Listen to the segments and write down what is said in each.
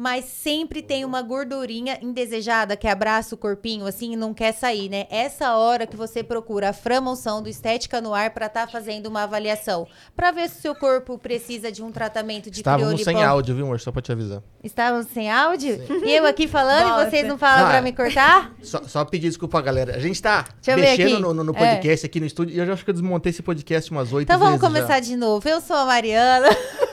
Mas sempre tem uma gordurinha indesejada que abraça o corpinho assim e não quer sair, né? Essa hora que você procura a Framonção do Estética no Ar para estar tá fazendo uma avaliação, para ver se o seu corpo precisa de um tratamento de Estávamos sem áudio, viu, amor? Só para te avisar. Estávamos sem áudio? Sim. E eu aqui falando Nossa. e vocês não falam para me cortar? Só, só, pedir desculpa, galera. A gente tá mexendo no, no, podcast é. aqui no estúdio e eu já acho que eu desmontei esse podcast umas oito então vezes Então vamos começar já. de novo. Eu sou a Mariana.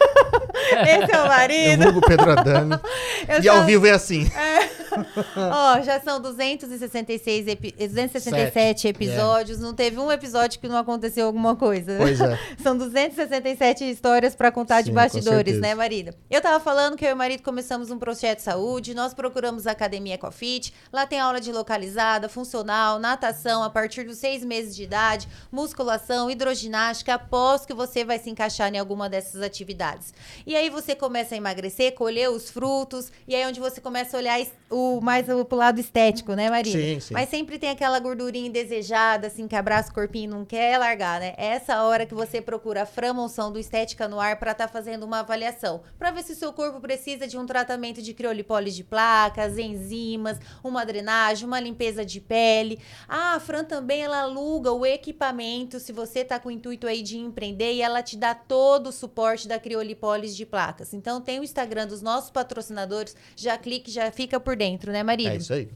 Esse é o marido. Eu vulgo Pedro Adame. e só... ao vivo é assim. É. Ó, já são 266 epi 267 Sete. episódios. Yeah. Não teve um episódio que não aconteceu alguma coisa. Pois é. são 267 histórias para contar Sim, de bastidores, né, marido? Eu tava falando que eu e o marido começamos um projeto de saúde, nós procuramos a Academia Ecofit. Lá tem aula de localizada, funcional, natação a partir dos seis meses de idade, musculação, hidroginástica. Aposto que você vai se encaixar em alguma dessas atividades. E aí você começa a emagrecer, colher os frutos, e aí é onde você começa a olhar o mais o, pro lado estético, né, Maria? Sim, sim. Mas sempre tem aquela gordurinha indesejada, assim, que abraça o corpinho e não quer largar, né? É essa hora que você procura a framonção do Estética no Ar para estar tá fazendo uma avaliação, para ver se o seu corpo precisa de um tratamento de criolipólise de placas, enzimas, uma drenagem, uma limpeza de pele. Ah, a Fran também ela aluga o equipamento, se você tá com o intuito aí de empreender e ela te dá todo o suporte da criolipólise de placas. Então tem o Instagram dos nossos patrocinadores, já clique, já fica por dentro, né, Maria? É isso aí.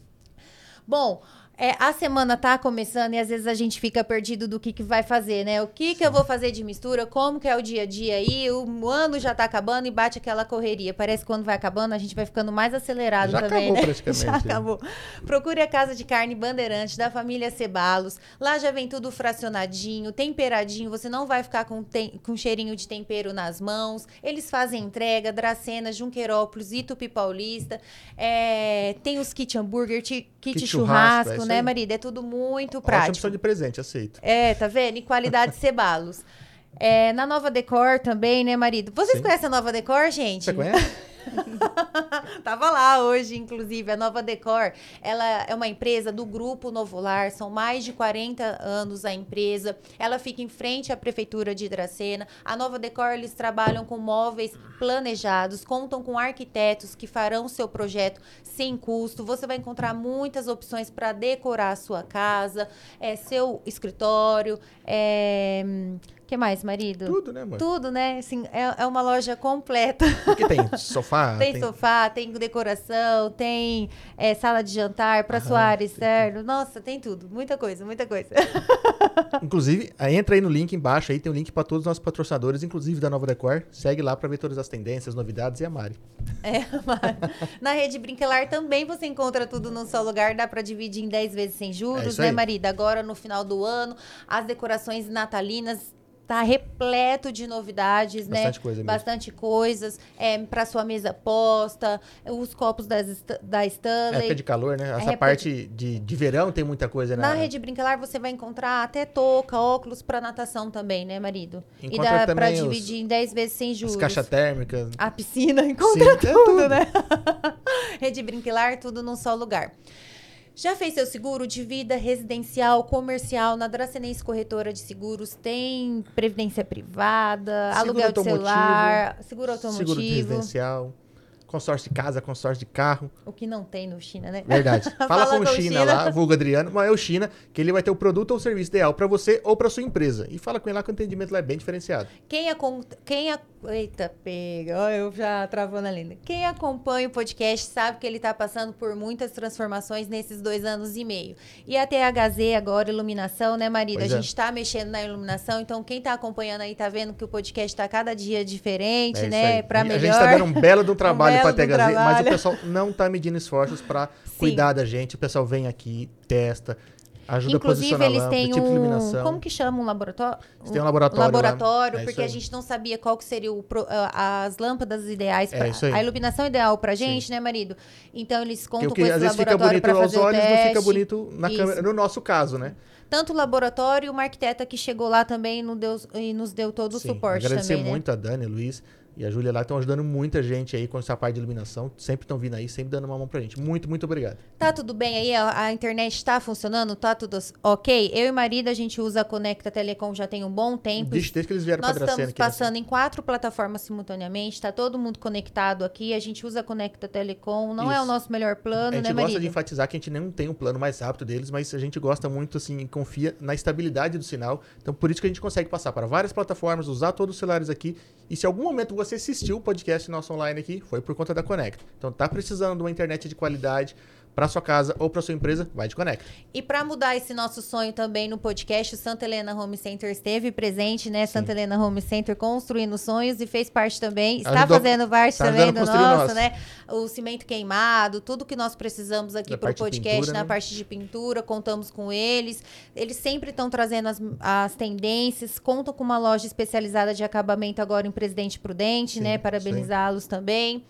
Bom, é, a semana tá começando e às vezes a gente fica perdido do que, que vai fazer, né? O que, que eu vou fazer de mistura, como que é o dia a dia aí, o ano já tá acabando e bate aquela correria. Parece que quando vai acabando a gente vai ficando mais acelerado já também, acabou, né? Praticamente. Já acabou. Procure a Casa de Carne Bandeirante da família Cebalos. Lá já vem tudo fracionadinho, temperadinho, você não vai ficar com, tem, com cheirinho de tempero nas mãos. Eles fazem entrega, Dracena, Junquerópolis, Itupi Paulista. É, tem os kit hambúrguer, kit, kit churrasco, churrasco é né, marido? É tudo muito prático. Ótima opção de presente, aceito. É, tá vendo? E qualidade cebalos. É, na Nova Decor também, né, marido? Vocês Sim. conhecem a Nova Decor, gente? Você conhece? Tava lá hoje, inclusive, a Nova Decor. Ela é uma empresa do Grupo Novolar, são mais de 40 anos a empresa. Ela fica em frente à Prefeitura de Hidracena. A Nova Decor, eles trabalham com móveis planejados, contam com arquitetos que farão seu projeto sem custo. Você vai encontrar muitas opções para decorar a sua casa, é, seu escritório, é que mais, marido? Tudo, né, amor? Tudo, né? Assim, é, é uma loja completa. Porque tem sofá? tem, tem, sofá, tem decoração, tem é, sala de jantar, para sua área externo. Nossa, tem tudo. Muita coisa, muita coisa. Inclusive, entra aí no link embaixo, aí tem o um link para todos os nossos patrocinadores, inclusive da Nova Decor. Segue lá para ver todas as tendências, novidades e a Mari. É, Mari. Na rede Brinquelar também você encontra tudo num só lugar, dá para dividir em 10 vezes sem juros, é né, marido? Agora, no final do ano, as decorações natalinas tá repleto de novidades, Bastante né? Bastante coisa mesmo. Bastante coisas. É, para sua mesa posta, os copos das, da Stanley. Época de calor, né? Essa parte de, de verão tem muita coisa, né? Na rede Brinquelar você vai encontrar até touca, óculos para natação também, né, marido? Encontra e dá para dividir em 10 vezes sem juros. As caixas térmicas. A piscina, encontra Sim, tudo, tudo, né? rede Brinquelar, tudo num só lugar. Já fez seu seguro de vida residencial, comercial na Dracenense Corretora de Seguros? Tem previdência privada, seguro aluguel de celular, seguro automotivo. Seguro residencial consórcio de casa, consórcio de carro. O que não tem no China, né? Verdade. Fala, Fala com o China, China, lá, vulgo Adriano, mas é o China, que ele vai ter o produto ou o serviço ideal para você ou para sua empresa. E fala com ele lá que o atendimento lá é bem diferenciado. Quem, a, quem Eita, pega. Oh, eu já travou na linda. Quem acompanha o podcast sabe que ele está passando por muitas transformações nesses dois anos e meio. E a THZ agora, iluminação, né, marido? Pois a é. gente está mexendo na iluminação, então quem está acompanhando aí está vendo que o podcast está cada dia diferente, é né? Para melhor. A gente está dando um belo do trabalho um para a THZ, mas o pessoal não está medindo esforços para cuidar da gente. O pessoal vem aqui, testa, Ajuda a Inclusive, posicionar a eles têm tipo um. Como que chama um laboratório? Eles têm um laboratório lá. laboratório, É porque a gente não sabia qual que seria o pro- a- as lâmpadas ideais, É pra, isso aí. a iluminação ideal pra gente, né, marido? Então eles contam o que com esse às vezes fica laboratório bonito para aos fazer o olhos, teste. não fica bonito na Isso. câmera. No nosso caso, né? Tanto o laboratório e uma arquiteta que chegou lá também no deu- e nos deu todo o Sim, suporte agradecer também, né? muito a Dani, Luiz e a Júlia lá. Estão ajudando muita gente aí com essa parte de iluminação. Sempre estão vindo aí, sempre dando uma mão pra gente. Muito, muito obrigado. Tá tudo bem aí? A, internet tá funcionando? Tá tudo ok? Eu e marido, a gente usa a Conecta Telecom já tem um bom tempo. Vixe, desde que eles vieram Nós pra estamos aqui. né? passando em quatro plataformas simultaneamente, está todo mundo conectado aqui. A gente usa a Conecta Telecom, não é o Isso. nosso melhor plano, A gente né, gosta marido? de enfatizar que a gente não tem um plano mais rápido deles, mas a gente gosta muito, assim, e confia na estabilidade do sinal. Então, por isso que a gente consegue passar para várias plataformas, usar todos os celulares aqui. E se algum momento você assistiu o podcast nosso online aqui, foi por conta da Conecta. Então, tá precisando de uma internet de qualidade para sua casa ou para sua empresa, vai de Conecta. E para mudar esse nosso sonho também no podcast, o Santa Helena Home Center esteve presente, né? Santa Helena Home Center construindo sonhos e fez parte também, está Ajudou- fazendo parte tá também do nosso, nosso. né? O cimento queimado, tudo que nós precisamos aqui para o podcast, pintura, na né? parte de pintura, contamos com eles. Eles sempre estão trazendo as, as tendências, contam com uma loja especializada de acabamento agora em Presidente Prudente, Sim, né? sim. Parabenizá-los também.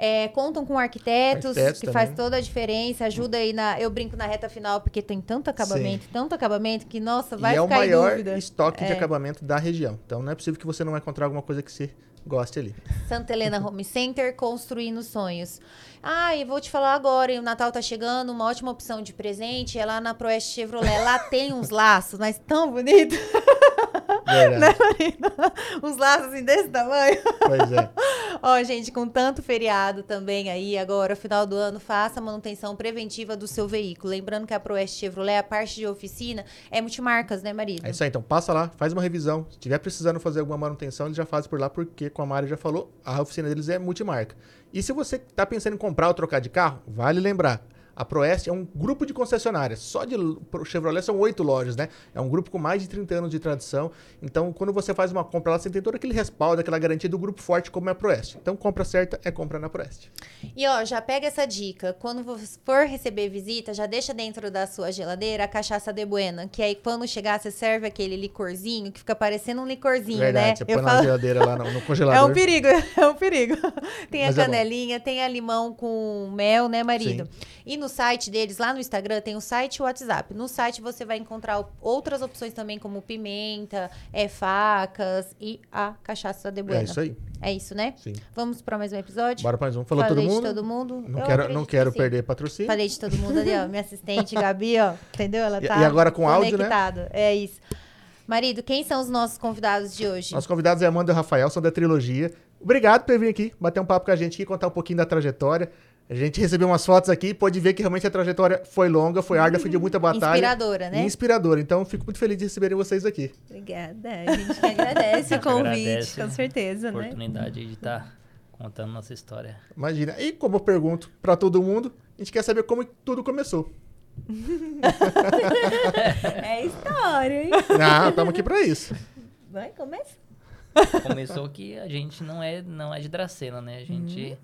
É, contam com arquitetos, que também. faz toda a diferença, ajuda aí na. Eu brinco na reta final, porque tem tanto acabamento, tanto acabamento, que, nossa, vai e é o ficar maior estoque de É. acabamento da região. Então, não é possível que você não vai encontrar alguma coisa que você goste ali. Santa Helena Home Center, construindo sonhos. Ah, e vou te falar agora, o Natal tá chegando, uma ótima opção de presente é lá na Proeste Chevrolet. Lá tem uns laços, mas tão bonitos. Verdade. uns laços assim desse tamanho. pois é. Ó, gente, com tanto feriado também aí, agora, final do ano, faça a manutenção preventiva do seu veículo. Lembrando que a Proeste Chevrolet, a parte de oficina, é multimarcas, né, marido? É isso aí, então passa lá, faz uma revisão. Se tiver precisando fazer alguma manutenção, eles já fazem por lá, porque, como a Mari já falou, a oficina deles é multimarca. E se você está pensando em comprar ou trocar de carro, vale lembrar. A Proeste é um grupo de concessionárias. Só de Chevrolet são oito lojas, né? É um grupo com mais de 30 anos de tradição. Então, quando você faz uma compra lá, você tem todo aquele respaldo, aquela garantia do grupo forte como é a Proeste. Então, compra certa é compra na Proeste. E ó, já pega essa dica. Quando você for receber visita, já deixa dentro da sua geladeira a cachaça de buena. Que aí quando chegar, você serve aquele licorzinho que fica parecendo um licorzinho, Verdade, né? você põe na geladeira lá no, no É congelador. um perigo, é um perigo. Tem a Mas é bom. canelinha, tem a limão com mel, né, marido? E no site deles, lá no Instagram, tem o site e o WhatsApp. No site você vai encontrar outras opções também, como pimenta, é, facas e a cachaça de buena. É isso aí. É isso, né? Sim. Vamos para mais um episódio? Bora pra mais um. Falou Falei todo mundo? de todo mundo. Não Eu quero, não que quero sim. perder patrocínio. Falei de todo mundo ali, ó. Minha assistente, Gabi, ó. Entendeu? Ela tá e agora com áudio, né? É isso. Marido, quem são os nossos convidados de hoje? Nossos convidados é Amanda e Rafael, são da trilogia. Obrigado por vir aqui, bater um papo com a gente aqui, contar um pouquinho da trajetória. A gente recebeu umas fotos aqui, pode ver que realmente a trajetória foi longa, foi árdua, foi de muita batalha. Inspiradora, né? E inspiradora. Então, fico muito feliz de receberem vocês aqui. Obrigada. A gente agradece o convite, agradece com certeza, né? oportunidade de estar contando nossa história. Imagina. E como eu pergunto pra todo mundo, a gente quer saber como tudo começou. É história, hein? Ah, estamos aqui pra isso. Vai, começa. Começou que a gente não é, não é de Dracena, né? A gente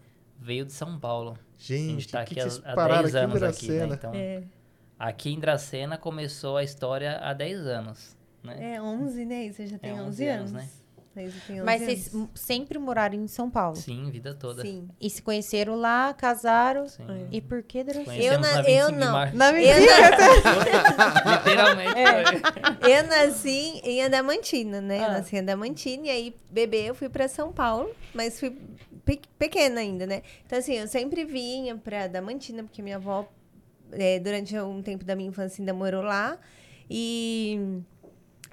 veio de São Paulo. a Gente, gente tá que aqui há, há pararam 10 aqui em anos aqui, né? Então, É, aqui em Dracena começou a história há 10 anos, né? é 11, né? Você já tem É, 11, 11 anos. né? Você tem 11 Mas vocês sempre moraram em São Paulo. Sim, vida toda. Sim. E se conheceram lá, casaram. Sim. E por que Dracena? Conhecemos na- na eu 25 de não. Na Eu, na- Literalmente. foi. eu nasci em Adamantina, né? Eu Ah. nasci em Adamantina e aí, bebê, eu fui pra São Paulo, mas fui pe- pequena ainda, né? Então, assim, eu sempre vinha pra Adamantina, porque minha avó, eh, durante um tempo da minha infância, ainda morou lá. E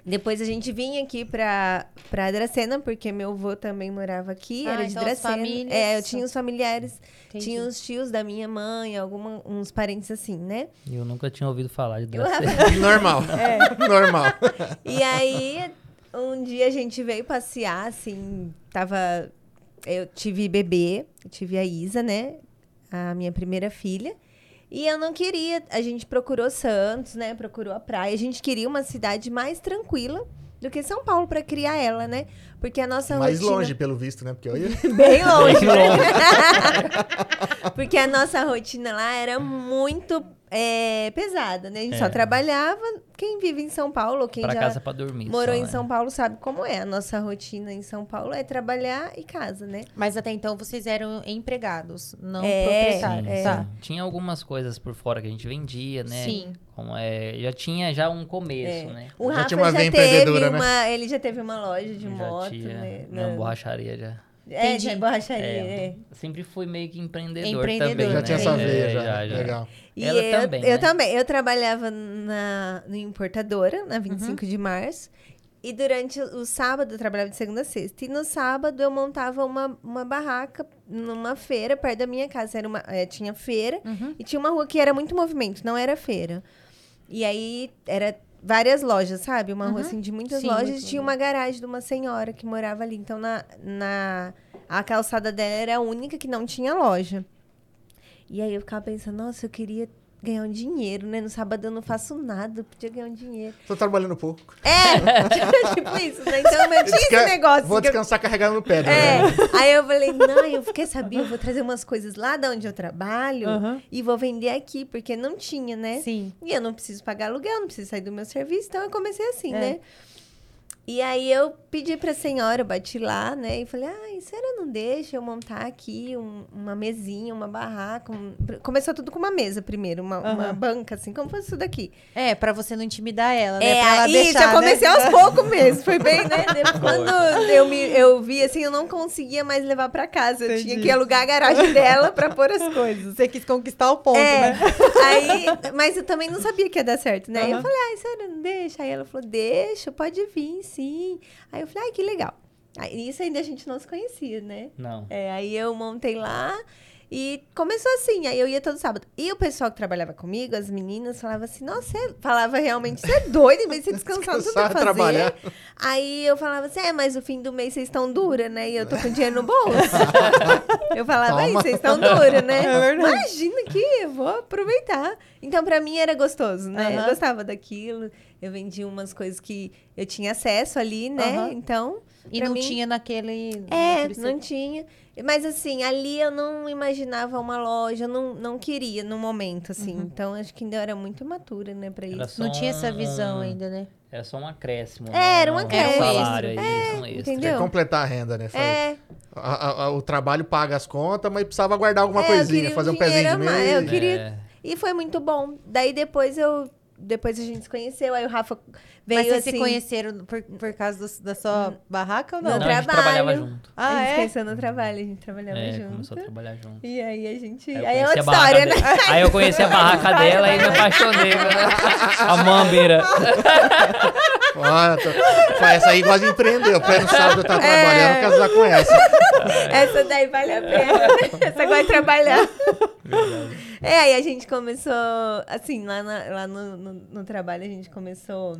depois a gente vinha aqui pra, pra Dracena, porque meu avô também morava aqui, Ah, era de então Dracena. famílias É, eu tinha os familiares, Entendi. tinha os tios da minha mãe, alguma, uns parentes assim, né? E Eu nunca tinha ouvido falar de Eu, Dracena. Normal. É. Normal. E aí, um dia a gente veio passear, assim, tava. Eu tive bebê, eu tive a Isa, né? A minha primeira filha. E eu não queria. A gente procurou Santos, né? Procurou a praia. A gente queria uma cidade mais tranquila do que São Paulo pra criar ela, né? Porque a nossa Mais rotina... longe, pelo visto, né? Porque olha. Bem longe. Bem longe. Porque a nossa rotina lá era muito é, pesada, né? A gente É. só trabalhava. Quem vive em São Paulo, quem Pra já casa pra dormir. morou só, em né? São Paulo sabe como é. A nossa rotina em São Paulo é trabalhar e casa, né? Mas até então vocês eram empregados, não É, proprietários. Sim, Tá. sim. Tinha algumas coisas por fora que a gente vendia, né? Sim. Como é, já tinha já um começo, É. né? O Já Rafa tinha uma já teve né? uma. Ele já teve uma loja de já moto, tinha né? Na- borracharia já. É, de borracharia. É, é. sempre fui meio que empreendedor, Empreendedor, também, Já né? tinha essa É, veia, já. já. Legal. E Ela eu também, eu né? também. Eu trabalhava na, no importadora, na 25 de março. E durante o sábado, eu trabalhava de segunda a sexta. E no sábado, eu montava uma, uma barraca numa feira perto da minha casa. Era uma, eh, tinha feira Uhum. e tinha uma rua que era muito movimento, não era feira. E aí, era várias lojas, sabe? Uma rua, assim, de muitas Sim, lojas. muito e tinha uma garagem de uma senhora que morava ali. Então, na, na, a calçada dela era a única que não tinha loja. E aí, eu ficava pensando, nossa, eu queria ganhar um dinheiro, né? No sábado eu não faço nada, eu podia ganhar um dinheiro. Tô trabalhando pouco. É, tipo isso, né? Então, eu tinha esse negócio. Vou que eu- descansar carregando no pé. é, Né? aí eu falei, não, eu quer saber, eu vou trazer umas coisas lá de onde eu trabalho Aham. e vou vender aqui, porque não tinha, né? Sim. E eu não preciso pagar aluguel, não preciso sair do meu serviço, então eu comecei assim, É. né? E aí eu pedi pra senhora, eu bati lá, né? E falei, ai, a senhora não deixa eu montar aqui um- uma mesinha, uma barraca? um-" Começou tudo com uma mesa primeiro, uma, uma Aham. banca, assim, como fosse isso daqui. É, pra você não intimidar ela, né? É, pra ela aí deixar, já comecei né? aos poucos mesmo, foi bem, né? Depois, quando eu, me, eu vi, assim, eu não conseguia mais levar pra casa. Eu tinha Entendi. que alugar a garagem dela pra pôr as coisas. Você quis conquistar o ponto, É, né? aí, mas eu também não sabia que ia dar certo, né? Aí eu falei, ai, sério, não deixa? Aí ela falou, deixa, pode vir, sim. Aí eu falei, ai, que legal. Aí, isso ainda a gente não se conhecia, né? Não. É, aí eu montei lá e começou assim. Aí eu ia todo sábado. E o pessoal que trabalhava comigo, as meninas, falava assim: Nossa, você falava realmente, você é doido, em vez de você descansar, Descansar, fazer. trabalhar. Aí eu falava assim: É, mas o fim do mês vocês estão dura, né? E eu tô com dinheiro no bolso. eu falava: Aí, vocês estão dura, né? É verdade. Imagina que eu vou aproveitar. Então, pra mim era gostoso, né? Eu Aham. gostava daquilo. Eu vendia umas coisas que eu tinha acesso ali, né? Aham. Então. E pra não mim- tinha naquele... é, não tinha. Mas assim, ali eu não imaginava uma loja, eu não, não queria no momento, assim. Então acho que ainda era muito imatura, né, pra Era isso. Não tinha essa um- visão um- ainda, né? Era só um acréscimo. É, né? era um acréscimo. salário, é, isso, um extra. entendeu? Quer completar a renda, né? Faz- É, A- a- a- o trabalho paga as contas, mas precisava guardar alguma é, coisinha, fazer um pezinho de mais, Eu queria. É. E foi muito bom. Daí depois eu. Depois a gente se conheceu, aí o Rafa veio Mas vocês assim. se conheceram por, por causa do- da sua barraca ou não? No Não, a gente trabalho. trabalhava junto. a Ah, gente é? conheceu no trabalho, a gente trabalhava É, junto. começou a trabalhar junto. E aí a gente. Aí eu Aí é conheci outra a barraca história, né? de- Aí eu conheci a barraca dela e me apaixonei. né? A mambeira. Tô- pô, essa aí gosta de empreender. O pé no sábado eu tava É. trabalhando, casar com essa. Essa daí vale a pena. Essa gosta de trabalhar. É, aí a gente começou, assim, lá, na- lá no, no, no trabalho a gente começou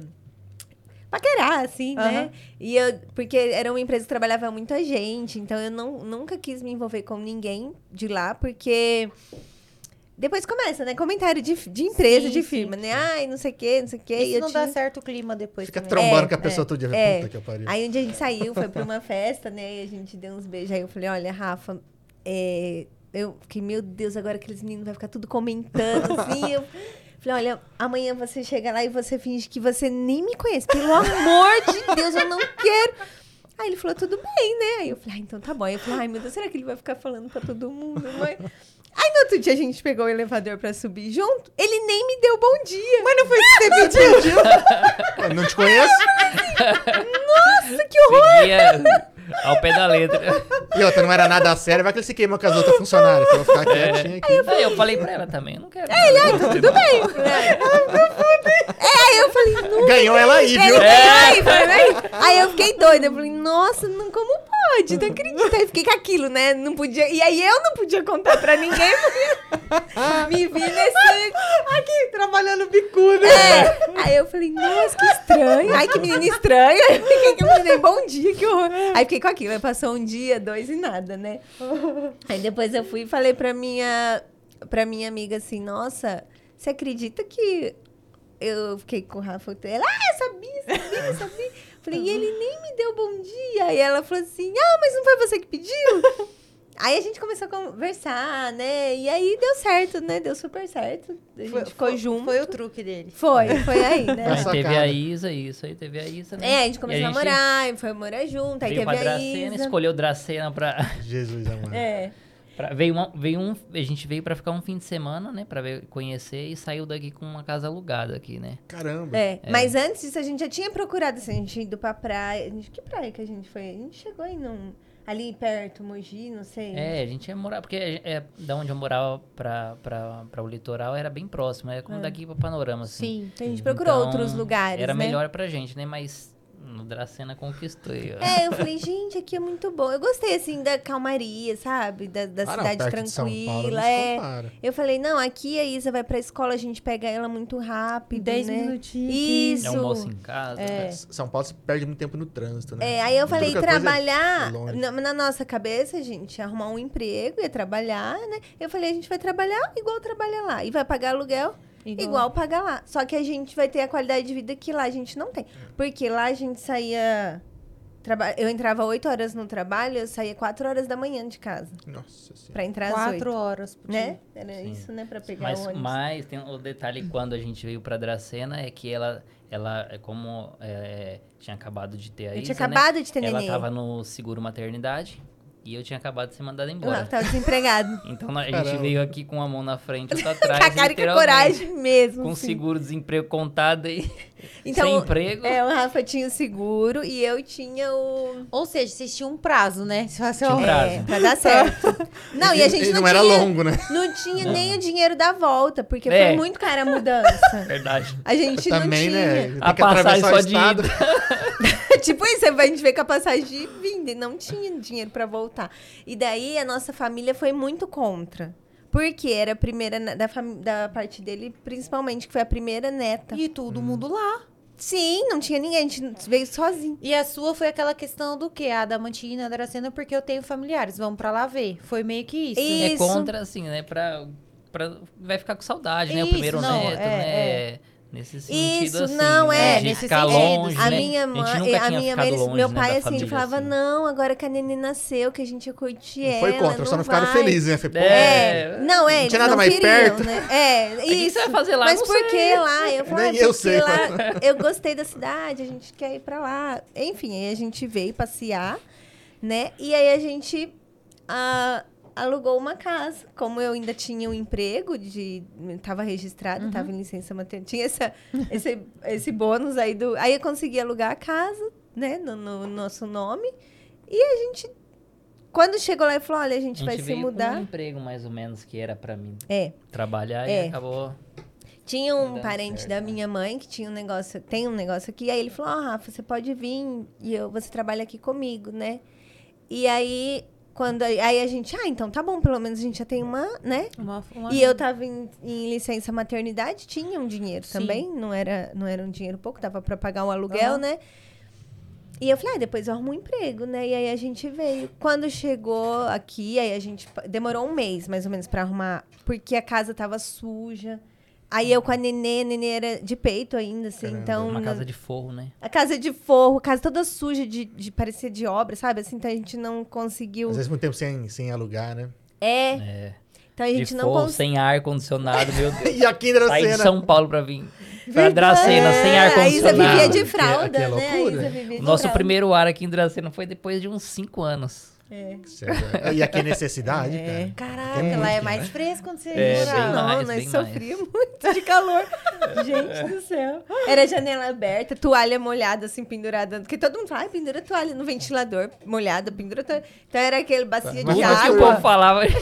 paquerar, assim, né? Aham. E eu, porque era uma empresa que trabalhava muita gente, então eu não, nunca quis me envolver com ninguém de lá, porque depois começa, né? Comentário de, de empresa, Sim, de sim. firma, né? Ai, não sei o quê, não sei o quê. Isso E não tinha- dá certo o clima depois Fica também. trombando É, com a pessoa é, todo dia. é. Puta que pariu. Aí um dia a gente saiu, foi pra uma festa, né? E a gente deu uns beijos. Aí eu falei, olha, Rafa, é, eu fiquei, meu Deus, agora aqueles meninos vai ficar tudo comentando, assim. Eu falei, olha, amanhã você chega lá e você finge que você nem me conhece. Pelo amor de Deus, eu não quero. Aí ele falou, tudo bem, né? Aí eu falei, ah, então tá bom. Aí eu falei, ai, meu Deus, será que ele vai ficar falando pra todo mundo, mãe? Aí no outro dia a gente pegou o elevador pra subir junto. Ele nem me deu bom dia. Mas não foi isso que você pediu? Não te conheço. Nossa, que horror! Seguia ao pé da letra. E outra, não era nada sério. Vai que ele se queima com as outras funcionárias. Então eu vou ficar quietinho aqui. Aí eu falei pra ela também, eu não quero. Ele, ai, tá tudo bem. Eu falei, É, aí eu falei, não. Ganhou ela aí, viu? veio aí. Aí eu fiquei doida. Eu falei, nossa, não, como pode? Não acredito. Aí fiquei com aquilo, né? Não podia. E aí eu não podia contar pra ninguém. Me vi nesse. Aqui, trabalhando bicudo. É. Aí eu falei, nossa, que estranho. Ai, que menina estranha. Aí fiquei que eu falei, bom dia, que horror. Aí fiquei com aquilo. Aí passou um dia, dois e nada, né? Aí depois eu fui e falei pra minha, pra minha amiga assim, nossa, você acredita que eu fiquei com o Rafa? Ela, ah, eu sabia, sabia, sabia. Falei, e ele nem me deu bom dia. Aí ela falou assim, ah, mas não foi você que pediu? Aí a gente começou a conversar, né? E aí deu certo, né? Deu super certo. A gente Foi- ficou foi- junto. Foi o truque dele. Foi, foi aí, né? Aí teve a Isa, isso aí teve a Isa, né? É, a gente começou E a namorar, e foi morar junto, aí teve pra a Dracena, Isa. escolheu Dracena pra, Jesus amado. É. pra- veio, uma- veio um, a gente veio pra ficar um fim de semana, né, pra ver, conhecer e saiu daqui com uma casa alugada aqui, né? Caramba. É, mas antes disso a gente já tinha procurado, assim, a gente ido pra praia. A gente- Que praia que a gente foi? A gente chegou aí num, ali perto, Mogi, não sei. É, a gente ia morar, porque é, da onde eu morava pra, pra, pra o litoral era bem próximo, é como daqui pra Panorama, assim. Sim. Então a gente procurou Então, outros lugares, Era né? melhor pra gente, né? Mas no Dracena conquistou. ó. É, eu falei, gente, aqui é muito bom. Eu gostei, assim, da calmaria, sabe? Da, da Ah, não, cidade perto de São Paulo, tranquila. não se é. Eu falei, não, aqui a Isa vai pra escola, a gente pega ela muito rápido, Dez né? minutinhos. Isso. É almoço em casa. É. né? São Paulo se perde muito tempo no trânsito, né? É, aí eu Tudo falei, é é trabalhar, longe. na, na nossa cabeça, gente, arrumar um emprego, ia trabalhar, né? Eu falei, a gente vai trabalhar igual trabalha lá. E vai pagar aluguel Igual. igual, pagar lá. Só que a gente vai ter a qualidade de vida que lá a gente não tem. Porque lá a gente saía... traba- Eu entrava 8 horas no trabalho, eu saía 4 horas da manhã de casa. Nossa senhora. Pra entrar às Quatro 8. horas por Né? Era Sim. isso, né? Pra pegar Mas, o ônibus. mas tem o detalhe quando a gente veio pra Dracena é que ela, ela é como é, tinha acabado de ter a Eu Isa, tinha né? acabado de ter Ela neném. tava no seguro maternidade e eu tinha acabado de ser mandado Eu embora. tava desempregado. Então a gente Caramba. veio aqui com a mão na frente e outra Com atrás. a cara e com a coragem mesmo. Com assim. seguro-desemprego contado aí, Então, sem emprego. É, o Rafa tinha o seguro e eu tinha o... Ou seja, vocês tinham um prazo, né? Tinha um prazo. É, pra dar certo. Não, e a gente Ele não, não era tinha, longo, né? não tinha nem o dinheiro da volta, porque É. foi muito cara a mudança. Verdade. A gente Também, não né? tinha. Tem A passagem só de. Tipo isso, a gente veio com a passagem de vinda e não tinha dinheiro pra voltar. E daí a nossa família foi muito contra. Porque era a primeira da, da parte dele, principalmente, que foi a primeira neta. E todo mundo lá. Sim, não tinha ninguém, a gente veio sozinho. E a sua foi aquela questão do quê? A da Mantina, da Dracena, porque eu tenho familiares. Vamos pra lá ver. Foi meio que isso. E- É Isso. contra, assim, né? Pra, pra, vai ficar com saudade, né? O Isso, primeiro não, neto, é, né? Nesse sentido, Isso, assim. não, né? é, De nesse ficar sentido. longe, a né? minha a gente mãe, nunca a tinha minha mãe, longe, meu né, pai da assim, ele falava: assim. "Não, agora que a neném nasceu, que a gente ia curtir Não ela". foi contra, só não ficaram felizes, né? Falei, pô, É, não, é, Não eles tinha nada não mais queriam, perto. né? É, isso. você vai fazer lá? Mas Não por que lá? Eu falei, Nem ah, eu porque sei, lá eu gostei da cidade, a gente quer ir pra lá. Enfim, aí a gente veio passear, né? E aí a gente ah, alugou uma casa. Como eu ainda tinha um emprego, de tava registrado, tava em licença maternidade, tinha essa, esse, esse bônus aí do... Aí eu consegui alugar a casa, né? No, no nosso nome. E a gente... Quando chegou lá, ele falou, olha, a gente, A vai gente se veio com um mudar. emprego, mais ou menos, que era pra mim É. trabalhar É. e acabou... Tinha um parente certo, da né? minha mãe que tinha um negócio, tem um negócio aqui. Aí ele falou: Ó, Rafa, você pode vir e eu, você trabalha aqui comigo, né? E aí, quando aí a gente, ah, então tá bom, pelo menos a gente já tem uma, né? Uma, uma- E eu tava em, em licença maternidade, tinha um dinheiro Sim. também, não era, não era um dinheiro pouco, dava pra pagar um aluguel, Aham. né? E eu falei, ah, depois eu arrumo um emprego, né? E aí a gente veio. Quando chegou aqui, aí a gente demorou um mês, mais ou menos, pra arrumar, porque a casa tava suja. Aí eu com a nenê, a nenê era de peito ainda, assim, Caramba. então... Uma casa de forro, né? A casa de forro, casa toda suja, de, de parecer de obra, sabe? Assim, então a gente não conseguiu... Às vezes muito tempo sem, sem alugar, né? É, É. então a gente de não forro, conseguiu... sem ar-condicionado, meu Deus. E aqui em Saí de Dracena. São Paulo pra vir pra Dracena, sem É, A Isa ar-condicionado. vivia de é- fralda, aqui é né? A loucura. Isa vivia de nosso fralda. primeiro ar aqui em Dracena foi depois de uns 5 anos. É. Certo. E aqui é necessidade, É. cara. Caraca, É muito lá é mais fresco quando você É, não, mais, nós sofríamos muito de calor. Gente do céu. Era janela aberta, toalha molhada, assim, pendurada. Porque todo mundo fala, pendura toalha no ventilador, molhada, pendura toalha. Então era aquele bacia Mas de faz que o água. povo falava.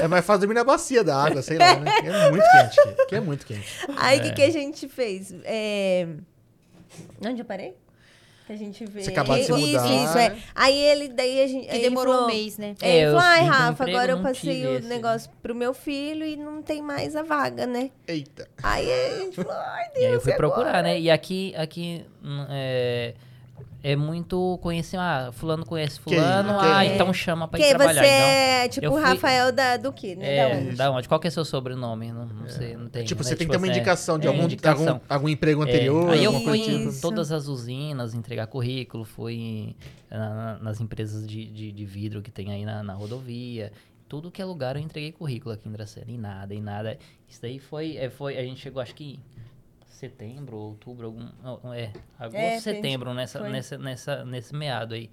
É mais fácil dormir na bacia da água, sei lá, né? Que é muito quente aqui. Aqui é muito quente. Aí o É. que, que a gente fez? É... Onde eu parei? Que a gente veio. Você acabou de se Isso, mudar. isso, é. Aí ele, daí a gente. Que demorou falou- um mês, né? É, ele É, eu falou, ai, Rafa, emprego, agora eu passei o esse, negócio pro meu filho e não tem mais a vaga, né? Eita. Aí a gente falou, ai, Deus. E aí eu fui agora? procurar, né? E aqui, aqui hum, é, é muito conhecer, ah, fulano conhece fulano, Quem? ah, É. então chama pra ir Porque trabalhar. você então, é tipo o fui- Rafael da, do que, né? é, Da onde? da onde? Qual que é seu sobrenome? Não, não sei, não tem. Tipo, né? você tem que ter uma assim, é- indicação de é, algum, indicação. algum, algum emprego É, anterior, aí eu fui tipo. em Isso. todas as usinas entregar currículo, fui em- na- na- nas empresas de, de, de vidro que tem aí na, na rodovia. Tudo que é lugar eu entreguei currículo aqui em Dracena. E nada, e nada. Isso daí foi, é, foi. A gente chegou, acho que setembro, outubro, algum. não, É, agosto, É, setembro, nessa, foi. nessa, nessa, nesse meado aí.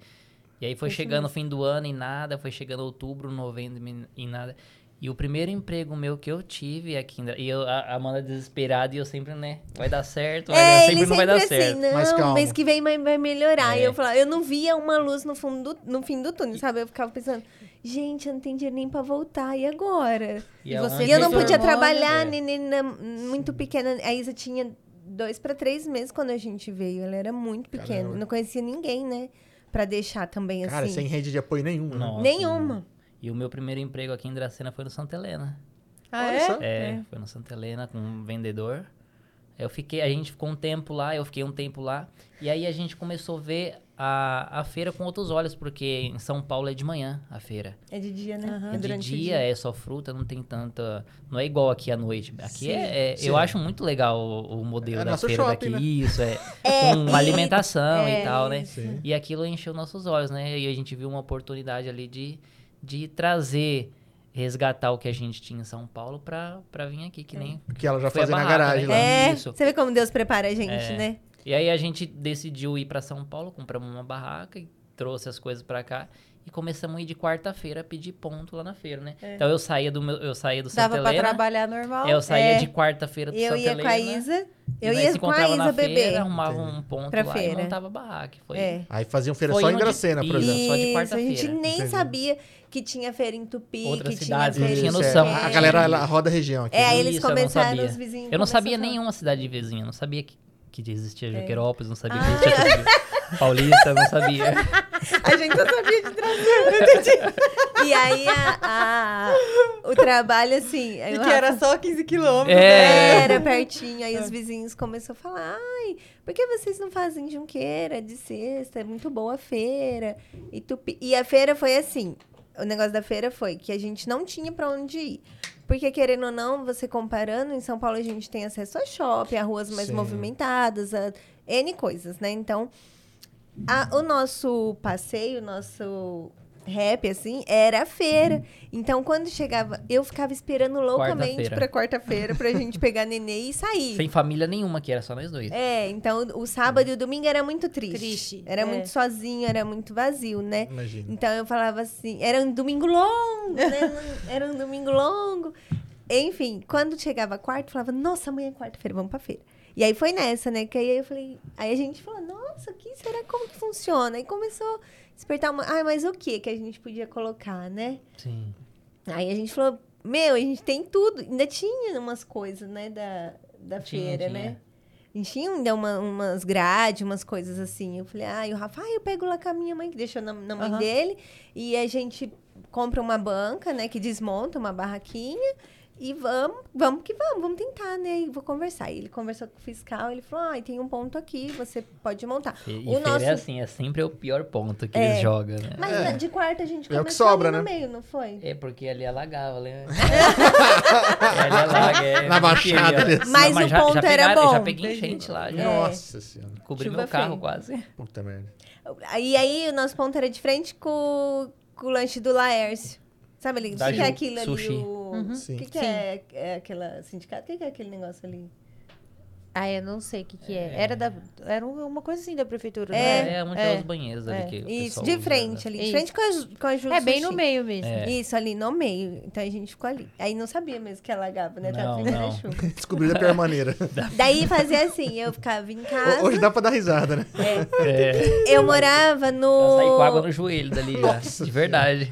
E aí foi Isso chegando o fim do ano e nada, foi chegando outubro, novembro e nada. E o primeiro emprego meu que eu tive aqui, Dra- e eu, a Amanda desesperada, e eu sempre, né, vai dar certo, vai dar, É, sempre ele não sempre vai dar assim, certo. Mas não, calma. mês que vem vai, vai melhorar. E É. eu falava, eu não via uma luz no fundo do, no fim do túnel, sabe? Eu ficava pensando, gente, eu não tenho dinheiro nem pra voltar, e agora? E é você E eu não podia hormônio, trabalhar, é. na- muito pequena. A Isa tinha dois pra três meses quando a gente veio. Ela era muito pequena. Caramba. Não conhecia ninguém, né? Pra deixar também Cara, assim. sem rede de apoio nenhuma. né? Nossa, Nenhuma. E o meu primeiro emprego aqui em Dracena foi no Santa Helena. Ah, é? só. É, foi no Santa Helena com um vendedor. Eu fiquei, a gente ficou um tempo lá, eu fiquei um tempo lá. E aí a gente começou a ver a, a feira com outros olhos, porque em São Paulo é de manhã a feira. É de dia, né? Aham. É de dia, é só fruta, não tem tanta. Não é igual aqui à noite. Aqui Sim. é, é- Sim. Eu acho muito legal o, o modelo É da feira shopping, daqui. né? Isso, é. É, com e- alimentação é, e tal, né? Sim. E aquilo encheu nossos olhos, né? E a gente viu uma oportunidade ali de, de trazer, resgatar o que a gente tinha em São Paulo pra, pra vir aqui, que nem. Que ela já fazia na barraca, garagem né? lá. É, Isso. você vê como Deus prepara a gente, É. né? E aí a gente decidiu ir pra São Paulo, compramos uma barraca e trouxe as coisas pra cá. E começamos a ir de quarta-feira a pedir ponto lá na feira, né? Então eu saía do meu, eu saía do Santa Dava pra Helena. trabalhar normal? Eu saía É. de quarta-feira do Eu Santa ia com a Helena. Isa. e Eu ia com a Isa na bebê. feira, arrumava um ponto Pra lá feira. e montava barraca. Foi, É. Aí faziam feira Foi só em onde- Dracena, por Isso. exemplo. só de Isso, a gente quarta-feira. nem Entendi. sabia que tinha feira em Tupi, Outras que cidades tinha não feira tinha Isso, em- é. noção. A galera ela roda a região aqui. É, aí né? eles Isso, eu não começaram, sabia. os vizinhos Eu não sabia nenhuma cidade vizinha, não sabia que, que existia É. Joquerópolis, não sabia Ah. que existia. Paulista, não sabia. A gente não sabia de trazer. e aí, a, a- o trabalho, assim... E que era só 15 quilômetros. É. Era pertinho, aí os vizinhos começaram a falar, ai, por que vocês não fazem junqueira de sexta? É muito boa a feira. E, tupi... e a feira foi assim, o negócio da feira foi que a gente não tinha pra onde ir. Porque, querendo ou não, você comparando, em São Paulo a gente tem acesso a shopping, a ruas mais Sim. movimentadas, a N coisas, né? Então, a- o nosso passeio, o nosso rap, assim, era a feira. Então, quando chegava, eu ficava esperando loucamente Quarta-feira. pra quarta-feira pra gente pegar nenê e sair. Sem família nenhuma, que era só nós dois. É, então o sábado e o domingo era muito triste. Triste, Era é. muito sozinho, era muito vazio, né? Imagina. Então eu falava assim, era um domingo longo, né? Era um domingo longo. Enfim, quando chegava quarta, eu falava, nossa, amanhã é quarta-feira, vamos pra feira. E aí foi nessa, né? Que aí eu falei, aí a gente falou, nossa, o que será como que funciona? Aí começou despertar uma. Ai, mas o que que a gente podia colocar, né? Sim. Aí a gente falou, meu, a gente tem tudo. Ainda tinha umas coisas, né, da, da Tinha, feira, tinha. né? A gente tinha ainda uma- umas grades, umas coisas assim. Eu falei, ah, e o Rafa, ah, eu pego lá com a minha mãe, que deixou na, na mãe Aham. dele. E a gente compra uma banca, né, que desmonta uma barraquinha. E vamos, vamos que vamos, vamos tentar, né? E vou conversar. E ele conversou com o fiscal, ele falou, ah, tem um ponto aqui, você pode montar. E, e o feira nosso... é assim, é sempre o pior ponto que É. eles jogam, né? Mas É. de quarta a gente É o que começou sobra, ali no né? meio, não foi? É porque ali alagava, né? é, ali alaga, é, Na Baixada, né? Mas Não, o já, ponto já era pegaram- bom. Já peguei enchente lá, já. Nossa senhora. Cobri Chuva meu carro quase. Puta merda. E aí, o nosso ponto era de frente com, com o lanche do Laércio. Sabe ali? O que, que é aquilo sushi. ali? O Uhum. Que, que é, é aquela sindicato? O que, que é aquele negócio ali? Ah, eu não sei o que que é. Era, da, era um- uma coisa assim da prefeitura, É, não É, onde é. é os banheiros ali é. que Isso, pessoal de frente né? ali. De Isso. frente com a, com a Ju É bem no meio mesmo. É. Isso, ali no meio. Então a gente ficou ali. Aí não sabia mesmo que alagava, né? Não, não. chuva. Descobriu da pior maneira. Daí fazia assim, eu ficava em casa. Hoje dá pra dar risada, né? É, Eu morava eu no. saí com água no joelho dali já. Nossa de verdade.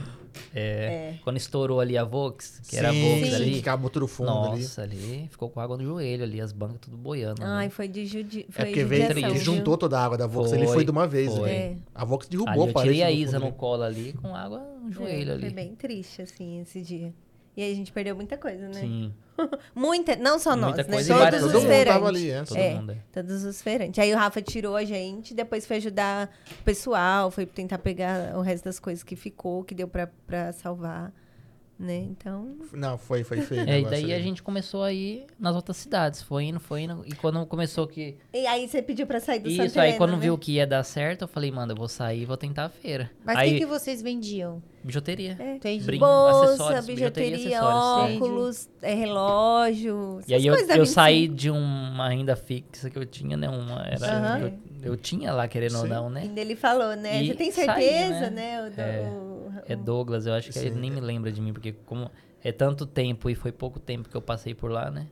É, É. Quando estourou ali a Vox, que era a Sim, Vox sim, ali. que acabou tudo fundo ali. Nossa, ali. ficou com água no joelho ali, as bancas tudo boiando. Ai, ali. foi de judi... É foi porque veio, viu? juntou toda a água da Vox. Ele Foi, foi de uma vez. foi. né? É. A Vox derrubou Ali eu parede tirei a Isa no ali. colo ali com água no É, joelho Foi ali. bem triste, assim, esse dia. E aí a gente perdeu muita coisa, né? Sim, Muita, não só nós, Muita né? coisa e Todos os feirantes. ali, é. todo É. mundo. é. Todos os feirantes. Aí o Rafa tirou a gente, depois foi ajudar o pessoal, foi tentar pegar o resto das coisas que ficou, que deu pra, pra salvar, né? Então, Não, foi, foi feio. É, e daí a ali. gente começou a ir nas outras cidades. Foi indo, foi indo. E quando começou que. e aí você pediu pra sair do Isso, Santa aí Helena, quando né? viu que ia dar certo, eu falei, mano, eu vou sair e vou tentar a feira. Mas o aí, que, que vocês vendiam? bijuteria. É. Entendi. Brin- Bolsa, acessórios, bijuteria, bijuteria, óculos, é, relógio. E aí eu, eu 25. saí de uma renda fixa que eu tinha, né? Uma, era, eu, eu tinha lá, querendo ou Sim. não, né? Ainda ele falou, né? E Você tem saí, certeza, né? né? O, do- É. É Douglas, eu acho que ele Sim. nem me lembra de mim, porque como é tanto tempo e foi pouco tempo que eu passei por lá, né?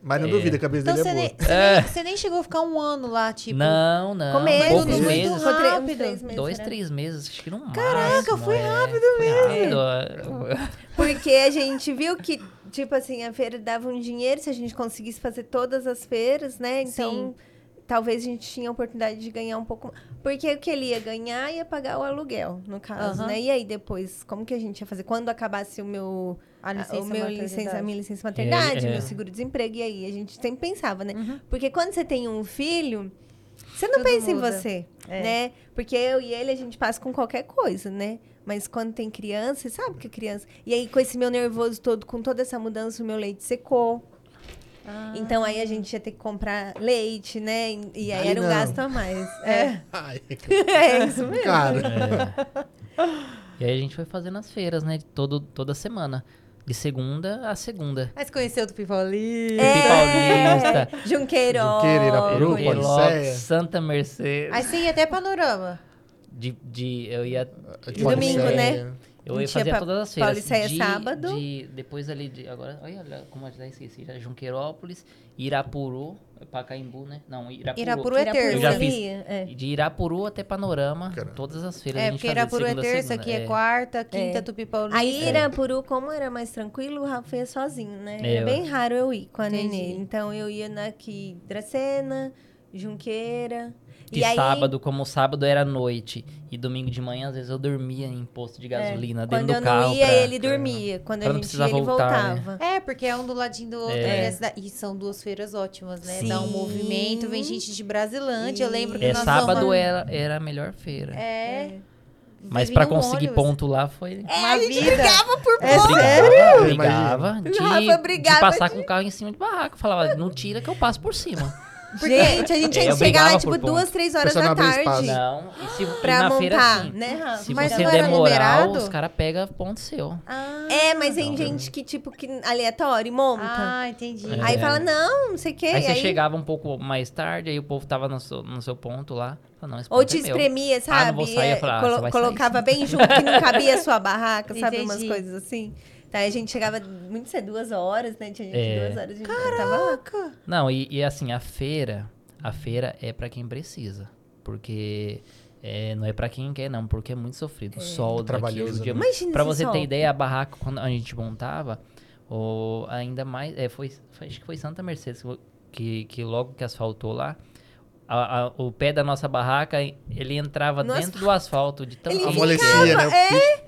Mas não É. duvida, a cabeça Então dele você é boa. É. nem, você nem chegou a ficar um ano lá, tipo. não, não. Começo, poucos muito meses. Ficou três- rápido. três meses, Dois, né? três meses, acho que no Caraca, máximo, foi é. rápido Foi rápido. Porque a gente viu que, tipo assim, a feira dava um dinheiro se a gente conseguisse fazer todas as feiras, né? Então, talvez a gente tinha a oportunidade de ganhar um pouco. Porque o que ele ia ganhar ia pagar o aluguel, no caso, Aham. né? E aí depois, como que a gente ia fazer? Quando acabasse o meu. A licença o meu maternidade. licença, a minha licença maternidade, É, é. meu seguro-desemprego. E aí a gente sempre pensava, né? Uhum. Porque quando você tem um filho, você não Tudo pensa muda. em você, É. né? Porque eu e ele, a gente passa com qualquer coisa, né? Mas quando tem criança, você sabe que criança. E aí, com esse meu nervoso todo, com toda essa mudança, o meu leite secou. Ah. Então, aí a gente ia ter que comprar leite, né? E aí Aí era um não. gasto a mais. É, Ai, é isso mesmo. cara. É. E aí a gente foi fazendo as feiras, né? Todo, toda semana. De segunda a segunda. Mas conheceu do Pipauli. É, Paulista. Junqueiro. Junqueiro, Irapuru, Santa Mercedes. Aí você ia até panorama. De, de, eu ia. De domingo, né? Eu ia fazer todas as feiras. Pauliceia de, sábado. De, depois ali de. Agora, olha, olha como eu já esqueci. Já, Junqueirópolis, Irapuru, Pacaembu, né? Não, Irapuru. Irapuru é terça. Eu já fiz. é. De Irapuru até Panorama, Caramba. todas as feiras. É, a gente porque Irapuru é segunda a terça, segunda, aqui é quarta, quinta, É. Tupi Paulista. Aí Irapuru, como era mais tranquilo, o Rafa ia sozinho, né? É, É eu- bem raro eu ir com a Entendi. Nenê. Então eu ia naqui Dracena, Junqueira. Que e aí, sábado, como sábado era noite e domingo de manhã, às vezes eu dormia em posto de gasolina dentro quando do eu carro. não ia, pra- ele dormia. Quando pra a gente ia, ele voltar, né? voltava. É, porque é um do ladinho do outro. É. né? Da- E são duas feiras ótimas, né? Dá um Sim. movimento, vem gente de Brasilândia. Eu lembro que É, nós sábado vamos... era, era a melhor feira. É. Mas Vive pra num conseguir ônibus. ponto lá foi. Uma vida. por É pouco. Brigava, brigava de, brigava de passar com o carro em cima de barraco. Falava, não tira que eu passo por cima. Gente, a gente tinha que chegar lá, tipo, duas, três horas da tarde. Não, e se e Pra na montar, feira assim, né, Rafa? se Mas você não era demorar, numerado? os caras pegam ponto seu. Ah, É, mas tem gente que, tipo, que aleatório, e monta. ah, entendi. É. Aí fala, não, não sei o quê. Aí você aí- chegava um pouco mais tarde, aí o povo tava no seu, no seu ponto lá. Não, Ou te é meu. espremia, sabe? Ah, não vou sair. É, falava, ah, colo- sair, colocava sim. bem junto, que não cabia a sua barraca, sabe? Umas Entendi. coisas assim. Então a gente chegava muito cedo, duas horas, né? Tinha gente É. duas horas, a gente tava. Caraca. Não, e, e assim, a feira, a feira é pra quem precisa. Porque é, não é pra quem quer, não, porque é muito sofrido. O sol daqui, trabalhoso, o dia. né? Imagina Pra você sol. ter ideia, a barraca, quando a gente montava, o, ainda mais. É, foi, foi- acho que foi Santa Mercedes que, que logo que asfaltou lá. A- a- o pé da nossa barraca, ele entrava No dentro do asfalto de tanto Ele Amolecia, né?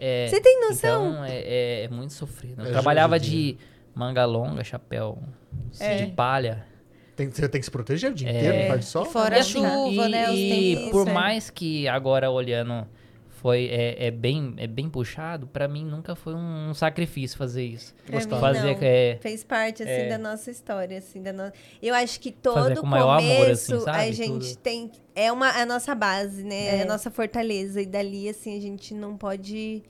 é? é, Você tem noção? Então, é, é- é muito sofrido. Eu É trabalhava judia. de manga longa, chapéu É. de palha. Tem, você tem que se proteger o dia É. inteiro no par de sol. E fora E a assim, chuva, e, né? E por mais que agora olhando foi é, é bem é bem puxado, pra mim nunca foi um sacrifício fazer isso. Pra mim, fazer não. é, Fez parte, assim, É. da nossa história, assim, da no... Eu acho que todo com maior amor, começo assim, sabe? a gente Tudo. tem... É uma, a nossa base, né? É. É. a nossa fortaleza. E dali, assim, a gente não pode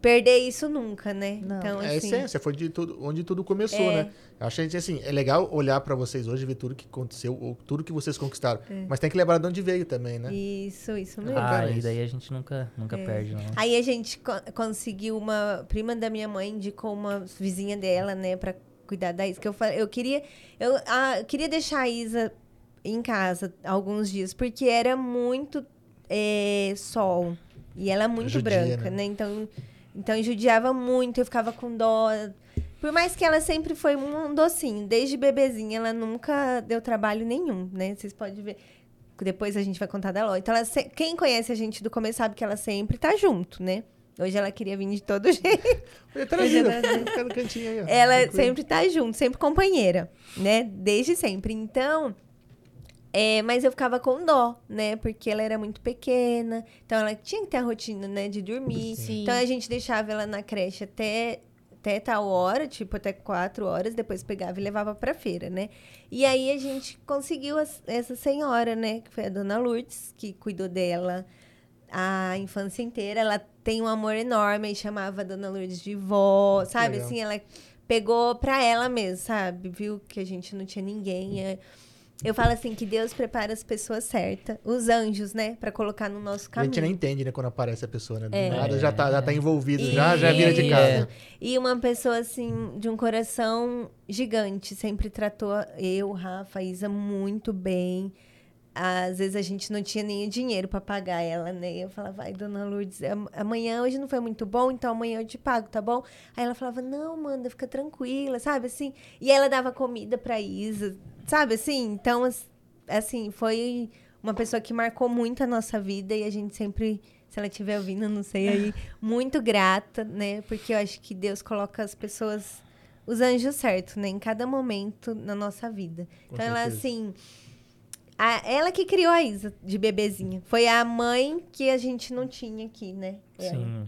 perder isso nunca, né? Não. Então, É a assim... essência, foi de tudo, onde tudo começou, É. né? Eu achei assim, é legal olhar pra vocês hoje e ver tudo que aconteceu, ou tudo que vocês conquistaram. Mas tem que lembrar de onde veio também, né? Isso, isso mesmo. ah, bacana e daí a gente nunca nunca É. perde, não. Aí a gente co- conseguiu uma prima da minha mãe indicou uma vizinha dela, né, Pra cuidar da Isa. Que eu falei, eu queria, eu, ah, eu queria deixar a Isa em casa alguns dias porque era muito é, sol e ela é muito Judia, branca, né? né? Então, então judiava muito. Eu ficava com dó. Por mais que ela sempre foi um docinho, desde bebezinha, ela nunca deu trabalho nenhum, né? Vocês podem ver. Depois a gente vai contar da Ló. Então, ela se- quem conhece a gente do começo sabe que ela sempre tá junto, né? Hoje ela queria vir de todo jeito. Trazida, cantinho aí, ó. Ela sempre tá junto, sempre companheira, né? Desde sempre. Então, é, mas eu ficava com dó, né? Porque ela era muito pequena. Então, ela tinha que ter a rotina, né? De dormir. Sim. Então, a gente deixava ela na creche até, até tal hora, tipo, até quatro horas. Depois pegava e levava pra feira, né? E aí, a gente conseguiu as- essa senhora, né? Que foi a dona Lourdes, que cuidou dela a infância inteira. Ela tem um amor enorme e chamava a Dona Lourdes de vó, sabe? legal. Assim, ela pegou pra ela mesmo, sabe? Viu que a gente não tinha ninguém. é. Eu falo assim que Deus prepara as pessoas certas, os anjos, né, Pra colocar no nosso A caminho. gente nem entende, né, quando aparece a pessoa, né? Do É. nada já tá, já tá envolvido, E- já, já vira de casa. E uma pessoa, assim, de um coração gigante. Sempre tratou eu, Rafa, a Isa muito bem. Às vezes a gente não tinha nem dinheiro para pagar ela, né? Eu falava, vai, dona Lourdes, am- amanhã hoje não foi muito bom, então amanhã eu te pago, tá bom? Aí ela falava, não, Manda, fica tranquila, sabe assim? E ela dava comida pra Isa, sabe assim? Então, as- assim, foi uma pessoa que marcou muito a nossa vida e a gente sempre, se ela estiver ouvindo, não sei aí, muito grata, né? Porque eu acho que Deus coloca as pessoas, os anjos certos, né? Em cada momento na nossa vida. Com então, ela, certeza. assim. a- ela que criou a Isa de bebezinha. Foi a mãe que a gente não tinha aqui, né? Ela, Sim. ela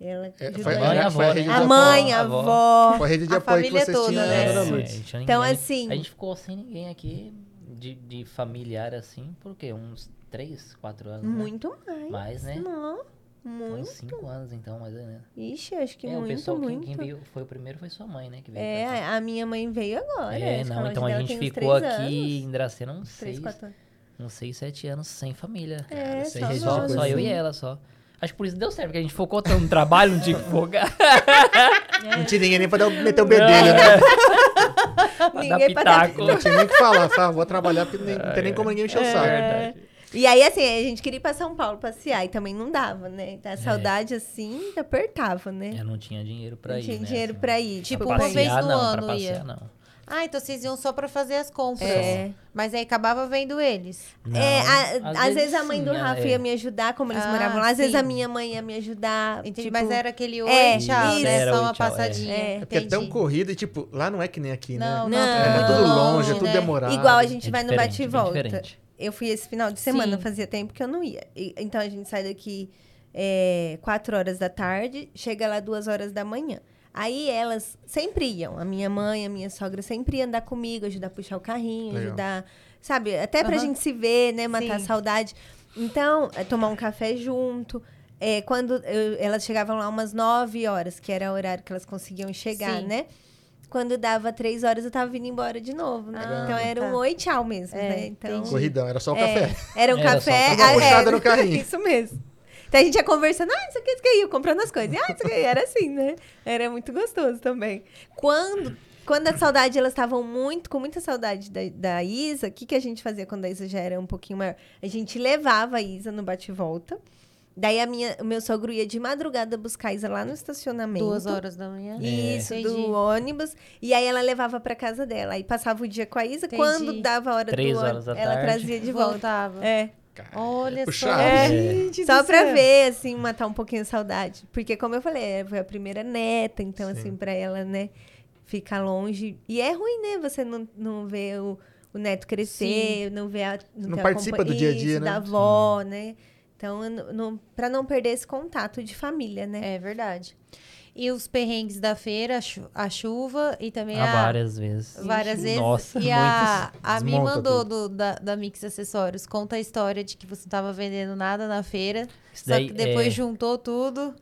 É, ajudou foi, a Mãe, a, foi a avó, né? a apoio. mãe, a avó. Foi a rede de A apoio que família vocês toda, tinham, né? né, dona É, a Então, ninguém. assim- A gente ficou sem ninguém aqui de, de familiar assim, por quê? Uns 3, 4 anos. né? Muito mais. Mais, né? Não, Uns muito. 5 anos então, mais menos. Ixi, acho que é, o muito, pessoal, quem, muito. quem veio, foi o primeiro foi sua mãe, né? Que veio. É, a minha mãe veio agora. É, não, a então a gente uns ficou três aqui anos. em Dracena uns Três, 6, quatro anos. uns 6, 7 anos sem família. É, sem só Só, só eu e ela, só. Acho que por isso deu certo, porque a gente focou tanto no trabalho, não tinha que focar. Não tinha ninguém nem pra dar, meter o bedelho, né? pra Ninguém dar pra dar pitaco. Não tinha nem o que falar. Fala, vou trabalhar porque nem- não tem nem como ninguém encher o saco. É. E aí, assim, a gente queria ir pra São Paulo passear e também não dava, né? Então, a saudade, assim, apertava, né? Eu não tinha dinheiro pra não ir, tinha né, dinheiro assim. pra ir. Tipo, Pra uma vez passear, no não, ano pra ia. passear, não. Ah, então vocês iam só pra fazer as compras. É. Mas aí acabava vendo eles. Não, é, a- às, vezes, a mãe do sim, Rafa é. ia me ajudar, como eles Ah, moravam lá. Às vezes sim. a minha mãe ia me ajudar. Entendi, tipo, mas era aquele oi, é, tchau, isso. né? Era Só oi, uma tchau, é. passadinha. É. É porque é tão corrido e, tipo, lá não é que nem aqui, né? Não, Não, é É, tudo longe, é tudo né? demorado. Igual a gente É vai no bate e volta. Eu fui esse final de semana, Sim. fazia tempo que eu não ia. E- então a gente sai daqui é, 4 horas da tarde, chega lá 2 horas da manhã. Aí elas sempre iam, a minha mãe, a minha sogra sempre ia andar comigo, ajudar a puxar o carrinho, Legal. ajudar, sabe, até pra Aham. gente se ver, né, matar a Sim. saudade. Então, é tomar um café junto. É, quando eu- elas chegavam lá umas 9 horas, que era o horário que elas conseguiam chegar, Sim. né? Quando dava 3 horas, eu tava vindo embora de novo, né? Ah, então era um tá. oi, tchau mesmo, É, né? Então. Corridão, era só o é, café. Era um Era só café. o café. ah, Puxada é, no carrinho. Isso mesmo. Então a gente ia conversando, ah, isso aqui, isso aqui, eu comprando as coisas. Ah, isso aqui. Era assim, né? Era muito gostoso também. Quando, quando a saudade, elas estavam muito, com muita saudade da, da Isa, o que, que a gente fazia quando a Isa já era um pouquinho maior? A gente levava a Isa no bate-volta. Daí a minha, o meu sogro ia de madrugada buscar a Isa lá no estacionamento. Duas horas da manhã. Isso, Entendi. do ônibus. E aí ela levava pra casa dela. Aí passava o dia com a Isa. Entendi. Quando dava a hora Três do horas ônibus, da ela tarde. trazia de volta. Voltava. É. Cara, Olha é só. puxado. É. Gente Só pra céu. ver, assim, matar um pouquinho a saudade. Porque, como eu falei, é, foi a primeira neta, então, Sim. assim, pra ela, né, ficar longe. E é ruim, né, você não, não ver o, o neto crescer, não ver a. Não a participa do dia a dia, né? Da avó, né? Então, não, não, pra não perder esse contato de família, né? É verdade. E os perrengues da feira, a chu- a chuva e também Ah, a... várias vezes. Várias vezes. Nossa, e a, a Mi mandou do, da, da Mix Acessórios. Conta a história de que você não tava vendendo nada na feira. Isso só daí, que depois é, juntou tudo.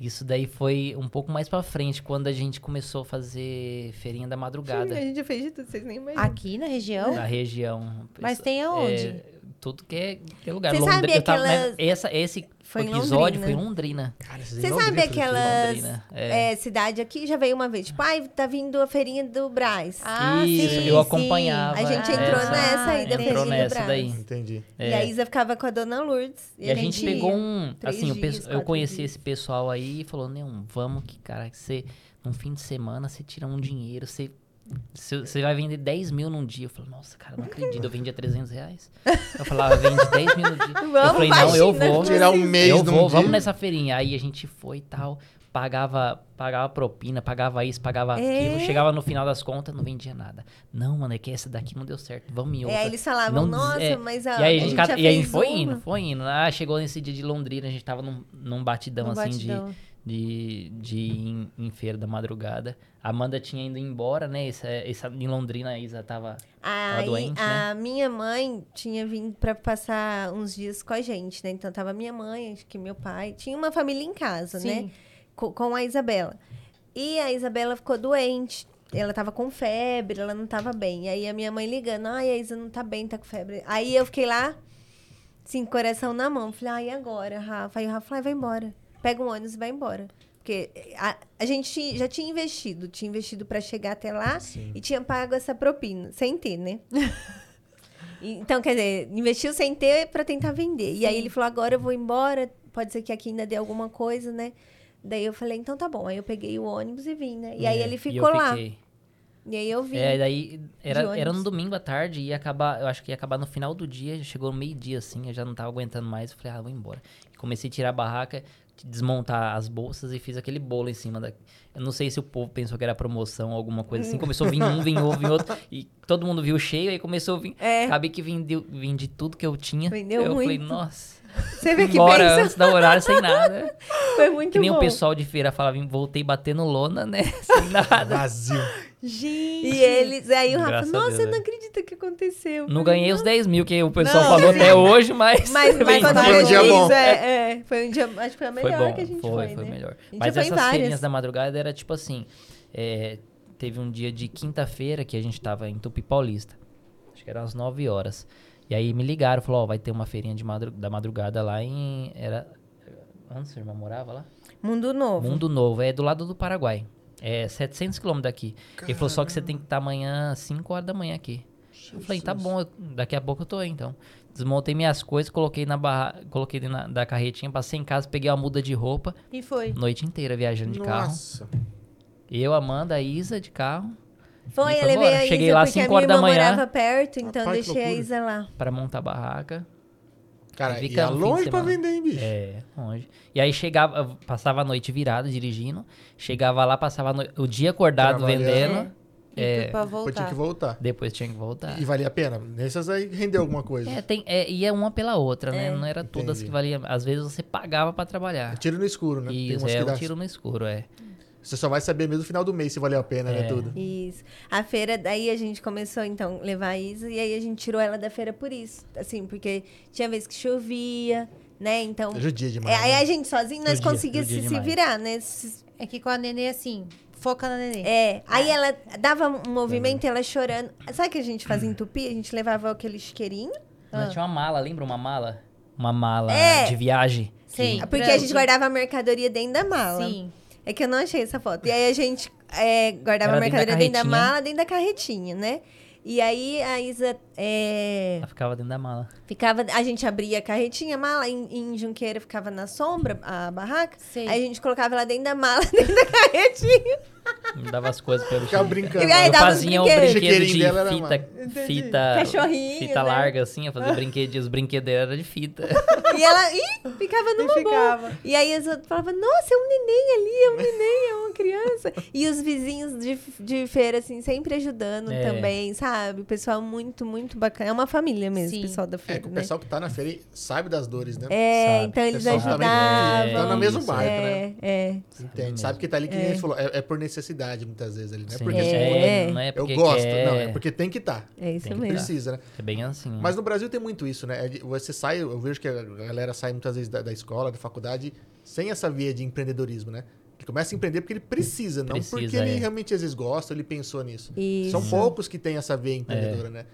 Isso daí foi um pouco mais pra frente, quando a gente começou a fazer feirinha da A madrugada gente já fez de tudo, vocês nem imaginam. Aqui na região. na região. Mas tem aonde? É, tudo que é, que é lugar. Você Londri- sabe tava- né, essa, esse Foi em episódio Londrina. foi em Londrina. Cara, Você sabe aquelas é. é, cidade aqui? Já veio uma vez, tipo, ai, tá vindo a feirinha do Brás. Ah, Isso, sim, eu sim. acompanhava. A gente Ah, entrou essa. nessa aí da Entrou feirinha do nessa Brás. daí. Entendi. E É. a Isa ficava com a dona Lourdes. E a gente pegou ia. um. Assim, dias, eu conheci dias. esse pessoal aí e falou: Não, vamos que, cara, que você, num fim de semana, você tira um dinheiro, você você vai vender 10 mil num dia. Eu falei, nossa, cara, não acredito, eu vendia 300 reais. Eu falava, vende 10 mil no dia. eu Vamos, falei, não, eu vou. Tirar um mês eu num vou, dia. vamos nessa feirinha. Aí a gente foi e tal, pagava, pagava propina, pagava isso, pagava É. aquilo. Chegava no final das contas, não vendia nada. Não, mano, é que essa daqui não deu certo, vamos em outra. É, aí eles falavam, Não nossa, é, mas E a, aí a a gente, gente ca- já e aí a gente foi uma. indo, foi indo. Ah, chegou nesse dia de Londrina, a gente tava num, num batidão, assim, batidão. de, de ir em, em feira da madrugada. A Amanda tinha ido embora, né? Essa, essa, em Londrina a Isa tava. Aí doente, a minha mãe tinha vindo pra passar uns dias com a gente, né? Então tava minha mãe, acho que meu pai. Tinha uma família em casa, né? Sim. Co- Com, a Isabela. E a Isabela ficou doente. Ela tava com febre, ela não tava bem. Aí a minha mãe ligando, ai, a Isa não tá bem, tá com febre. Aí eu fiquei lá, assim, coração na mão. Falei, ai, e agora, Rafa? Aí o Rafa falou, "Ai, vai embora. Pega um ônibus e vai embora. Porque a, a gente já tinha investido, tinha investido pra chegar até lá e tinha pago essa propina, sem ter, né? E- Então, quer dizer, investiu sem ter pra tentar vender. E aí ele falou, agora eu vou embora, pode ser que aqui ainda dê alguma coisa, né? Daí eu falei, então tá bom. Aí eu peguei o ônibus e vim, né? E aí É, ele e ficou eu lá. fiquei. E aí eu vim. É, daí era, era no domingo à tarde e ia acabar, eu acho que ia acabar no final do dia, chegou meio-dia assim, eu já não tava aguentando mais, eu falei, ah, vou embora. Comecei a tirar a barraca, desmontar as bolsas e fiz aquele bolo em cima da. Eu não sei se o povo pensou que era promoção ou alguma coisa assim. Começou a vir um, vinha outro, outro. E todo mundo viu cheio, aí começou a vir. É. Acabei que vendi, vendi tudo que eu tinha. Vendeu eu falei, muito. nossa. Você vê que embora pensa? antes da horário sem nada. Foi muito Que nem bom. o pessoal de feira falava, voltei batendo lona, né? Sem nada. Vazio. Gente. E eles, aí o Rafa, Graças nossa, Deus, eu não é. acredito o que aconteceu. Não ganhei os 10 mil que o pessoal Não, falou sim. até hoje, mas. Mas, mas quando a Foi um dia bom. É, é, foi um dia, acho que foi a Foi melhor bom, que a gente foi, foi, foi né? melhor. A gente Mas foi essas feirinhas da madrugada era tipo assim, é, teve um dia de quinta-feira que a gente tava em Tupi Paulista, acho que era às 9 horas, e aí me ligaram, falou, ó, vai ter uma feirinha de madru da madrugada lá em, era, onde sua irmã morava lá? Mundo Novo. Mundo Novo, é do lado do Paraguai, é 700 quilômetros daqui. Ele falou só que você tem que estar amanhã 5 horas da manhã aqui. Eu falei, tá bom, eu- daqui a pouco eu tô aí, então. Desmontei minhas coisas, coloquei na barra, coloquei na, da carretinha, passei em casa, peguei uma muda de roupa, E foi. noite inteira viajando de carro. Nossa. Eu, Amanda, a Isa de carro Foi, E eu levei embora. a Isa Cheguei lá porque a cinco minha horas da irmã manhã. morava perto, então Rapaz, deixei a. Isa lá. para montar a barraca. Cara, Aí fica é longe pra vender, hein, bicho? É, longe. E aí chegava, passava a noite virado, dirigindo. Chegava lá, passava o dia acordado vendendo. E É, foi pra Depois tinha voltar. que voltar. depois tinha que voltar. E valia a pena. Nessas aí rendeu alguma coisa. É, tem, é, e é uma pela outra, né? É. Não era todas Entendi. que valia. Às vezes você pagava pra trabalhar. Tiro no escuro, né? Tem Isso, umas é que um dá- tiro no escuro, é. Você só vai saber mesmo no final do mês se valeu a pena, né? É. Tudo. Isso. A feira, daí a gente começou, então, levar a Isa, e aí a gente tirou ela da feira por isso. Assim, porque tinha vez que chovia, né? Então. É judia demais. É, aí né? a gente sozinho, nós Judia, conseguíamos se, se virar, né? É que com a nenê, assim, foca na nenê. É, aí ela dava um movimento, ela chorando. Sabe o que a gente fazia em Tupi? A gente levava aquele isqueirinho. Nós tinha uma mala, lembra uma mala? Uma mala É. de viagem. Sim. Porque a gente guardava a mercadoria dentro da mala. Sim. É que eu não achei essa foto. E aí a gente é, guardava Era a dentro da mercadoria dentro da mala, dentro da carretinha, né? E aí a Isa é, Ela ficava dentro da mala. ficava. A gente abria a carretinha, a mala, em, em Junqueira ficava na sombra, a barraca. Sim. Aí a gente colocava ela dentro da mala, dentro da carretinha. Me dava as coisas pra eu Ficava brincando. E aí Eu dava os fazia o brinquedos. brinquedo de Chiqueirinho dela era fita, Entendi. fita, Cachorrinho, fita né? larga assim, eu fazia brinquedinhos, os brinquedos dela era de fita. E ela ih, ficava numa E boa. ficava. E aí as outras falavam, nossa, é um neném ali, é um neném, é uma criança. E os vizinhos de, de feira, assim, sempre ajudando É. também, sabe? O pessoal muito, muito bacana. É uma família mesmo, Sim. o pessoal da É feira, que o né? pessoal que tá na feira sabe das dores, né? É, Sabe. então eles também ajudavam. tá no mesmo barco, né? É, é. Entende? Sabe que tá ali que nem a gente falou. É, é por necessidade, muitas vezes ali. Não é Sim. porque É. Não é eu porque gosto. quer, Não, é porque tem que estar. É isso mesmo. dar. Precisa, né? É bem assim. né? Mas no Brasil tem muito isso, né? É, Você sai, eu vejo que a galera sai muitas vezes da, da escola, da faculdade, sem essa via de empreendedorismo, né? Ele começa a empreender porque ele precisa, não Precisa, porque ele é. realmente às vezes gosta, ele pensou nisso. Isso. São poucos que têm essa veia empreendedora, né?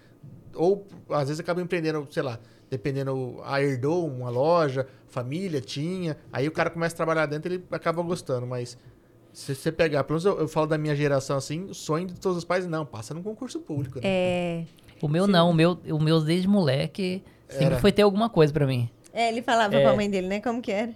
Ou às vezes acabam empreendendo, sei lá, dependendo, a herdou uma loja, família tinha, aí o cara começa a trabalhar dentro ele acaba gostando, mas se você pegar, pelo menos eu, eu falo da minha geração assim, o sonho de todos os pais, não, passa num concurso público, né? É. O meu não, o meu, o meu desde moleque sempre Era. foi ter alguma coisa pra mim. É, ele falava É. pra mãe dele, né? Como que era?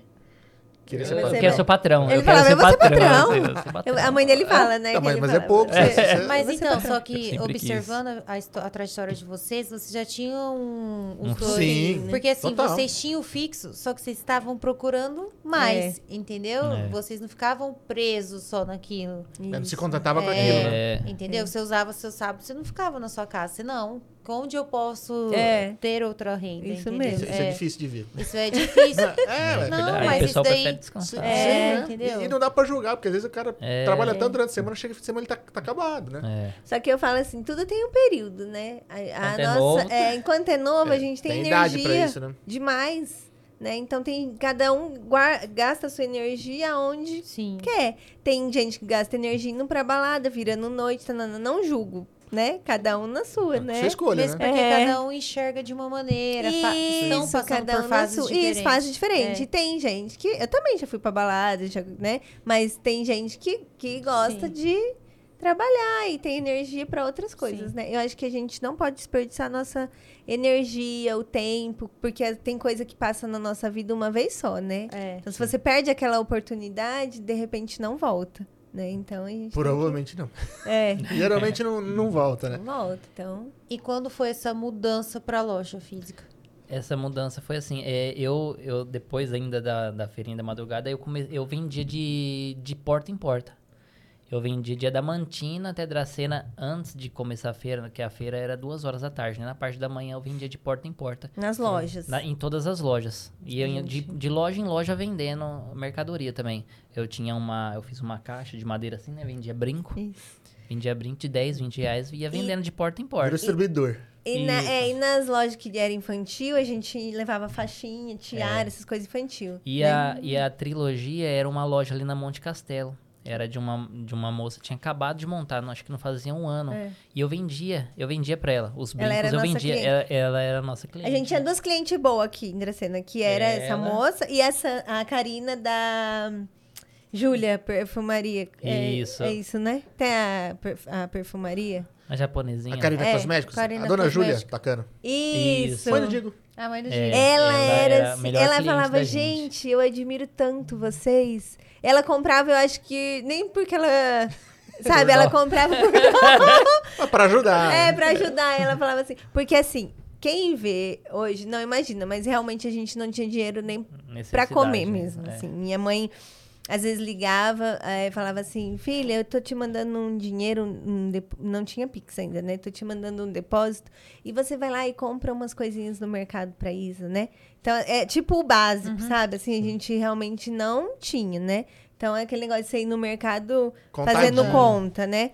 Queria Eu, ser patrão. quero ser patrão. Ele eu quero fala, ser "Eu vou ser patrão. patrão." eu vou ser patrão. Eu- a mãe dele fala, né? Que mas, mas é pouco. "Você- você- você- Mas então, tá- só que observando a, a trajetória de vocês, vocês já tinham um, Um dois. Sim, Porque assim, total. vocês tinham o fixo, só que vocês estavam procurando mais, entendeu? É. Vocês não ficavam presos só naquilo. Não se contentava com É. aquilo, né? É, Entendeu? Você usava seu sábado, você não ficava na sua casa. Você não. Onde eu posso É. ter outra renda? Isso entendeu? Isso, isso é. É, difícil de ver. Isso é difícil. É. Não, mas isso daí- Sim. É, né? entendeu? E, e não dá pra julgar, porque às vezes o cara É. trabalha tanto durante a semana, chega fim de semana ele tá, tá acabado, né? É. Só que eu falo assim, tudo tem um período, né? A, a Enquanto é nossa, novo, é, enquanto é novo, a gente tem, tem energia idade pra isso, né? demais, né? Então tem cada um guar- gasta a sua energia onde Sim. quer. Tem gente que gasta energia indo pra balada, virando noite, tá, não, não julgo, né? Cada um na sua, né? Sua escolha, Mesmo né? porque É. cada um enxerga de uma maneira. fa- estão Isso, passando cada por um fases na sua. diferentes. Isso, fase diferente. É. E tem gente que. Eu também já fui pra balada, já, né? Mas tem gente que, que gosta Sim. de trabalhar e tem energia pra outras coisas, Sim. né? Eu acho que a gente não pode desperdiçar a nossa energia, o tempo, porque tem coisa que passa na nossa vida uma vez só, né? É. Então, se você perde aquela oportunidade, de repente não volta, né? Então a gente. tem que- Provavelmente não. É, Geralmente não, não volta, né? não volta. Então. E quando foi essa mudança pra loja física? Essa mudança foi assim, é, eu, eu depois ainda da, da feirinha da madrugada, eu, come, eu vendia de, de porta em porta. Eu vendia dia da Mantina até Dracena antes de começar a feira, que a feira era duas horas da tarde, né? Na parte da manhã eu vendia de porta em porta. Nas lojas. Na- em todas as lojas. E eu ia de, de loja em loja vendendo mercadoria também. Eu tinha uma. Eu fiz uma caixa de madeira assim, né? Vendia brinco. Isso. Vendia brinco de 10, 20 reais e ia vendendo de porta em porta. distribuidor. E, na- Isso. é, e nas lojas que era infantil, a gente levava faixinha, tiara, É. essas coisas infantil. E né? a, e a trilogia era uma loja ali na Monte Castelo. Era de uma, de uma moça, tinha acabado de montar, não- acho que não fazia um ano. É. E eu vendia, eu vendia pra ela. Os Ela brincos era eu vendia. Ela, ela era nossa cliente. A gente tinha duas clientes boas aqui em Dracena, que era essa Ela. moça e essa, a Karina da Júlia Perfumaria. É, Isso. É isso, né? Tem a, perf- a perfumaria. A japonesinha. A Karina É, Cosméticos. Karina a dona Júlia, tacana. Isso. Mãe do Digo. A mãe do É. Gil. Ela, Ela era, era assim, ela falava, gente. gente. eu admiro tanto vocês. Ela comprava, eu acho que nem porque ela. Sabe, ela comprava por pra ajudar. É, pra ajudar. Ela falava assim. Porque assim, quem vê hoje, não imagina, mas realmente a gente não tinha dinheiro nem pra Necessidade, comer né? mesmo. É. Assim. Minha mãe às vezes ligava e falava assim: Filha, eu tô te mandando um dinheiro. um não tinha Pix ainda, né? Tô te mandando um depósito. E você vai lá e compra umas coisinhas no mercado pra Isa, né? Então, é tipo o básico, sabe? Assim, a gente realmente não tinha, né? Então, é aquele negócio de você ir no mercado fazendo Contadinho. conta, né?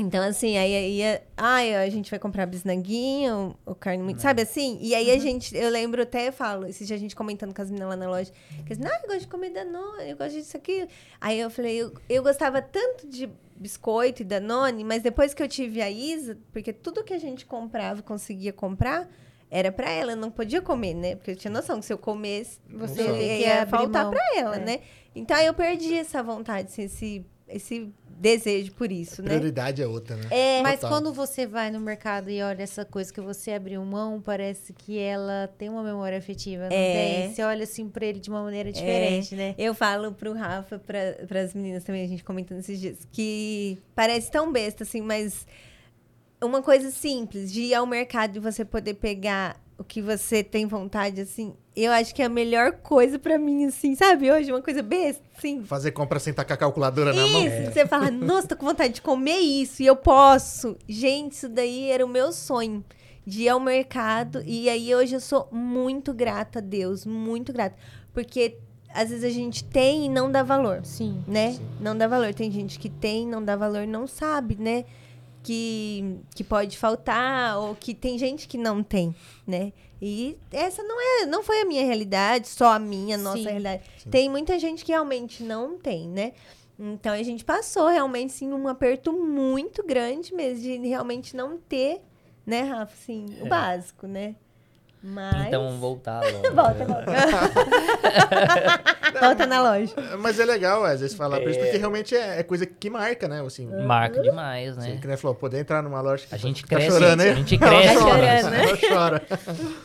Então, assim, aí ia. Ai, a gente vai comprar bisnaguinho, o carne moída, sabe assim? E aí a gente, eu lembro até, eu falo, esse dia a gente comentando com as meninas lá na loja, que assim, ah, eu gosto de comer Danone, eu gosto disso aqui. Aí eu falei, eu, eu gostava tanto de biscoito e Danone, mas depois que eu tive a Isa, porque tudo que a gente comprava, conseguia comprar, era pra ela, eu não podia comer, né? Porque eu tinha noção que se eu comesse, você Não. ia, ia faltar pra ela, É. né? Então aí eu perdi essa vontade, assim, esse, esse desejo por isso, né? Prioridade é outra, né? É, Mas Total. quando você vai no mercado e olha essa coisa que você abriu mão, parece que ela tem uma memória afetiva, não É. tem? Você olha assim pra ele de uma maneira diferente, né? Eu falo pro Rafa, para as meninas também, a gente comentando esses dias, que parece tão besta, assim, mas uma coisa simples, de ir ao mercado e você poder pegar o que você tem vontade, assim, eu acho que é a melhor coisa pra mim, assim, sabe? Hoje, uma coisa besta, assim. Fazer compra sem estar com a calculadora na mão. Isso, você fala, nossa, tô com vontade de comer isso e eu posso. Gente, isso daí era o meu sonho. De ir ao mercado. E aí hoje eu sou muito grata a Deus, muito grata. Porque às vezes a gente tem e não dá valor, Sim. né? Não dá valor. Tem gente que tem, não dá valor, não sabe, né? Que, que pode faltar, ou que tem gente que não tem, né? E essa não é, não foi a minha realidade, só a minha, a nossa Sim. realidade. Tem muita gente que realmente não tem, né? Então a gente passou realmente sim um aperto muito grande mesmo de realmente não ter, né, Rafa, assim, o É. básico, né? Mas... Então, voltar logo. Volta, volta. volta na loja. Mas é legal, às vezes, falar pra isso, É. porque realmente é, é coisa que marca, né? Assim, Marca demais, assim, né? que nem falou, poder entrar numa loja que A gente fica cresce, chorando, hein? a gente Ela cresce. chora, Chorando, né? ela chora.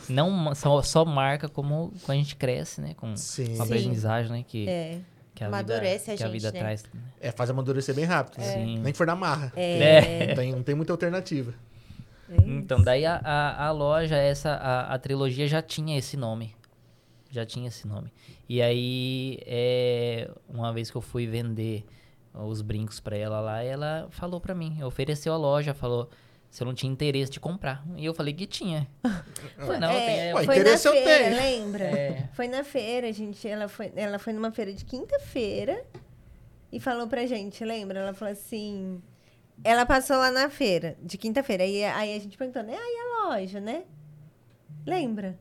Não só, só marca como quando a gente cresce, né? Com Sim. com a aprendizagem, né? Que, É. que a Amadurece vida, a que a gente, vida né? traz. É, faz amadurecer bem rápido. né? Sim. Nem que for na marra. É. Não, tem, não tem muita alternativa. Então, daí a, a, a loja, essa, a, a trilogia já tinha esse nome. Já tinha esse nome. E aí, é, uma vez que eu fui vender os brincos pra ela lá, ela falou pra mim, ofereceu a loja, falou se eu não tinha interesse de comprar. E eu falei que tinha. Foi, não, É, tem, é, Ué, foi na interesse eu feira, tenho. lembra? É. Foi na feira, gente. Ela foi, ela foi numa feira de quinta-feira e falou pra gente, lembra? Ela falou assim. Ela passou lá na feira de quinta-feira. Aí, aí a gente perguntou, né? Aí a loja, né? Lembra?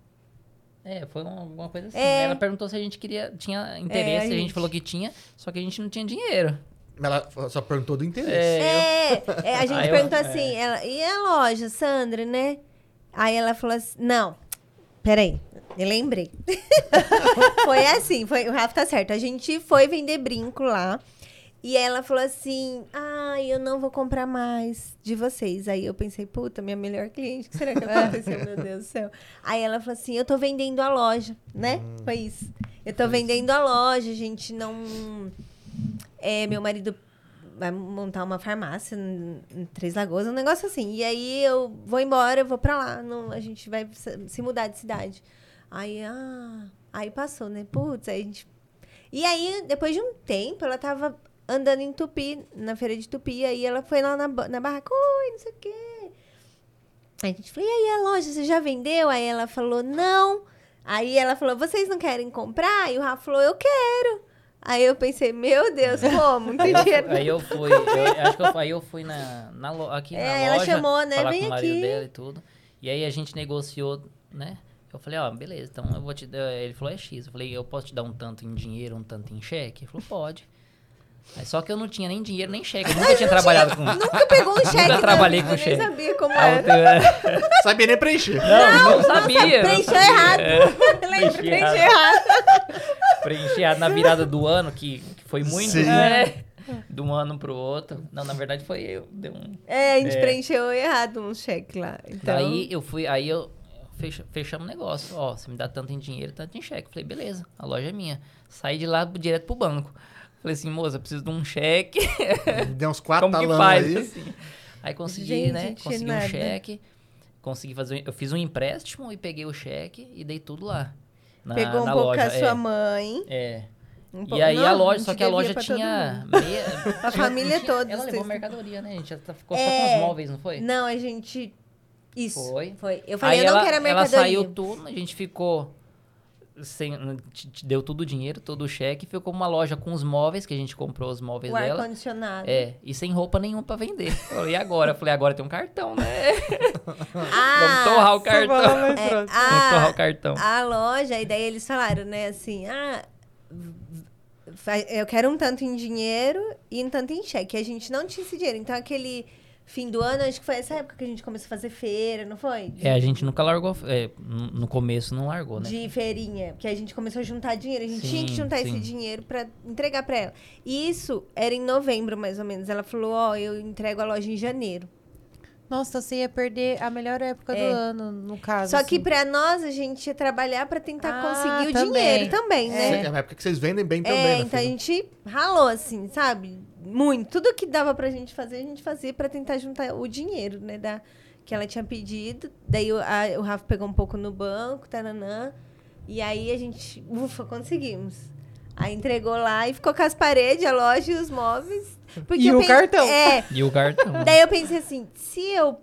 É, foi uma, alguma coisa assim. É. Ela perguntou se a gente queria, tinha interesse, a a gente gente- falou que tinha, só que a gente não tinha dinheiro. Mas ela só perguntou do interesse. É, É, é, a gente Aí eu- perguntou é. assim, ela, e a loja, Sandra, né? Aí ela falou assim, não, peraí, eu lembrei. foi assim, foi, o Rafa tá certo. A gente foi vender brinco lá. E ela falou assim, ai, eu não vou comprar mais de vocês. Aí eu pensei, puta, minha melhor cliente, o que será que aconteceu, meu Deus do céu? Aí ela falou assim, eu tô vendendo a loja, né? Foi isso. Eu tô vendendo a loja, a gente não... É, meu marido vai montar uma farmácia em Três Lagoas, um negócio assim. E aí eu vou embora, eu vou pra lá, não, a gente vai se se mudar de cidade. Aí, ah, aí passou, né? Putz, aí a gente. E aí, depois de um tempo, ela tava andando em Tupi, na feira de Tupi, aí ela foi lá na, na barraca, oi, não sei o quê. Aí a gente falou, e aí a loja, você já vendeu? Aí ela falou, não. Aí ela falou, vocês não querem comprar? E o Rafa falou, eu quero. Aí eu pensei, meu Deus, como? Não tem dinheiro. Aí eu fui, eu, acho que eu, aí eu fui na, na aqui É, na ela loja, chamou, né? falar Vem com o marido aqui. dela e tudo. E aí a gente negociou, né? Eu falei, ó, beleza, então eu vou te dar. Ele falou, é X. Eu falei, eu posso te dar um tanto em dinheiro, um tanto em cheque? Ele falou, pode. Aí, só que eu não tinha nem dinheiro, nem cheque. Eu nunca tinha trabalhado com. Nunca pegou um cheque. na trabalhei vida, com nem cheque. sabia como Aí era. eu- Sabia nem preencher. Não, não, sabia. não Preencheu sabia. errado. É, Lembra? preenchi Preencheu errado. errado. preencheado na virada do ano, que, que foi muito, Sim. né? De um ano pro outro. Não, na verdade foi eu. Deu um... É, a gente É. preencheu errado um cheque lá. Então, Daí eu fui, aí eu fecha, fechamos o negócio. Ó, você me dá tanto em dinheiro, tanto em cheque. Falei, beleza, a loja é minha. Saí de lá direto pro banco. Falei assim, moça, eu preciso de um cheque. Deu uns quatro Como que talão faz? aí. Assim? Aí consegui, Gente, né? Consegui um nada. cheque. Consegui fazer. um- Eu fiz um empréstimo e peguei o cheque e dei tudo lá. Na, pegou um na pouco loja. com a sua é, mãe. É. um E aí Não, a loja, só que a loja tinha meia. A família tinha- toda, Ela levou vocês- mercadoria, né? A gente tá- ficou É. só com os móveis, não foi? Não, a gente... Isso. Foi. Foi. Eu falei, Aí eu não ela, quero a ela mercadoria. saiu tudo, a gente ficou. Sem, deu todo o dinheiro, todo o cheque, ficou uma loja com os móveis, que a gente comprou os móveis O dela. ar-condicionado. É, e sem roupa nenhuma pra vender. E agora? Eu falei, agora tem um cartão, né? Ah, Vamos torrar o cartão. é, Vamos torrar ah, o cartão. a loja, e daí eles falaram, né, assim, ah, eu quero um tanto em dinheiro e um tanto em cheque. A gente não tinha esse dinheiro. Então, aquele fim do ano, acho que foi essa época que a gente começou a fazer feira, não foi? De, É, a gente nunca largou. é, no começo não largou, né? de feirinha, porque a gente começou a juntar dinheiro. A gente tinha que Sim, juntar esse sim. dinheiro pra entregar pra ela. E isso era em novembro, mais ou menos. Ela falou, ó, eu entrego a loja em janeiro. Nossa, você ia perder a melhor época É. do ano, no caso. Só que assim. pra nós, a gente ia trabalhar pra tentar Ah, conseguir o também. dinheiro também, né? É uma época que vocês vendem bem também, É, né, então a gente ralou, assim, sabe? Muito. Tudo que dava pra gente fazer, a gente fazia pra tentar juntar o dinheiro, né? Da, que ela tinha pedido. Daí o, a- o Rafa pegou um pouco no banco, taranã. E aí a gente, ufa, conseguimos. Aí entregou lá e ficou com as paredes, a loja e os móveis. Porque E eu o cartão. É. E o cartão. Daí eu pensei assim, se eu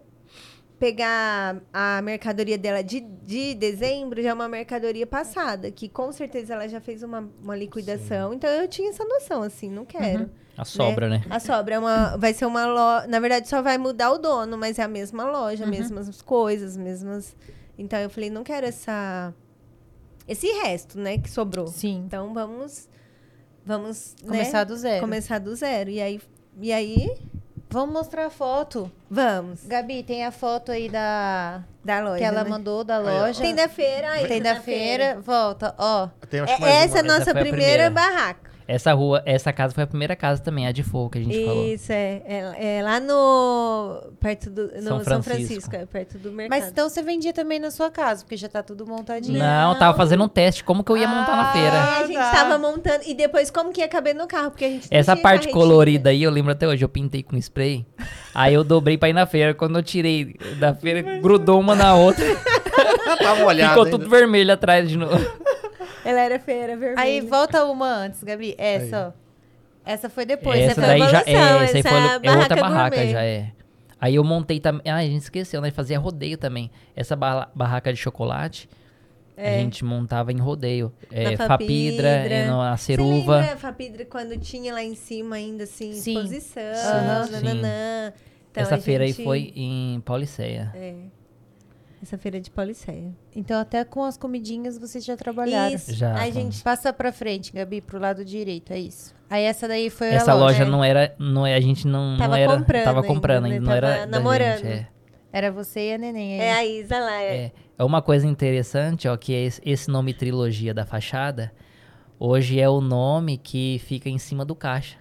pegar a mercadoria dela de, de dezembro, já é uma mercadoria passada, que com certeza ela já fez uma, uma liquidação. Então eu tinha essa noção, assim, não quero. A sobra, né? A sobra é uma, vai ser uma loja. Na verdade, só vai mudar o dono, mas é a mesma loja, mesmas coisas, mesmas. Então eu falei, não quero essa. Esse resto, né, que sobrou. Sim. Então vamos. Vamos. né, Começar do zero. Começar do zero. E aí. E aí Vamos mostrar a foto. Vamos. Gabi, tem a foto aí da Da loja. que ela né? mandou da loja. Tem da feira, aí Tem da feira. Volta, ó. Tem, É, essa é a nossa Essa primeira, primeira. barraca. Essa rua, essa casa foi a primeira casa também, a de fogo que a gente falou. Isso, é, é. é lá no. Perto do. No São São Francisco. Francisco, é perto do mercado. Mas então você vendia também na sua casa, porque já tá tudo montadinho. Não, tava fazendo um teste, como que eu ia montar na Ah, feira. a gente tá. tava montando. E depois, como que ia caber no carro? Porque a gente não Essa parte colorida aí, eu lembro até hoje, eu pintei com spray. Aí eu dobrei pra ir na feira. Quando eu tirei da feira, grudou uma na outra. Tá molhado ficou ainda. tudo vermelho atrás de novo. Ela era feira vermelha. Aí volta uma antes, Gabi. Essa, ó. Essa foi depois. essa a daí já evolução, é, essa aí essa foi é a é outra barraca gourmet. já é. Aí eu montei também. Ah, a gente esqueceu, né? Fazia rodeio também. Essa barra- barraca de chocolate, a É. gente montava em rodeio. É, Na Fapidra, é, no- a Você ceruva. lembra, Fapidra, quando tinha lá em cima ainda, assim, Sim. exposição, Sim, sim. nananã. Então, Essa a feira gente- aí foi em Pauliceia. É. Essa feira de Pauliceia. Então até com as comidinhas vocês já trabalharam. Isso. Já, a gente... Passa pra frente, Gabi, pro lado direito, é isso. Aí essa daí foi Essa a loja né? não era, não é, a gente não, Tava não era, comprando tava comprando ainda, não era namorando. gente, é. Era você e a neném aí. É a Isa lá. É. É, é uma coisa interessante, ó, que é esse, esse nome trilogia da fachada, hoje é o nome que fica em cima do caixa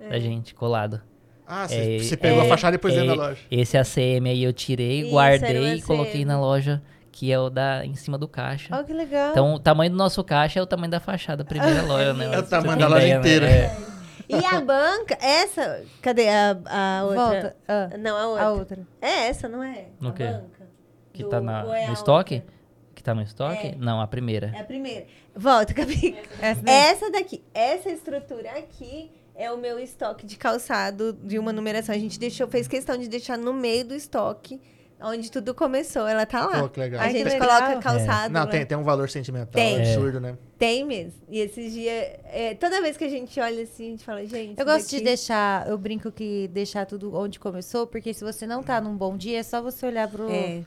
É. da gente, colado. Ah, você, É, você pegou é, a fachada e depois dentro É, da loja. Esse ACM aí eu tirei, Isso, guardei e coloquei na loja, que é o da em cima do caixa. Ó, que legal. Então, o tamanho do nosso caixa é o tamanho da fachada, a primeira loja, né? É o tamanho da loja ideia, né? inteira. É. E a banca, essa... Cadê a, a outra? Volta. Ah, Não, a outra. a outra. É essa, não é? No a quê? banca? Que Do- tá na- é no estoque? outra? Que tá no estoque? É. Não, a primeira. É a primeira. Volta, Gabi. Essa. Essa daqui, essa estrutura aqui é o meu estoque de calçado de uma numeração. A gente deixou, fez questão de deixar no meio do estoque, onde tudo começou. Ela tá lá. Pô, que legal. A gente legal. coloca calçado. Não, lá. tem, tem um valor sentimental Tem. absurdo, né? Tem mesmo. E esses dias, é, toda vez que a gente olha assim, a gente fala, gente. Eu gosto de daqui- deixar, eu brinco que deixar tudo onde começou, porque se você não tá num bom dia, é só você olhar pro, É,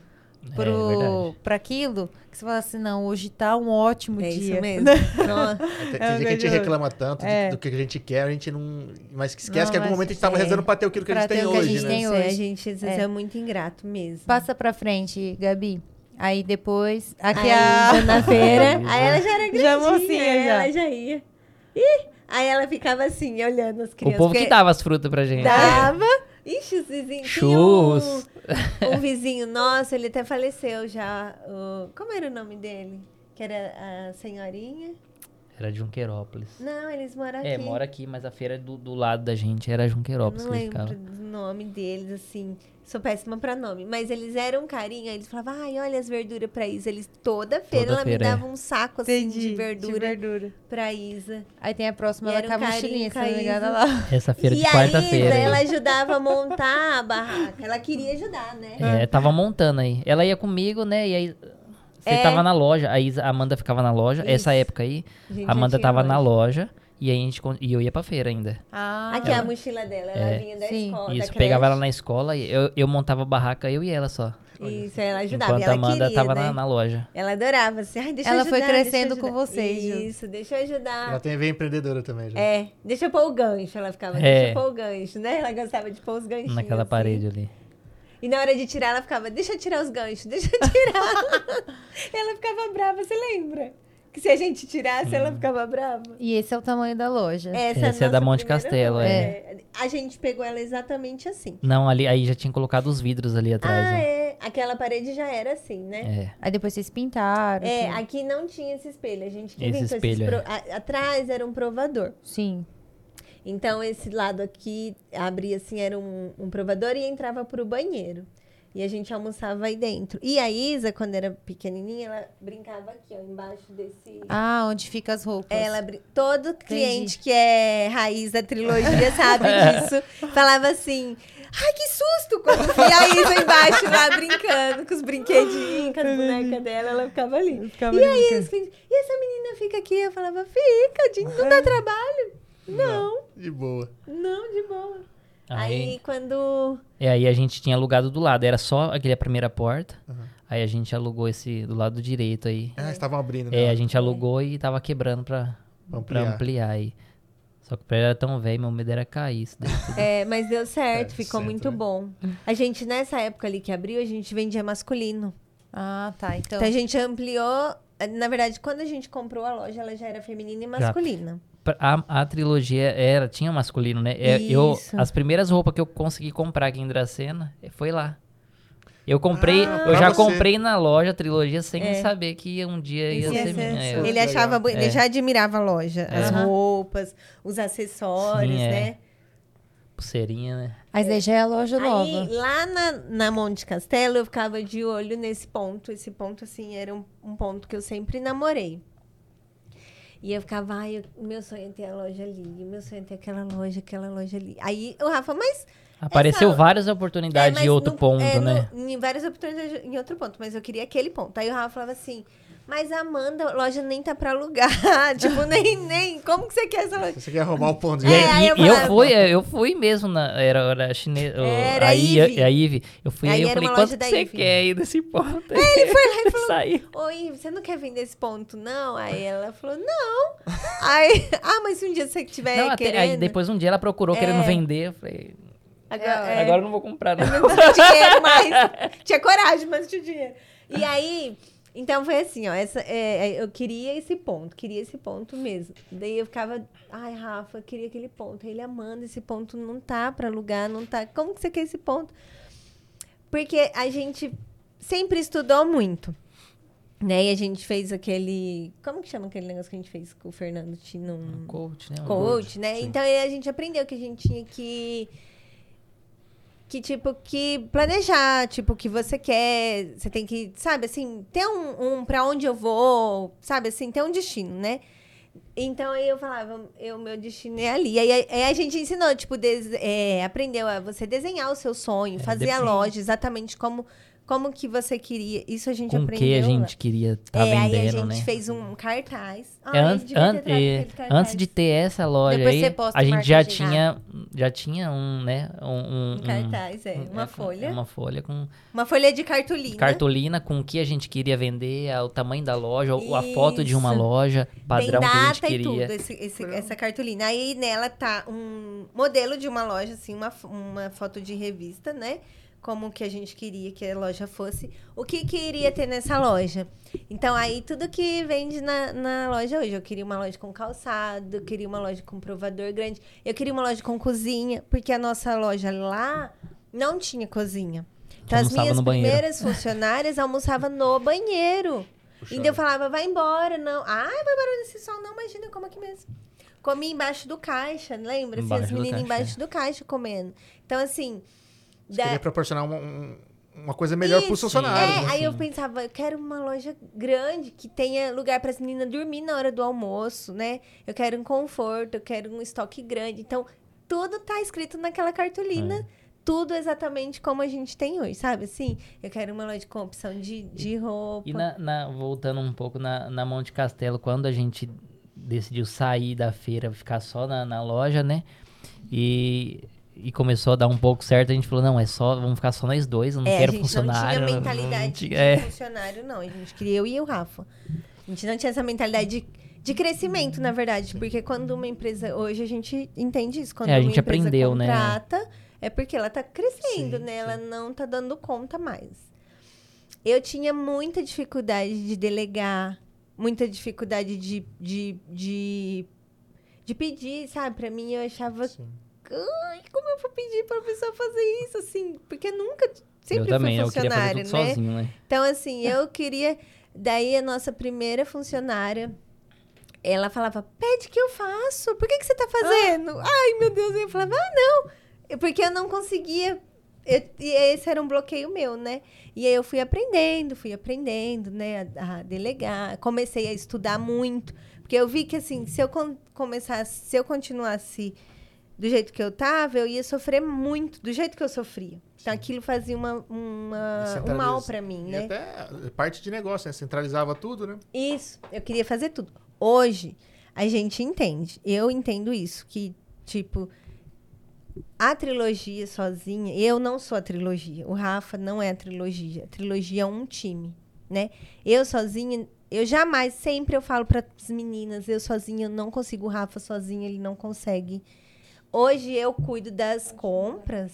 É pro, verdade. pra aquilo, que você fala assim, não, hoje tá um ótimo é dia. isso mesmo. Tem, tem É dia que a gente reclama tanto do- É. do, que a gente quer, a gente não. Mas que esquece Não, que em algum momento a gente tava é. rezando pra ter aquilo que a gente tem o que a hoje, gente né? tem Isso, hoje. é, a gente às vezes É. é. muito ingrato mesmo. Passa pra frente, Gabi. Aí depois, aqui Aí, a... Isa na feira, aí ela já era grandinha, Já mocinha, já. ela já ia. Ih, aí ela ficava assim, olhando as O crianças. povo que dava as frutas pra gente. Dava. Ixi, os vizinhos. Tinha Churros. Um, vizinho nosso, ele até faleceu já. o- como era o nome dele? Que era a senhorinha? Era Junqueirópolis. Não, eles moram aqui. É, mora aqui, mas a feira do, do lado da gente era Eu Junqueirópolis não lembro ficava. do nome deles, assim. Sou péssima pra nome. Mas eles eram carinho. Aí eles falavam, ai, olha as verduras pra Isa. Eles, toda feira, Toda ela feira, me é. dava um saco, assim, Entendi, de verdura verdura. pra Isa. Aí tem a próxima E um com a mochilinha, se não engano, caído. lá. Essa feira e de a quarta-feira. Isa, aí. ela ajudava a montar a barraca. Ela queria ajudar, né? É, tava montando aí. Ela ia comigo, né? E aí. Você É. tava na loja, a, Isa, a Amanda ficava na loja. Essa Isso. época aí, a Amanda tava na loja. E aí a gente e eu ia pra feira ainda. Ah, Aqui é a mochila dela, ela É. vinha da Sim. escola. Isso, da pegava ela na escola e eu, eu montava a barraca, eu e ela só. Isso, ela ajudava. Enquanto e a ela Amanda queria, tava né? na, na loja. Ela adorava, assim, ai, deixa eu Ela ajudar, foi deixa eu crescendo com ajudar. vocês. Isso, deixa eu ajudar. Ela tem a veia empreendedora também, já. É, deixa eu pôr o gancho, ela ficava, É. deixa eu pôr o gancho, né? Ela gostava de pôr os ganchinhos. Naquela assim. parede ali. E na hora de tirar, ela ficava, deixa eu tirar os ganchos, deixa eu tirar. ela ficava brava, você lembra? Que se a gente tirasse, ela ficava brava. E esse é o tamanho da loja. Essa, Essa é da nossa Monte Castelo, loja. é. A gente pegou ela exatamente assim. Não, ali aí já tinha colocado os vidros ali atrás. ah, ó. é. Aquela parede já era assim, né? É. Aí depois vocês pintaram. É, tudo. aqui não tinha esse espelho. A gente que Esse espelho, esses é. pro- a- Atrás era um provador. Sim. Então, esse lado aqui abria assim, era um, um provador e entrava pro banheiro. E a gente almoçava aí dentro. E a Isa, quando era pequenininha, ela brincava aqui, ó, embaixo desse. Ah, onde fica as roupas. Ela, brin- todo cliente que é raiz da trilogia sabe disso. Falava assim: ai, que susto! Quando via a Isa embaixo lá brincando com os brinquedinhos, com as bonecas dela, ela ficava ali. ficava e aí, eles fin- e essa menina fica aqui? Eu falava: fica, não dá trabalho? Não, De boa. não, de boa. Aí, Aí quando. é, aí a gente tinha alugado do lado. Era só aquele a primeira porta. Uhum. Aí a gente alugou esse do lado direito aí. Ah, estavam abrindo, né? É, a gente alugou e tava quebrando pra, Pra pra ampliar. ampliar aí. Só que o prédio era tão velho, meu medo era cair. Isso daí. É, mas deu certo, É, ficou certo, muito né? bom. A gente, nessa época ali que abriu, a gente vendia masculino. Ah, tá. Então, Então a gente ampliou. Na verdade, quando a gente comprou a loja, ela já era feminina e masculina. Pra- A, a trilogia era, tinha masculino, né? É, Eu, as primeiras roupas que eu consegui comprar aqui em Dracena eh, foi lá. Eu comprei, Ah, eu já você. comprei na loja a trilogia sem É. saber que um dia ia ia ser ser minha. Ele achava, bu- ele É. já admirava a loja, as roupas, os acessórios, Sim, é. né? Pulseirinha, né? Mas daí já é a loja Aí, nova. lá na, na Monte Castelo, eu ficava de olho nesse ponto. Esse ponto, assim, era um, um ponto que eu sempre namorei. E eu ficava, ai, eu- meu sonho é ter a loja ali, meu sonho é ter aquela loja, aquela loja ali. Aí o Rafa, mas. Apareceu Essa- várias é, oportunidades mas de outro no- ponto, é, no- né? em várias oportunidades em outro ponto, mas eu queria aquele ponto. Aí o Rafa falava assim. Mas Amanda, a loja nem tá pra alugar. tipo, nem, nem. Como que você quer essa loja? Você quer roubar o ponto E, de É, aí e- eu eu, fui, é, eu fui mesmo na. Era, era chinesa. Era a a I- Ivy. a Ivy. Eu fui Aí aí, eu falei, quanto que você quer aí desse ponto? ele foi lá e falou. Saiu. Oi, você não quer vender esse ponto, não? Aí ela falou, não. Aí, ah, mas se um dia você tiver Não, até, querendo... aí depois um dia ela procurou querendo É. vender. Eu falei, Agora, É, é, agora eu não vou comprar, não. não tinha dinheiro mais. Tinha coragem, mas não tinha dinheiro. E aí, então foi assim, ó. Essa, é, é, eu queria esse ponto, queria esse ponto mesmo. Daí eu ficava, ai, Rafa, eu queria aquele ponto. Ele, Amanda, esse ponto não tá pra alugar, não tá. Como que você quer esse ponto? Porque a gente sempre estudou muito. Né? E a gente fez aquele. Como que chama aquele negócio que a gente fez com o Fernando Tino? Um Coach, né? Um coach, né? sim. Então a gente aprendeu que a gente tinha que que tipo que planejar, tipo o que você quer, você tem que, sabe, assim, ter um, um para onde eu vou, sabe, assim, ter um destino, né? Então aí eu falava, eu meu destino é ali. Aí, aí a gente ensinou, tipo, des- é, aprendeu a você desenhar o seu sonho, fazer a depende. loja exatamente como como que você queria. Isso a gente Com o aprendeu. que a lá. gente queria estar é, aí a vendendo, gente né? fez um cartaz. É, Ai, an- é, antes de ter essa loja Depois aí, a e gente já tinha, já tinha um, né, um, um- Um cartaz, é. Uma folha. Uma folha com Uma folha de cartolina. cartolina com o que a gente queria vender, a- o tamanho da loja, o- a foto de uma Isso. loja, padrão Tem que a gente e tudo, queria. esse, esse- essa cartolina. Aí nela tá um modelo de uma loja, assim, uma, uma foto de revista, né? Como que a gente queria que a loja fosse. O que que iria ter nessa loja? Então, aí tudo que vende na, na loja hoje. Eu queria uma loja com calçado, eu queria uma loja com provador grande, eu queria uma loja com cozinha, porque a nossa loja lá não tinha cozinha. Então, as minhas primeiras funcionárias almoçavam no banheiro. Puxado. Ainda eu falava, vai embora, não. Ai, vai embora nesse sol, não, imagina, como aqui mesmo. Comi embaixo do caixa, lembra? Assim, Embaixo as do meninas embaixo do caixa comendo. Então, assim. Você da- queria proporcionar uma, um- uma coisa melhor para os funcionários. É, né? aí eu pensava, eu quero uma loja grande que tenha lugar para as meninas dormir na hora do almoço, né? Eu quero um conforto, eu quero um estoque grande. Então, tudo tá escrito naquela cartolina. É. Tudo exatamente como a gente tem hoje, sabe? Assim, eu quero uma loja com opção de, de roupa. E na, na- voltando um pouco na, na Monte Castelo, quando a gente decidiu sair da feira, ficar só na, na loja, né? E, e começou a dar um pouco certo, a gente falou, não, é só, vamos ficar só nós dois, eu não é, quero a gente funcionário. não tinha não- não mentalidade tinha- de é. funcionário, não. A gente queria eu e o Rafa. A gente não tinha essa mentalidade de, de crescimento, na verdade. Porque quando uma empresa. Hoje a gente entende isso. Quando É, a uma gente empresa aprendeu, né? contrata, é porque ela tá crescendo, Sim, né? Ela não tá dando conta mais. Eu tinha muita dificuldade de delegar, muita dificuldade de, de, de, de pedir, sabe? Pra mim, eu achava Sim. Ai, como eu vou pedir pra pessoa fazer isso, assim? Porque nunca, sempre eu também, fui eu queria fazer funcionário, tudo né? sozinho, né? Então, assim, eu queria... Daí, a nossa primeira funcionária, ela falava, pede que eu faço. Por que, que você tá fazendo? Ai, meu Deus. Eu falava, ah, não. É Porque eu não conseguia... eu- e esse era um bloqueio meu, né? E aí eu fui aprendendo, fui aprendendo, né? A, a delegar. Comecei a estudar muito. Porque eu vi que, assim, se eu con- começasse... Se eu continuasse do jeito que eu tava, eu ia sofrer muito, do jeito que eu sofria. Então, aquilo fazia uma, uma, um mal pra mim, E né? até parte de negócio, né? Centralizava tudo, né? Isso, eu queria fazer tudo. Hoje, a gente entende, eu entendo isso, que, tipo, a trilogia sozinha, eu não sou a trilogia, o Rafa não é a trilogia, a trilogia é um time, né? Eu sozinha, eu jamais, sempre eu falo para as meninas, eu sozinha eu não consigo, o Rafa sozinho ele não consegue. Hoje eu cuido das compras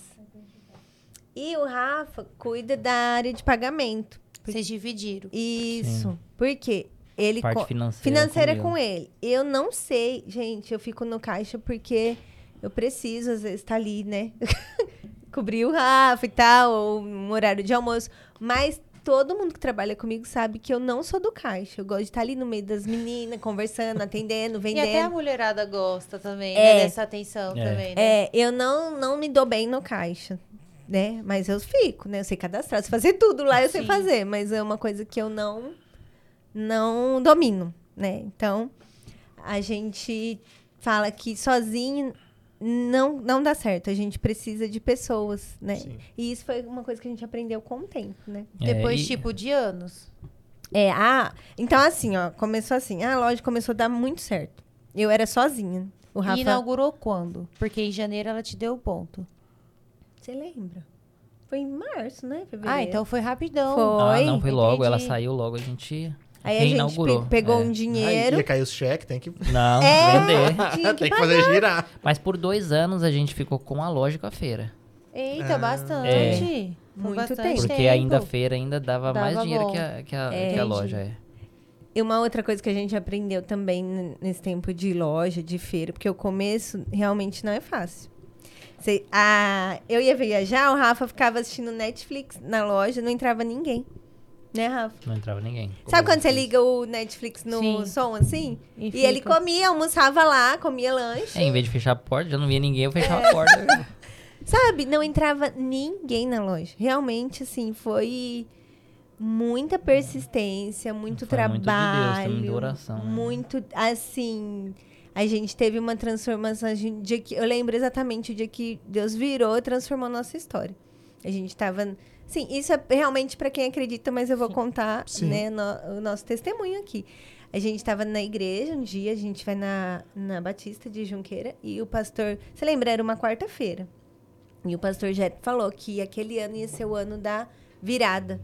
e o Rafa cuida da área de pagamento. Vocês dividiram. Isso. Sim. Por quê? Ele Parte financeira. financeira comigo. com ele. Eu não sei, gente, eu fico no caixa porque eu preciso, às vezes, estar ali, né? Cobrir o Rafa e tal, ou um horário de almoço. Mas todo mundo que trabalha comigo sabe que eu não sou do caixa. Eu gosto de estar ali no meio das meninas, conversando, atendendo, E vendendo. até a mulherada gosta também, É. né? Dessa atenção É. também, né? É, eu não, não me dou bem no caixa, né? Mas eu fico, né? Eu sei cadastrar, sei fazer tudo lá, eu sei Sim. fazer. Mas é uma coisa que eu não, não domino, né? Então, a gente fala que sozinho não, não dá certo. A gente precisa de pessoas, né? Sim. E isso foi uma coisa que a gente aprendeu com o tempo, né? É, Depois, e- tipo, de anos. É, ah, então assim, ó, começou assim. A loja começou a dar muito certo. Eu era sozinha. O Rafa... E inaugurou quando? Porque em janeiro ela te deu o ponto. Você lembra? Foi em março, né? Fevereiro. Ah, então foi rapidão. Foi. Ah, não, foi logo. Ela entendi. saiu logo, a gente Aí a gente pe- pegou É. um Aí dinheiro. ia cair os cheques, tem que, Não, É. vender. Tinha que tem que fazer girar. Mas por dois anos a gente ficou com a loja e com a feira. Eita, Ah. bastante. É. Muito bastante tempo. Porque ainda a feira ainda dava, Dava mais dinheiro bom. que a, que a, É. que a loja. É. E uma outra coisa que a gente aprendeu também nesse tempo de loja, de feira, porque o começo realmente não é fácil. Você- a, eu ia viajar, o Rafa ficava assistindo Netflix na loja, não entrava ninguém. Né, Rafa? Não entrava ninguém. Sabe quando você liga o Netflix no Sim. som assim? E E, ele comia, almoçava lá, comia lanche. É, em vez de fechar a porta, já não via ninguém, eu fechava É. a porta. Sabe? Não entrava ninguém na loja. Realmente, assim, foi muita persistência, muito Foi muito de Deus, trabalho. oração, né? Muito, assim. A gente teve uma transformação. Gente, dia que, eu lembro exatamente o dia que Deus virou e transformou a nossa história. A gente tava. Sim, isso é realmente para quem acredita, mas eu vou contar Sim. né, no- o nosso testemunho aqui. A gente estava na igreja um dia, a gente vai na, na Batista de Junqueira e o pastor. Você lembra? Era uma quarta-feira. E o pastor Jeto falou que aquele ano ia ser o ano da virada.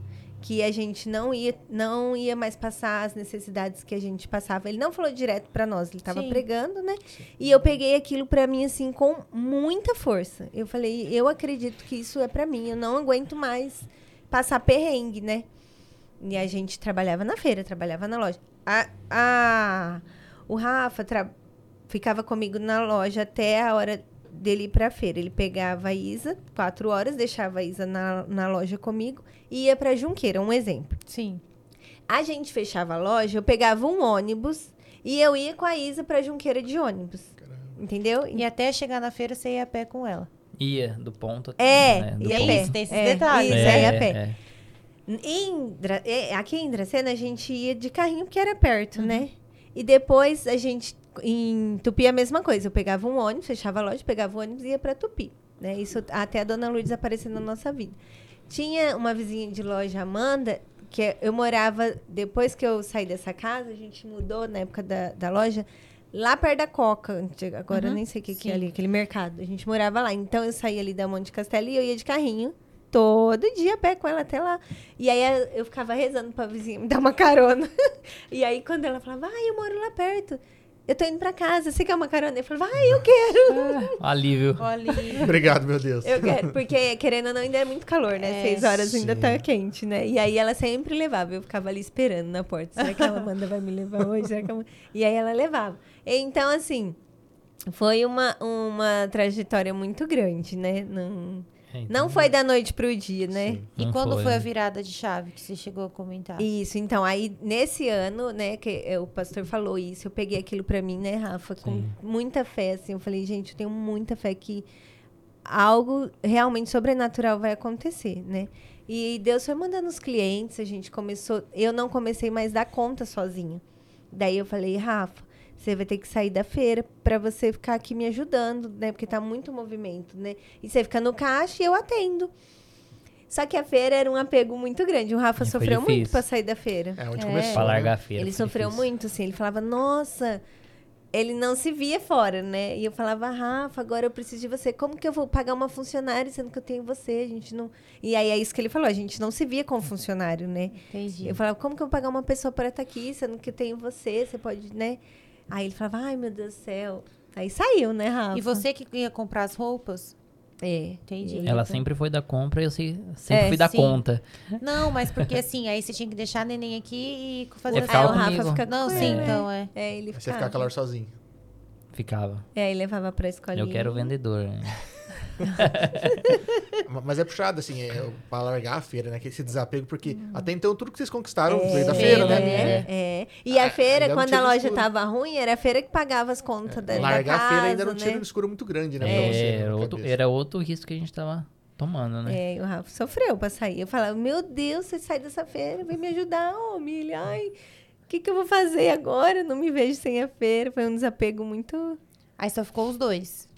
Que a gente não ia, não ia mais passar as necessidades que a gente passava. Ele não falou direto para nós, ele estava Sim. pregando, né? E eu peguei aquilo para mim, assim, com muita força. Eu falei, eu acredito que isso é para mim. Eu não aguento mais passar perrengue, né? E a gente trabalhava na feira, trabalhava na loja. A, a, o Rafa tra- ficava comigo na loja até a hora dele ir pra feira. Ele pegava a Isa, quatro horas, deixava a Isa na, na loja comigo e ia pra Junqueira, um exemplo. Sim. A gente fechava a loja, eu pegava um ônibus e eu ia com a Isa pra Junqueira de ônibus. Entendeu? E até chegar na feira, você ia a pé com ela. Ia, do ponto até, É, né, do ia pé. isso, tem esses É, detalhes. isso, né? aí a pé. é. Em Dra- é, aqui em Dracena a gente ia de carrinho porque era perto, né? E depois a gente em Tupi a mesma coisa. Eu pegava um ônibus, fechava a loja, pegava o ônibus e ia pra Tupi, né? Isso até a dona Lourdes aparecer na nossa vida. Tinha uma vizinha de loja, Amanda, que eu morava depois que eu saí dessa casa, a gente mudou na época da, da loja lá perto da Coca, agora eu Uhum, nem sei o que, que é ali, aquele mercado. A gente morava lá. Então eu saía ali da Monte Castelo e eu ia de carrinho todo dia a pé com ela até lá. E aí eh, eu ficava rezando pra vizinha me dar uma carona. e aí quando ela falava, ai, eu moro lá perto. Eu tô indo pra casa, você quer uma carona? Eu falava, ai, eu quero. Alívio. Olha. Obrigado, meu Deus. Eu quero, porque querendo ou não, ainda é muito calor, né? É, Seis horas ainda sim. tá quente, né? E aí ela sempre levava, eu ficava ali esperando na porta. Será que a Amanda vai me levar hoje? Será que a E aí ela levava. Então, assim, foi uma, uma trajetória muito grande, né? Não, É, não foi da noite pro dia, né? Sim. E quando foi, foi, a virada de chave que você chegou a comentar? Isso, então, aí nesse ano, né, que o pastor falou isso, eu peguei aquilo pra mim, né, Rafa, com Sim. muita fé, assim, eu falei, gente, eu tenho muita fé que algo realmente sobrenatural vai acontecer, né? E Deus foi mandando os clientes, a gente começou, eu não comecei mais a dar conta sozinha. Daí eu falei, Rafa, você vai ter que sair da feira pra você ficar aqui me ajudando, né? Porque tá muito movimento, né? E você fica no caixa e eu atendo. Só que a feira era um apego muito grande. O Rafa E sofreu muito pra sair da feira. É onde É. começou. Pra né? largar a feira. Ele sofreu difícil. muito, assim. Ele falava, nossa, ele não se via fora, né? E eu falava, Rafa, agora eu preciso de você. Como que eu vou pagar uma funcionária sendo que eu tenho você? A gente não. E aí é isso que ele falou, a gente não se via como funcionário, né? Entendi. Eu falava, como que eu vou pagar uma pessoa para estar aqui, sendo que eu tenho você, você pode, né? Aí ele falava, ai meu Deus do céu. Aí saiu, né, Rafa? E você que ia comprar as roupas? É. Entendi. Ela sempre foi da compra e eu se- sempre É, fui da sim. conta. Não, mas porque assim, aí você tinha que deixar a neném aqui e fazer Eu as ficava Aí o Rafa fica Não, com sim, ela, então é. É, ele Aí você ficava. calor sozinho. Ficava. É, e levava pra escolinha. Eu quero vendedor. né? Ma- Mas é puxado, assim, é, pra largar a feira, né? Que esse desapego, porque até então tudo que vocês conquistaram veio da feira, né? né? É. E a Ah, feira, ainda não quando a loja escuro. tava ruim, era a feira que pagava as contas da, da Largar casa, a feira ainda não né? tinha um escuro muito grande, né? É, você, era, na outro, era outro risco que a gente tava tomando, né? É, e o Rafa sofreu pra sair. Eu falava, meu Deus, você sai dessa feira, vem me ajudar, homem. Ele, ai, o que, que eu vou fazer agora? Eu Não me vejo sem a feira. Foi um desapego muito... Aí só ficou os dois.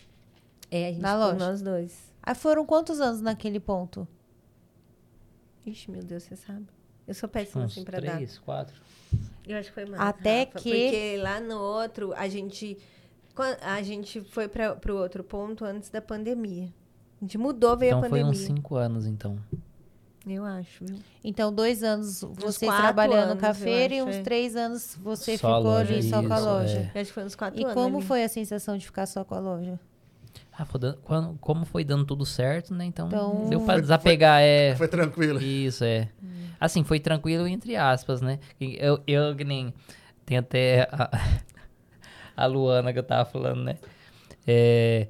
É, a gente Na ficou loja? nós dois. Aí foram quantos anos naquele ponto? Ixi, meu Deus, você sabe. Eu sou péssima Uns assim pra dar. três, quatro. Eu acho que foi mais. Até Rafa, que- Porque lá no outro, a gente. A gente foi para pro outro ponto antes da pandemia. A gente mudou, veio Então a foi pandemia. uns cinco anos, então. Eu acho, viu? Então, dois anos vocês quatro trabalhando anos, com a feira e uns é. três anos você Só ficou ali só com a loja. é. Eu acho que foi uns quatro E anos. como ali. foi a sensação de ficar só com a loja? Ah, foi dando- quando- como foi dando tudo certo, né? Então, Então- deu pra Foi- desapegar, é. Foi tranquilo. Isso, é. Assim, foi tranquilo entre aspas, né? Eu, eu que nem. Tem até a, a Luana que eu tava falando, né? É,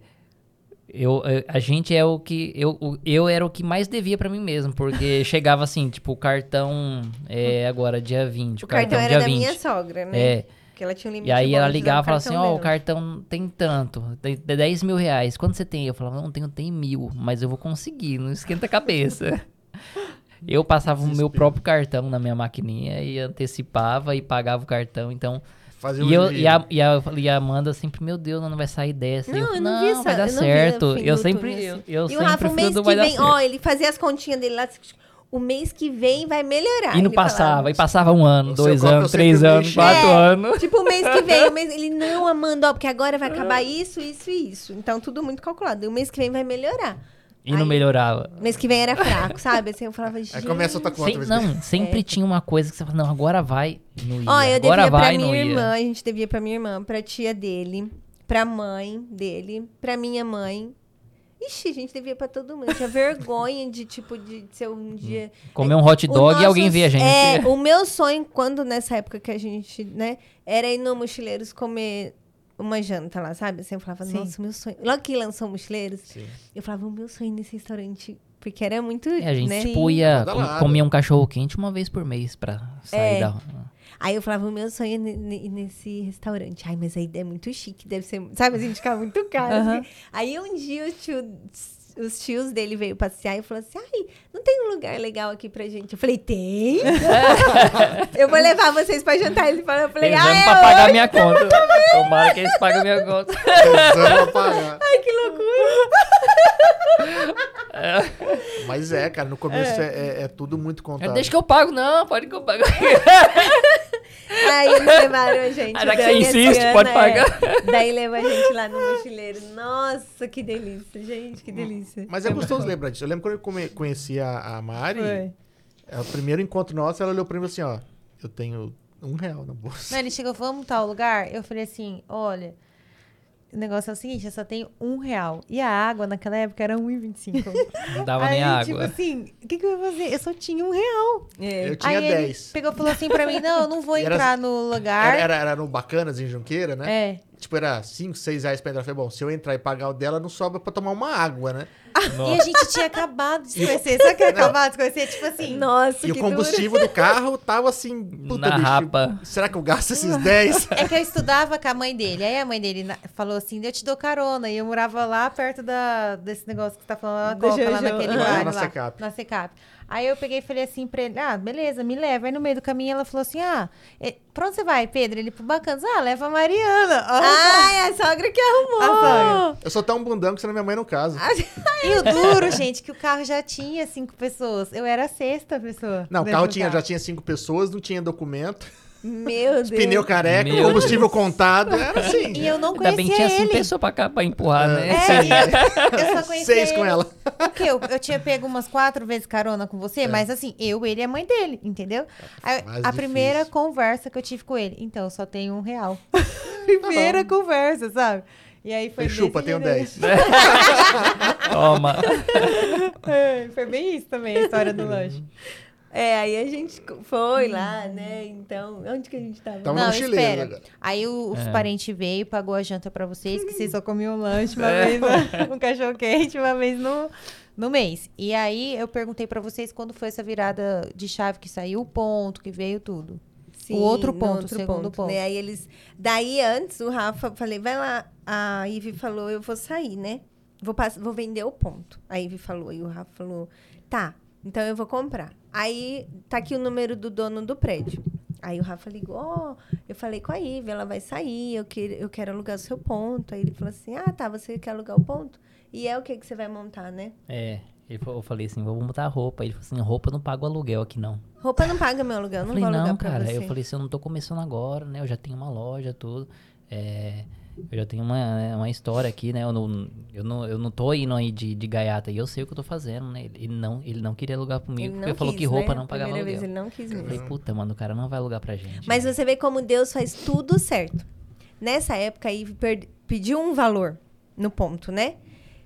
eu, a gente é o que. Eu, o- eu era o que mais devia pra mim mesmo, porque chegava assim, tipo, o cartão é agora dia 20. O cartão era dia da 20. minha sogra, né? É. Que ela tinha um limite E aí ela ligava e falava assim, ó, o dela. cartão tem tanto, tem 10 mil reais, quanto você tem? Eu falava, não, tenho, tem mil, mas eu vou conseguir, não esquenta a cabeça. eu passava o meu Desespero. próprio cartão na minha maquininha e antecipava e pagava o cartão, então... Fazia um E, eu, e, a, e, a, e a Amanda sempre, meu Deus, não vai sair dessa. Não, eu, eu não vi essa- vai dar eu não vi certo. o Eu sempre, eu, assim. eu E o sempre Rafa, o fui mês que vem, ó, ele fazia as continhas dele lá. O mês que vem vai melhorar. e não ele passava, falava. e passava um ano, dois eu anos, três anos, quatro É. anos. Tipo, o mês que vem, o mês... ele, não, Amanda, ó, porque agora vai acabar isso, isso e isso. Então, tudo muito calculado. E o mês que vem vai melhorar. E não Aí- melhorava. O mês que vem era fraco, sabe? Assim, eu falava, gente... Aí começa outra conta. Sem- não, sempre tinha uma coisa que você fala, não, agora vai, não ia. Ó, eu agora devia pra vai, não minha ia. irmã, a gente devia pra minha irmã, pra tia dele, pra mãe dele, pra minha mãe. Ixi, a gente devia pra todo mundo. Eu Tinha vergonha de, tipo, de ser um dia... Comer um hot dog e alguém nosso- vê a gente. É, o meu sonho, quando nessa época que a gente, né, era ir no Mochileiros comer uma janta lá, sabe? Assim, eu falava, Sim. nossa, o meu sonho. Logo que lançou Mochileiros, Sim. eu falava, o meu sonho nesse restaurante. Porque era muito. É, a gente, né? tipo, ia com- um cachorro quente uma vez por mês pra sair É. da... Aí eu falava, o meu sonho é ne- ne- nesse restaurante. Ai, mas a ideia é muito chique, deve ser. Sabe, assim, ficava muito caro. Aham. assim. Aí um dia o tio- os tios dele veio passear e falou assim: ai, não tem um lugar legal aqui pra gente? Eu falei, tem? eu vou levar vocês pra jantar. Ele falou, eu falei, ah, vão é pra pagar hoje?" minha conta. Tomara que eles paguem minha conta. Pagar. Ai, que loucura. Mas é, cara, no começo é, é- é tudo muito contado. Deixa que eu pago. Não, pode que eu pago. Aí eles levaram a gente. Ah, já que Dani você insiste, Ciana, pode é. pagar. Daí levou a gente lá no mochileiro. Nossa, que delícia, gente, que delícia. Mas é gostoso lembrar disso. Eu lembro quando eu come- conheci a, a Mari, Foi. é, o primeiro encontro nosso, ela olhou pra mim assim, ó, eu tenho um real na bolsa. Não, ele chegou, vamos tal lugar? Eu falei assim, olha, o negócio é o seguinte, eu só tenho um real. E a água naquela época era 1,25. Não dava Aí, nem água. tipo assim, o que, que eu ia fazer? Eu só tinha um real. É. Eu tinha Aí ele 10. pegou e falou assim pra mim, não, eu não vou E era- entrar no lugar. Era, era, era no Bacanas, em Junqueira, né? É. Tipo, era 5, 6 reais pra entrar. Eu falei, bom, se eu entrar e pagar o dela, não sobra pra tomar uma água, né? E a gente tinha acabado de se conhecer. Sabe o que era acabado de se conhecer? Tipo assim, Nossa, E o combustível do carro tava assim, puta, Na bicho, rapa. será que eu gasto esses 10? É que eu estudava com a mãe dele. Aí a mãe dele falou assim: eu te dou carona. E eu morava lá perto da, desse negócio que você tá falando, Copa, lá naquele bairro Na lá, Secap. Na Secap. Aí eu peguei e falei assim pra ele: ah, beleza, me leva. Aí no meio do caminho ela falou assim: ah, eh, pra onde você vai, Pedro? Ele pro Bacanas. Ah, leva a Mariana. Ó, Ai, a sogra que arrumou. Eu sou tão bundão que senão minha mãe não casa. E o duro, gente, que o carro já tinha cinco pessoas. Eu era a sexta pessoa. Não, o carro tinha, já tinha cinco pessoas, não tinha documento. Meu Deus. Pneu careca, Meu combustível contado. Era assim. E eu não Ainda bem que conhecia tinha cinco ele. pessoas pra, cá, pra empurrar, né? É, eu só conhecia Seis com ele. ela. O quê? Eu, eu tinha pego umas quatro vezes carona com você, mas assim, eu, ele e a mãe dele, entendeu? Aí, mais a primeira conversa que eu tive com ele. Então, eu só tenho um real. primeira conversa, sabe? E aí foi Foi chupa, tenho jeito. 10. Toma. É, Foi bem isso também, a história do lanche. É, aí a gente foi lá, né? Então, onde que a gente tava? Tava Não, no mochileiro espera. agora. Aí o- os É. parentes veio, pagou a janta pra vocês, que vocês só comiam lanche uma vez, né? um cachorro quente uma vez no, no mês. E aí eu perguntei pra vocês quando foi essa virada de chave que saiu o ponto, que veio tudo. o outro ponto, o segundo ponto. Né? Aí eles. Daí antes, o Rafa, falei, vai lá. A Ivy falou, eu vou sair, né? Vou, pass- vou vender o ponto. A Ivy falou. E o Rafa falou, tá, então eu vou comprar. Aí tá aqui o número do dono do prédio. Aí o Rafa ligou, ó, eu falei com a Ivy, ela vai sair, eu, que, eu quero alugar o seu ponto. Aí ele falou assim, ah, tá, você quer alugar o ponto? E é o que que você vai montar, né? É. Eu falei assim, vamos botar roupa. Ele falou assim, roupa não paga o aluguel aqui não. Roupa não paga meu aluguel, Eu não falei, vou alugar não, pra cara. você. Eu falei assim, eu não tô começando agora, né? Eu já tenho uma loja, tudo. É, eu já tenho uma, uma história aqui, né? Eu não, eu não, eu não tô indo aí de, de gaiata. E eu sei o que eu tô fazendo, né? Ele não, ele não queria alugar comigo, porque não falou quis, que roupa né? não pagava Primeira aluguel. vez ele não quis Eu mesmo. falei, puta, mano, o cara não vai alugar pra gente. Mas você vê como Deus faz tudo certo. Nessa época, a Ivy per- pediu um valor no ponto, né?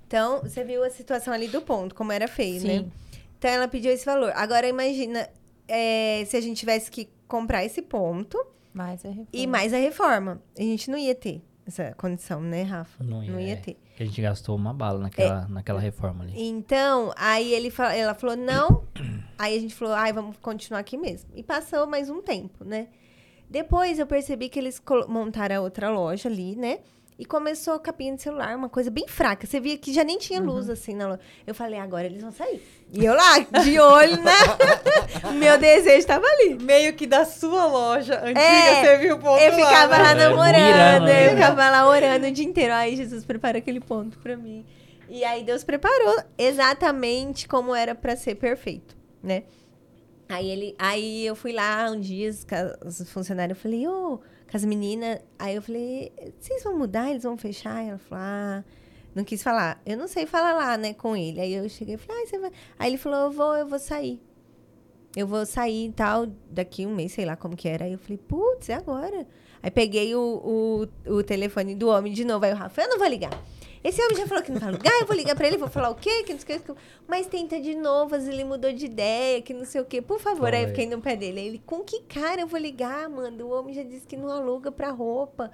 Então, você viu a situação ali do ponto, como era feio, né? Sim. Então, ela pediu esse valor. Agora, imagina é, se a gente tivesse que comprar esse ponto Mas é e mais a reforma. A gente não ia ter essa condição, né, Rafa? Não ia, Não ia é. ter. A gente gastou uma bala naquela, naquela reforma ali. Então, aí ele fa- ela falou, não. Aí a gente falou, ai, vamos continuar aqui mesmo. E passou mais um tempo, né? Depois eu percebi que eles montaram a outra loja ali, né? E começou a capinha de celular, uma coisa bem fraca. Você via que já nem tinha luz, assim, na loja. Eu falei, agora eles vão sair. E eu lá, de olho, né? Meu desejo tava ali. Meio que da sua loja antiga, É, você viu o ponto Eu ficava lá É, namorando, eu né? ficava lá orando o dia inteiro. Ai, Jesus, prepara aquele ponto pra mim. E aí Deus preparou exatamente como era pra ser perfeito, né? Aí ele, aí eu fui lá um dia, os, funcionários, eu falei, ô, com as meninas, aí eu falei, vocês vão mudar, eles vão fechar? Ela falou, ah, não quis falar. Eu não sei falar lá, né, com ele. Aí eu cheguei e falei, ah, você vai. Aí ele falou, eu vou, eu vou sair. Eu vou sair e tal, daqui um mês, sei lá como que era. Aí eu falei, putz, é agora. Aí peguei o, o, o telefone do homem de novo. Aí o Rafa, eu não vou ligar. Esse homem já falou que não vai ligar, eu vou ligar pra ele, vou falar o quê? Que não sei o quê. Mas tenta de novo, às vezes ele mudou de ideia, que não sei o quê. Por favor, aí eu fiquei no pé dele. Aí Ele, com que cara eu vou ligar, mano? O homem já disse que não aluga pra roupa.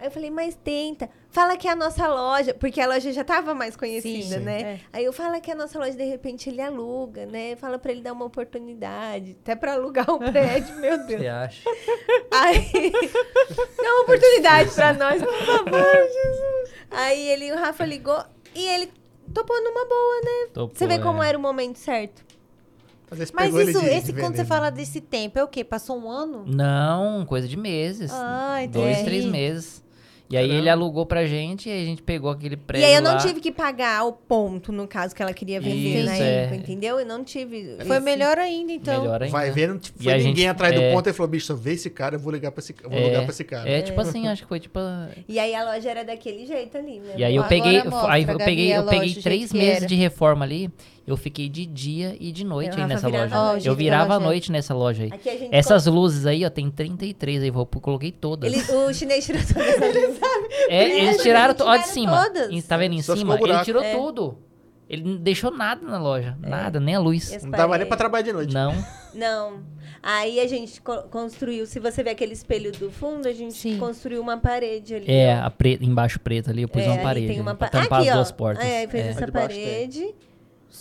Aí eu falei, mas tenta. Fala que é a nossa loja, porque a loja já tava mais conhecida, Sim, né? é. Aí eu falo que a nossa loja, de repente, ele aluga, né? Fala pra ele dar uma oportunidade. Até pra alugar o prédio, meu Deus. Você acha? Aí, dá uma oportunidade pra nós, por favor, Jesus. Aí ele, o Rafa ligou e ele topou numa boa, né? Topou, Você vê é. como era o momento certo. Mas isso, de- de esse, quando você fala desse tempo, é o quê? Passou um ano? Não, coisa de meses. Ah, Dois, entendi. três meses. E aí ele alugou pra gente e aí a gente pegou aquele prédio e aí eu não lá. tive que pagar o ponto, no caso, que ela queria vender Isso, na é. época, entendeu? Eu não tive. Foi esse- melhor ainda, então. Melhor ainda. Vai vendo, tipo, E foi a ninguém gente- atrás do é. ponto e falou, bicho, só vê esse cara, eu vou ligar pra esse, eu vou É, ligar pra esse cara. É, tipo assim, acho que foi tipo... E aí a loja era daquele jeito ali, né? E aí eu Agora peguei, mostra, aí eu peguei, eu peguei do três meses de reforma ali. Eu fiquei de dia e de noite Eu, aí nessa loja. a noite. Ó, o eu virava loja é. noite nessa loja aí. Essas luzes aí, ó, tem 33 aí, eu coloquei todas. Ele, o chinês tirou todas as luzes, sabe? É, eles Eles tiraram, to- ó, de tiraram cima. todas. Tá vendo em Só cima? Ele tirou É. tudo. Ele não deixou nada na loja. Nada, nem a luz. Não dava nem parede. pra trabalhar de noite. Não. Não. Aí a gente co- construiu, se você vê aquele espelho do fundo, a gente Sim. construiu uma parede ali. É, ó. a pre... embaixo preta ali, eu pus É, uma parede. tem uma pra pa- tampar Aqui, as ó. duas portas. É, fez É. essa Debaixo tem.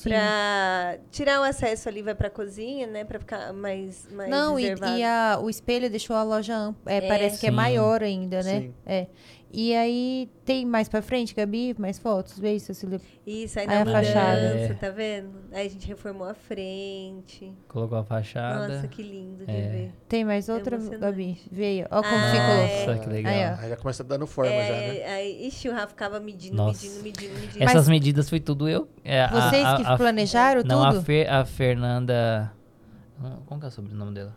Pra tirar o acesso ali, vai pra cozinha, né? Pra ficar mais, mais Não, e, reservado. e a- o espelho deixou a loja ampla. É, É. parece que é maior ainda, né? Sim. É. E aí, tem mais pra frente, Gabi? Mais fotos? Vê isso, Cecília. Isso, aí Aí na a mudança, fachada. tá vendo? Aí a gente reformou a frente. Colocou a fachada. Nossa, que lindo de É. ver. Tem mais É outra, emocionante. Gabi? Veio. Ó como Ah, ficou. é. Nossa, que legal. Aí. Aí já começa dando forma já, né? É, aí, ixi, o Rafa ficava medindo, Nossa. medindo, medindo, medindo. Essas medidas foi tudo eu. É, a- Vocês a- que a- planejaram Não, a, tudo? Fer- a Fernanda. Como que é o sobrenome dela?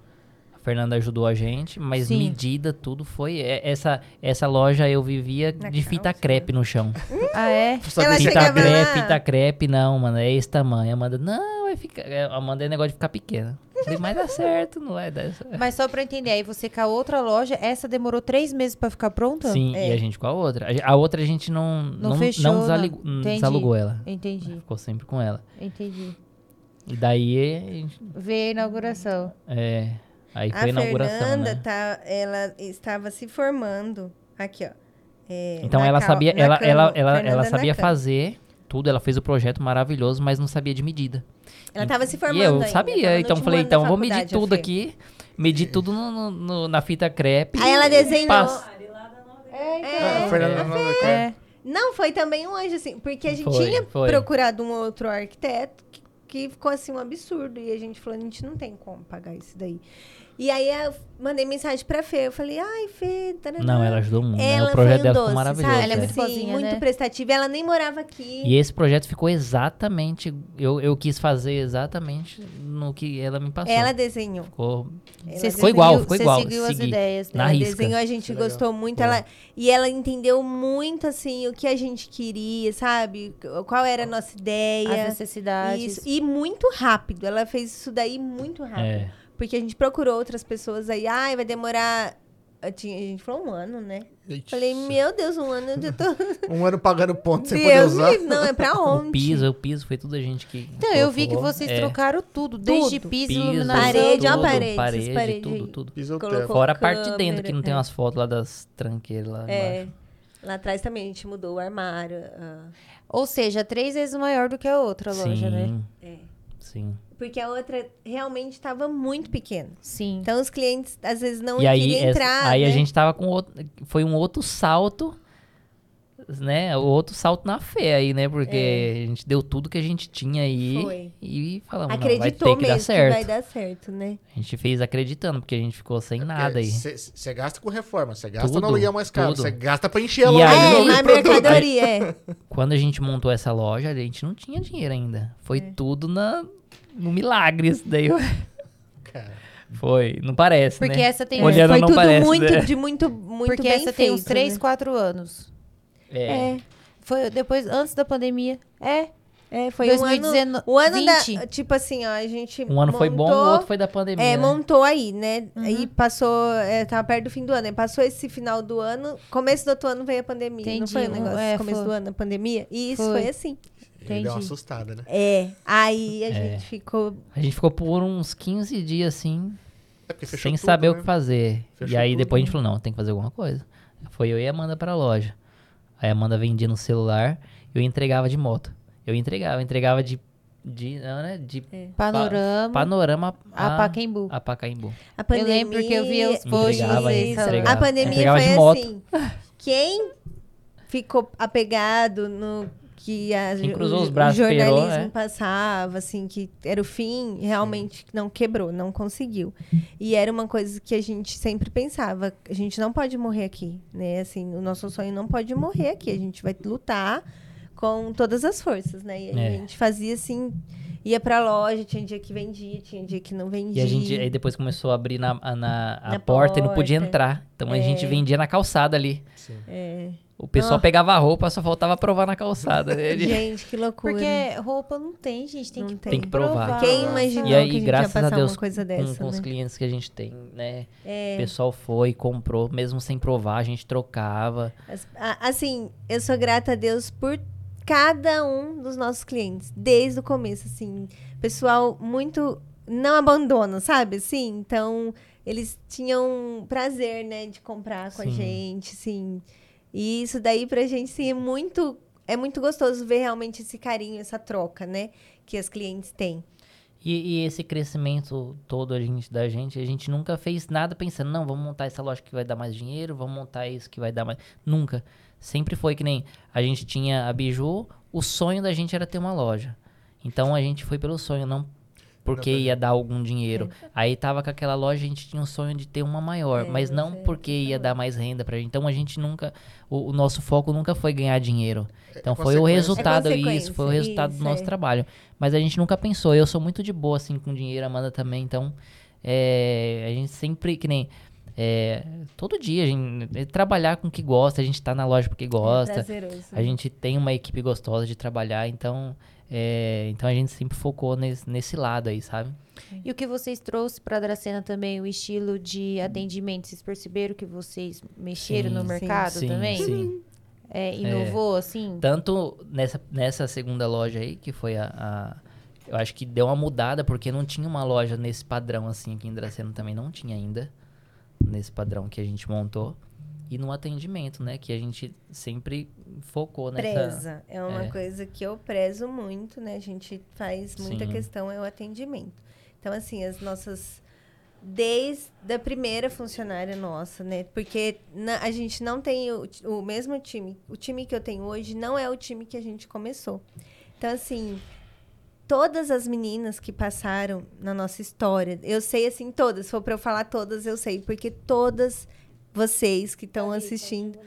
Fernanda ajudou a gente, mas Sim. medida, tudo foi. é- Essa, essa loja eu vivia Na de fita calça, crepe no chão. Ah, é? Só Ela que- Fita crepe, lá- fita crepe, não, mano, é esse tamanho. Amanda, não, vai ficar. é, Amanda é negócio de ficar pequena. Falei, mas dá certo, não vai dar certo. Mas só pra entender, aí você com a outra loja, essa demorou três meses pra ficar pronta? Sim, É. e a gente com a outra. A, a outra a gente não, Não não, fechou, não não. desaligou- Entendi. desalugou ela. Entendi, Ficou sempre com ela. entendi. E daí, a gente- Vê a inauguração. é, aí foi a A inauguração, Fernanda né? tá, ela estava se formando. Aqui, ó. É, Então ela cal- sabia, ela, cama. ela, ela, Fernanda ela sabia fazer tudo, ela fez o projeto maravilhoso, mas não sabia de medida. Ela tava se formando E eu ainda, sabia, então falei, então vou medir a tudo aqui, medir tudo no- no- no- na fita crepe. Aí ela desenhou. Ah, Fernanda Nova, que é. É. Não, foi também um anjo, assim, porque a gente Foi, tinha foi. procurado um outro arquiteto que, ficou assim um absurdo. E a gente falou, a gente não tem como pagar isso daí. E aí eu mandei mensagem pra Fê. Eu falei, ai, Fê, taraná. Não, ela ajudou muito. né? Ela O projeto foi um dela doce, ficou maravilhoso. sabe? Ela é muito boazinha, muito né? prestativa. Ela nem morava aqui. E esse projeto ficou exatamente. Eu, eu quis fazer exatamente no que ela me passou. Ela desenhou. Ficou. Ela Você Ficou igual, seguiu- ficou você igual, seguiu as segui. ideias Na dela. ela risca. desenhou, a gente legal. gostou muito. Ela, e ela entendeu muito, assim, o que a gente queria, sabe? Qual era a nossa ideia. As necessidades. Isso. E muito rápido. Ela fez isso daí muito rápido. É. Porque a gente procurou outras pessoas aí. Ai, vai demorar. A gente falou um ano, né? Ixi. Falei, meu Deus, um ano eu já tô. Um ano pagando ponto sem poder usar. Não, é pra onde? O piso, o piso foi tudo a gente que. Então, eu vi que vocês É, trocaram tudo, desde Tudo. piso, piso, iluminação. Parede, ó tudo, parede, essas parede, paredes tudo, tudo. Piso. Fora a parte de dentro, que não tem é. as fotos lá das tranqueiras lá É. embaixo. Lá atrás também a gente mudou o armário. ah. Ou seja, três vezes maior do que a outra loja, né? Sim, É. sim. Porque a outra realmente estava muito pequena. Sim. Então os clientes às vezes não e aí, entrar. aí a né? gente tava com outro. Foi um outro salto, né? O outro salto na fé aí, né? Porque a gente deu tudo que a gente tinha aí É. Foi. e falamos, não, acreditou vai ter que dar certo. que vai dar certo, né? A gente fez acreditando, porque a gente ficou sem nada aí. Você gasta com reforma, você gasta Tudo, no aluguel mais caro, você gasta pra encher a E loja aí- é, na mercadoria, é. Quando a gente montou essa loja, a gente não tinha dinheiro ainda. Foi É. tudo na, no milagre isso daí. Cara, Foi, não parece, Porque né? essa tem, Olhando Foi não tudo parece, muito, né? de muito, muito porque bem essa tem uns feito, 3, né? 4 anos. É. É, Foi depois, antes da pandemia. É. é, foi 2019, um ano, o ano 20. da, tipo assim, ó, a gente Um ano foi bom, o montou- outro foi da pandemia. É, né? montou aí, né? Uhum. Aí passou, é, tava perto do fim do ano. Aí passou esse final do ano, começo do outro ano veio a pandemia. Não Entendi, foi o um- negócio? é, começo foi. do ano, a pandemia? E isso Foi. foi, assim. Ele deu uma Entendi. assustada, né? É. Aí a É. gente ficou. A gente ficou por uns 15 dias assim, É sem tudo, saber o né? que fazer. Fechou e aí tudo, depois a né? gente falou, não, tem que fazer alguma coisa. Foi eu e a Amanda pra loja. Aí a Amanda vendia no celular, eu entregava de moto. Eu entregava, eu entregava de de, não, né, de Panorama. panorama a Pacaembu. a Pacaembu. A Eu pandemia. lembro porque eu via os posts. A pandemia Entregava foi de moto. assim. Quem ficou apegado no que a, Quem cruzou o, os braços, o jornalismo esperou, é. passava, assim, que era o fim, realmente não quebrou, não conseguiu. E era uma coisa que a gente sempre pensava, a gente não pode morrer aqui, né? Assim, o nosso sonho não pode morrer aqui, a gente vai lutar com todas as forças, né? E É. a gente fazia assim, ia pra loja, tinha dia que vendia, tinha dia que não E vendia. a gente aí depois começou a abrir na, a- na, a Na porta, e não podia porta. entrar. Então a É. gente vendia na calçada ali. Sim. É. O pessoal Ah. pegava a roupa, só faltava provar na calçada. né? Ele- Gente, que loucura. Porque roupa não tem, gente. Tem Não que, tem. Tem que provar. Quem imaginou E aí, que a gente graças ia a Deus, uma coisa com, dessa, com os né? clientes que a gente tem, né? É. O pessoal foi, comprou, mesmo sem provar, a gente trocava. Assim, eu sou grata a Deus por cada um dos nossos clientes, desde o começo, assim. Pessoal muito não abandona, sabe? Assim, então eles tinham prazer, né, de comprar com a Sim. gente, assim. E isso daí pra gente, sim, é muito é muito gostoso ver realmente esse carinho, essa troca, né, que as clientes têm. E, e esse crescimento todo a gente, da gente, a gente nunca fez nada pensando, não, vamos montar essa loja que vai dar mais dinheiro, vamos montar isso que vai dar mais. Nunca. Sempre foi que nem a gente tinha a Biju, o sonho da gente era ter uma loja. Então a gente foi pelo sonho, não porque ia dar algum dinheiro. Aí tava com aquela loja, a gente tinha um sonho de ter uma maior, É, mas não porque ia dar mais renda pra gente. Então a gente nunca, o, o nosso foco nunca foi ganhar dinheiro. Então foi o resultado, É isso, foi o resultado do isso, nosso é. trabalho. Mas a gente nunca pensou, eu sou muito de boa assim com dinheiro, a Amanda também, então é, a gente sempre, que nem. É, todo dia, a gente, é trabalhar com o que gosta, a gente tá na loja porque gosta. Prazeroso. A gente tem uma equipe gostosa de trabalhar, então, é, então a gente sempre focou nesse, nesse lado aí, sabe? E o que vocês trouxeram para Dracena também, o estilo de atendimento, vocês perceberam que vocês mexeram Sim, no sim, mercado sim, também? sim. É, inovou, assim? Tanto nessa, nessa segunda loja aí, que foi a, a- Eu acho que deu uma mudada, porque não tinha uma loja nesse padrão assim aqui em Dracena também, não tinha ainda. Nesse padrão que a gente montou. E no atendimento, né? Que a gente sempre focou nessa. Preza. É uma é. coisa que eu prezo muito, né? A gente faz muita Sim. questão, é o atendimento. Então, assim, as nossas. Desde a primeira funcionária nossa, né? Porque na- a gente não tem o, o mesmo time. O time que eu tenho hoje não é o time que a gente começou. Então, assim, todas as meninas que passaram na nossa história, eu sei, assim, todas. Se for pra eu falar todas, eu sei. Porque todas vocês que estão assistindo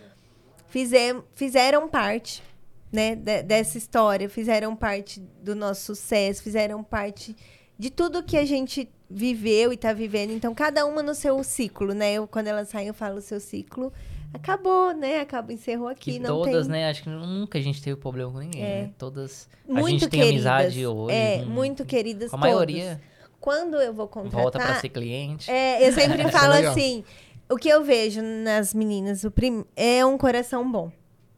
fizeram parte né, de- dessa história, fizeram parte do nosso sucesso, fizeram parte de tudo que a gente viveu e está vivendo. Então, cada uma no seu ciclo, né? Eu, quando elas saem, eu falo o seu ciclo. Acabou, né? Acaba, encerrou aqui. Que não todas, tem... né? Acho que nunca a gente teve problema com ninguém, É. né? Todas. Muito a gente tem queridas. amizade hoje. É, muito queridas Com a maioria Quando eu vou contratar... volta pra ser cliente. É, eu sempre é falo legal. assim, o que eu vejo nas meninas, o prim... é um coração bom,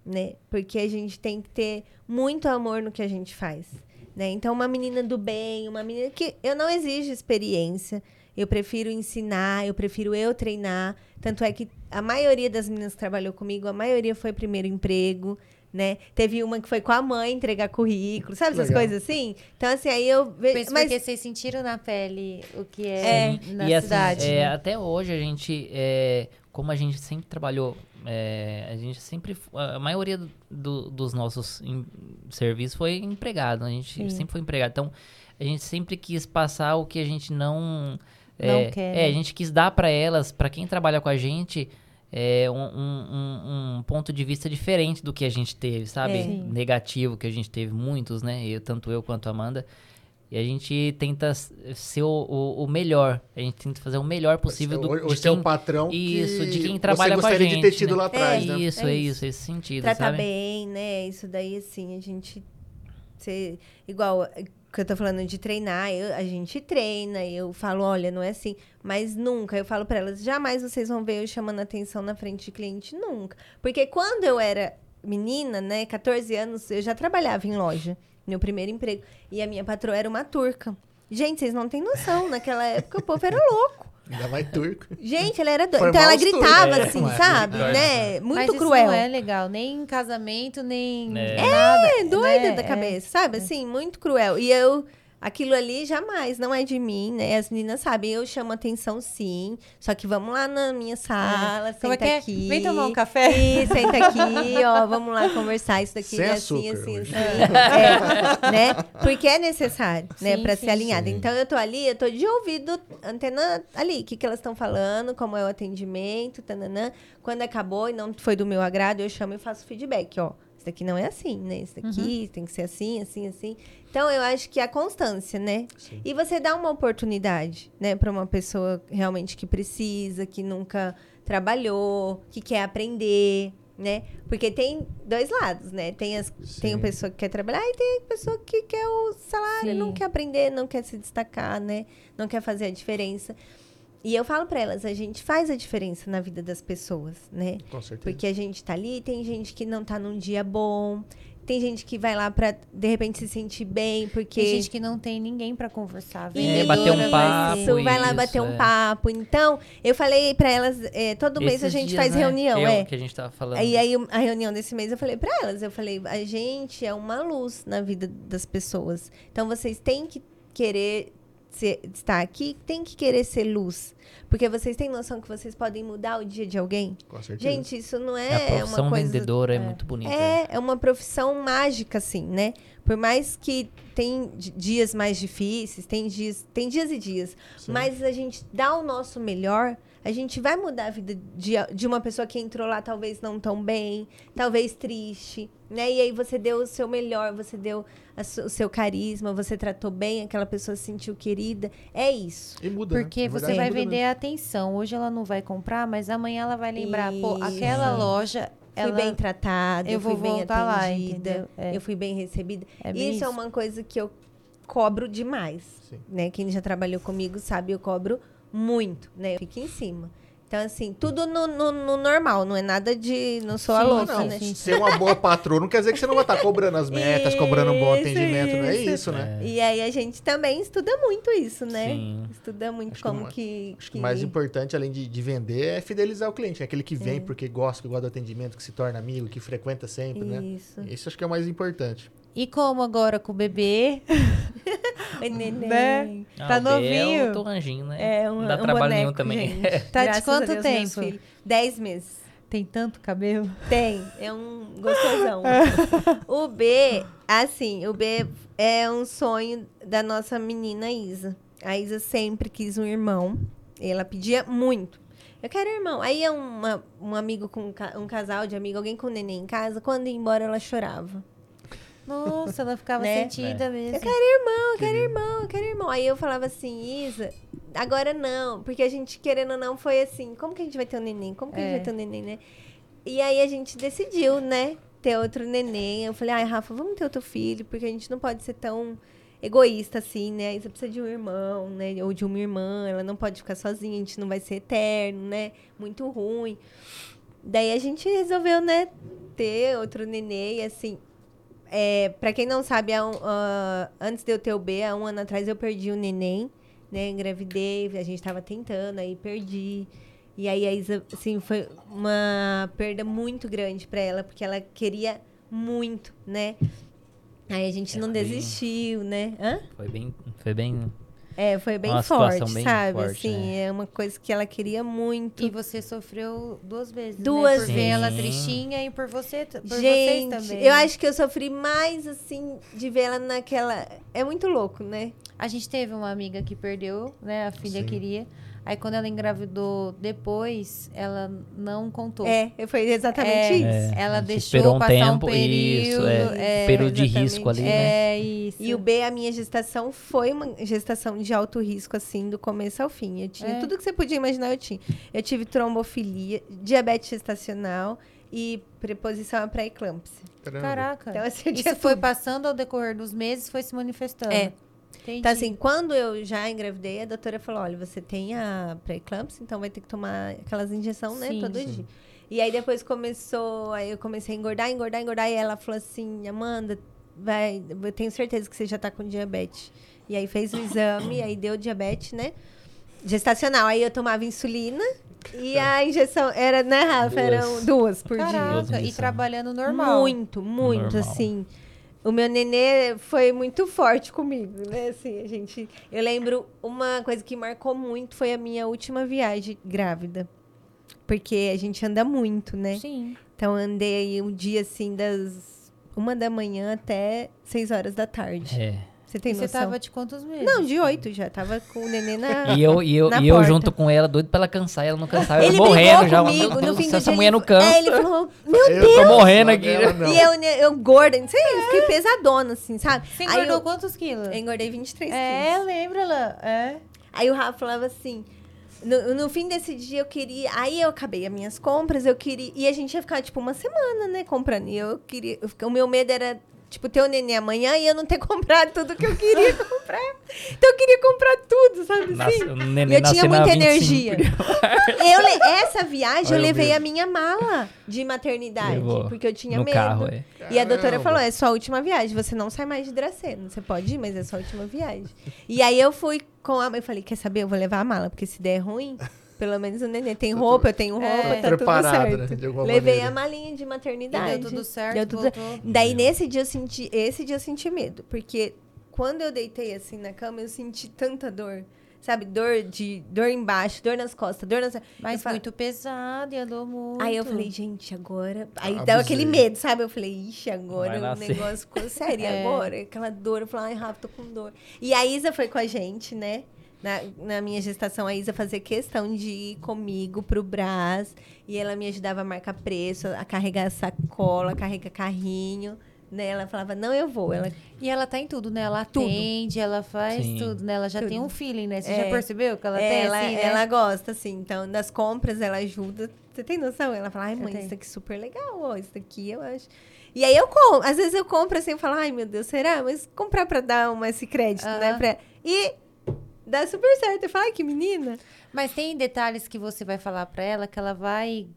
né? Porque a gente tem que ter muito amor no que a gente faz, né? Então, uma menina do bem, uma menina que eu não exijo experiência, eu prefiro ensinar, eu prefiro eu treinar. Tanto é que a maioria das meninas que trabalhou comigo, a maioria foi primeiro emprego, né? Teve uma que foi com a mãe entregar currículo, sabe essas Legal. coisas assim? Então, assim, aí eu vejo. Mas porque vocês sentiram na pele o que é, Sim. na e, assim, cidade. é, né? até hoje a gente, é, como a gente sempre trabalhou, é, a gente sempre, a maioria do- dos nossos em- serviços foi empregado, a gente Sim. sempre foi empregado. Então, a gente sempre quis passar o que a gente não... Não é, quer, É, a gente quis dar para elas, para quem trabalha com a gente, é, um, um- um- um ponto de vista diferente do que a gente teve, sabe? É. Negativo que a gente teve, muitos, né? Eu, tanto eu quanto a Amanda. E a gente tenta ser o, o- o melhor. A gente tenta fazer o melhor possível do Hoje você quem, o patrão Isso, que de quem trabalha você com a gostaria gente, de ter tido né? lá atrás, É né? Isso, É é isso. isso, esse sentido, tratar sabe? bem, né? Isso daí, assim, a gente. Ser, igual que eu tô falando de treinar, eu- a gente treina, eu falo, olha, não é assim. Mas nunca, eu falo pra elas, jamais vocês vão ver eu chamando atenção na frente de cliente, nunca. Porque quando eu era menina, né, 14 anos, eu já trabalhava em loja, meu primeiro emprego. E a minha patroa era uma turca. Gente, vocês não têm noção, naquela época o povo era louco. Ainda vai turco. Gente, ela era doida. Então ela os turcos, gritava é, assim, mas- sabe? É. Né? Muito Mas cruel. isso não é legal, nem em casamento, nem É. nada. É, doida né? da É. cabeça, sabe? Assim, muito cruel. E eu, aquilo ali jamais, não é de mim, né? As meninas sabem, eu chamo atenção sim. Só que vamos lá na minha sala, Como é senta que é? aqui. Vem tomar um café? Ih, senta aqui, ó, vamos lá conversar isso daqui, Sem é assim, açúcar assim, hoje. assim. É, né? Porque é necessário, né? Sim, Pra sim, ser alinhada. Então eu tô ali, eu tô de ouvido, antena ali, o que, que elas estão falando, como é o atendimento, tananã. Quando acabou e não foi do meu agrado, eu chamo e faço feedback, ó. Isso daqui não é assim, né? Isso daqui tem que ser assim, assim, assim. Então, eu acho que a constância, né? Sim. E você dá uma oportunidade, né, para uma pessoa realmente que precisa, que nunca trabalhou, que quer aprender, né? Porque tem dois lados, né? Tem, as, tem a pessoa que quer trabalhar e tem a pessoa que quer o salário, Sim. não quer aprender, não quer se destacar, né? Não quer fazer a diferença. E eu falo para elas, a gente faz a diferença na vida das pessoas, né? Com certeza. Porque a gente tá ali, tem gente que não tá num dia bom, tem gente que vai lá pra, de repente, se sentir bem, porque... Tem gente que não tem ninguém pra conversar. É, vendedora bater um vai papo, Isso, vai lá isso, bater um é. papo. Então, eu falei pra elas, é, todo mês a gente dias, faz né, reunião, eu- é. Que a gente tava falando. E aí, a reunião desse mês, eu falei pra elas, eu falei, a gente é uma luz na vida das pessoas. Então, vocês têm que querer ser- estar aqui, tem que querer ser luz. Porque vocês têm noção que vocês podem mudar o dia de alguém? Com certeza. Gente, isso não a é profissão uma coisa... vendedora é, muito bonita. É, é uma profissão mágica, assim, né? Por mais que tem di- dias mais difíceis, tem dias, tem dias e dias, Sim. mas a gente dá o nosso melhor, a gente vai mudar a vida de, de uma pessoa que entrou lá talvez não tão bem, talvez triste, né? E aí você deu o seu melhor, você deu o seu carisma, você tratou bem, aquela pessoa se sentiu querida. É isso. E muda, né? Porque Na você verdade, vai vender mesmo. a atenção. Hoje ela não vai comprar, mas amanhã ela vai lembrar. Pô, aquela Isso. loja, Fui ela... bem tratada, eu fui vou bem voltar lá, atendida, entendeu? É. eu fui bem recebida. É bem isso, é isso. uma coisa que eu cobro demais, Sim. né? Quem já trabalhou comigo sabe, eu cobro muito, né? Eu fico em cima. Então, assim, tudo no, no- no normal, não é nada de... Não sou a Sim, louca, não, né? ser uma boa patroa não quer dizer que você não vai estar cobrando as metas, cobrando um bom Isso, atendimento, não é isso. isso, né? E aí a gente também estuda muito isso, né? Sim. Estuda muito Acho que como que... Acho que o mais importante, além de, de vender, é fidelizar o cliente. É aquele que vem porque gosta, que gosta do atendimento, que se torna amigo, que frequenta sempre, né? Isso. Isso acho que é o mais importante. E como agora com o bebê? Oi, neném. Né? Ah, Tá B novinho. É outro anjinho, né? É um, Não dá um trabalho nenhum também. gente. Tá de Graças a quanto Deus, tempo? Dez meses. Tem tanto cabelo? Tem, é um gostosão. o B, assim, o B é um sonho da nossa menina Isa. A Isa sempre quis um irmão. Ela pedia muito. Eu quero irmão. Aí é uma, um amigo com um um casal de amigo, alguém com neném em casa, quando ia embora ela chorava. Nossa, ela ficava Né? sentida mesmo. Eu quero irmão, eu quero irmão, eu quero irmão. Aí eu falava assim, Isa, agora não. Porque a gente, querendo ou não, foi assim, como que a gente vai ter um neném? Como que a gente É. vai ter um neném, né? E aí a gente decidiu, né, ter outro neném. Eu falei, ai, Rafa, vamos ter outro filho, porque a gente não pode ser tão egoísta assim, né? A Isa precisa de um irmão, né? Ou de uma irmã, ela não pode ficar sozinha, a gente não vai ser eterno, né? Muito ruim. Daí a gente resolveu, né, ter outro neném, e assim, é, para quem não sabe, um, ah, antes de eu ter o B, há um ano atrás eu perdi o neném, né? Engravidei, a gente tava tentando, aí perdi. E aí a Isa, assim, foi uma perda muito grande para ela, porque ela queria muito, né? Aí a gente não Ela bem- desistiu, né? Hã? Foi bem, foi bem. É, foi bem Uma forte, bem sabe? forte, assim, né? é uma coisa que ela queria muito. E você sofreu duas vezes, Duas né? Por ver ela vezes. tristinha e por você, por vocês Gente, também. eu acho que eu sofri mais, assim, de ver ela naquela... É muito louco, né? A gente teve uma amiga que perdeu, né? A filha Sim. queria. Aí quando ela engravidou depois, ela não contou. É, foi exatamente É, isso. É, Ela a deixou esperou um passar um tempo, período. isso, é, é, período de risco ali, né? É isso. E o B, a minha gestação foi uma gestação de alto risco, assim, do começo ao fim. Eu tinha É. tudo que você podia imaginar, eu tinha. Eu tive trombofilia, diabetes gestacional e preposição à pré-eclâmpsia. Caraca. Então, assim, Isso foi tudo. passando ao decorrer dos meses, foi se manifestando. É. Entendi. Então, assim, quando eu já engravidei, a doutora falou: olha, você tem a pré-eclâmpsia, então vai ter que tomar aquelas injeções, né, Sim, todo sim. dia. E aí depois começou, aí eu comecei a engordar, engordar, engordar, e ela falou assim: Amanda, vai, eu tenho certeza que você já tá com diabetes. E aí fez o exame, aí deu diabetes, né? Gestacional. Aí eu tomava insulina e a injeção era, né, Rafa? Duas. Eram duas por dia. Duas Caraca, e injeções. trabalhando normal. Muito, muito, Normal. assim. O meu nenê foi muito forte comigo, né? Assim, a gente. Eu lembro uma coisa que marcou muito foi a minha última viagem grávida. Porque a gente anda muito, né? Sim. Então andei aí um dia assim das uma da manhã até seis horas da tarde. É. Você tem E você noção? tava de quantos meses? Não, de oito já. Tava com o nenê na. E eu, e eu, na e eu junto com ela, doido pra ela cansar, e ela não cansava. Eu Ele morrendo já. comigo, meu no Deus fim do céu, essa dia mulher ele- não cansa. É, ele falou, meu Eu Deus! Tô morrendo aqui. ela não. E eu, né, eu gorda, não sei, eu fiquei pesadona, assim, sabe? Você Aí engordou eu, quantos quilos? eu engordei 23 É, quilos. lembra lá. É. Aí o Rafa falava assim. No, no fim desse dia eu queria. Aí eu acabei as minhas compras, eu queria. E a gente ia ficar, tipo, uma semana, né, comprando. E eu queria. eu o meu medo era, tipo, ter o neném amanhã e eu não ter comprado tudo que eu queria comprar. Então eu queria comprar tudo, sabe assim? Nasce- o neném eu tinha muita 25 energia. Eu essa viagem eu Olha o levei a minha mala de maternidade, Levou. porque eu tinha no medo. carro, é. E a doutora falou: é sua última viagem, você não sai mais de Dracena. Você pode ir, mas é sua última viagem. E aí eu fui com a mãe e falei: quer saber? Eu vou levar a mala, porque se der ruim, pelo menos o neném tem roupa, eu tenho roupa, É. tá tudo certo. né, de alguma Levei maneira. a malinha de E maternidade. deu tudo certo, Deu tudo- voltou. Daí nesse dia eu senti, esse dia eu senti medo, porque quando eu deitei assim na cama, eu senti tanta dor. sabe, dor de dor embaixo, dor nas costas, dor nas. Mas falo- muito pesado e andou muito. Aí eu falei, gente, agora. Aí Abusei. deu aquele medo, sabe? Eu falei, ixi, agora o negócio ficou sério. E É. agora? Aquela dor. Eu falei, ai, Rafa, tô com dor. E a Isa foi com a gente, né? Na, na minha gestação, a Isa fazia questão de ir comigo pro Brás. E ela me ajudava a marcar preço, a carregar sacola, a carregar carrinho. Né? Ela falava, não, eu vou. Ela, E ela tá em tudo, né? Ela Tudo. atende, ela faz Sim. tudo, né? Ela já Tudo. tem um feeling, né? Você É. já percebeu que ela É, tem, ela, assim, né? ela gosta, assim. Então, nas compras, ela ajuda. Você tem noção? Ela fala, ai, mãe, isso daqui é super legal, ó. Isso daqui eu acho. E aí eu compro. Às vezes eu compro assim e falo, ai, meu Deus, será? Mas comprar pra dar uma, esse crédito, né? Aham. Pra... E dá super certo. Eu falo, ai, que menina. Mas tem detalhes que você vai falar pra ela que ela vai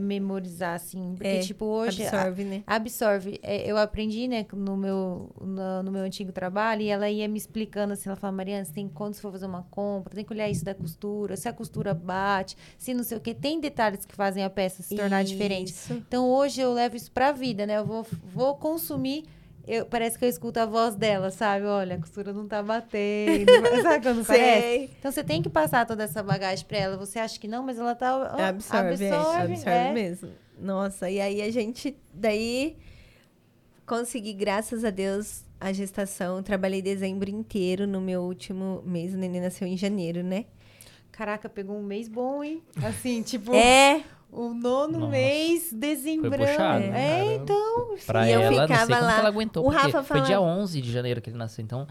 memorizar, assim. Porque, É, tipo, hoje... a- Absorve, né? Absorve. É, Eu aprendi, né, no meu, no, no meu antigo trabalho, e ela ia me explicando assim, ela falava, Mariana, você tem quando você for fazer uma compra, tem que olhar isso da costura, se a costura bate, se não sei o quê. Tem detalhes que fazem a peça se tornar diferente. Isso. Então hoje eu levo isso pra vida, né? Eu vou, vou consumir. Eu, parece que eu escuto a voz dela, sabe? Olha, a costura não tá batendo. sabe quando parece? Sei. Então você tem que passar toda essa bagagem pra ela. Você acha que não, mas ela tá. ó, Absorve, é, absorve, absorve é. mesmo. Nossa, e aí a gente, daí, consegui, graças a Deus, a gestação. Trabalhei dezembro inteiro no meu último mês. O neném nasceu em janeiro, né? Caraca, pegou um mês bom, hein? Assim, tipo, É, o nono Nossa. mês, dezembrão. puxado. É, então. Pra E eu ela, não sei ficava como que lá. ela aguentou. O Rafa foi dia falava- 11 de janeiro que ele nasceu. Então,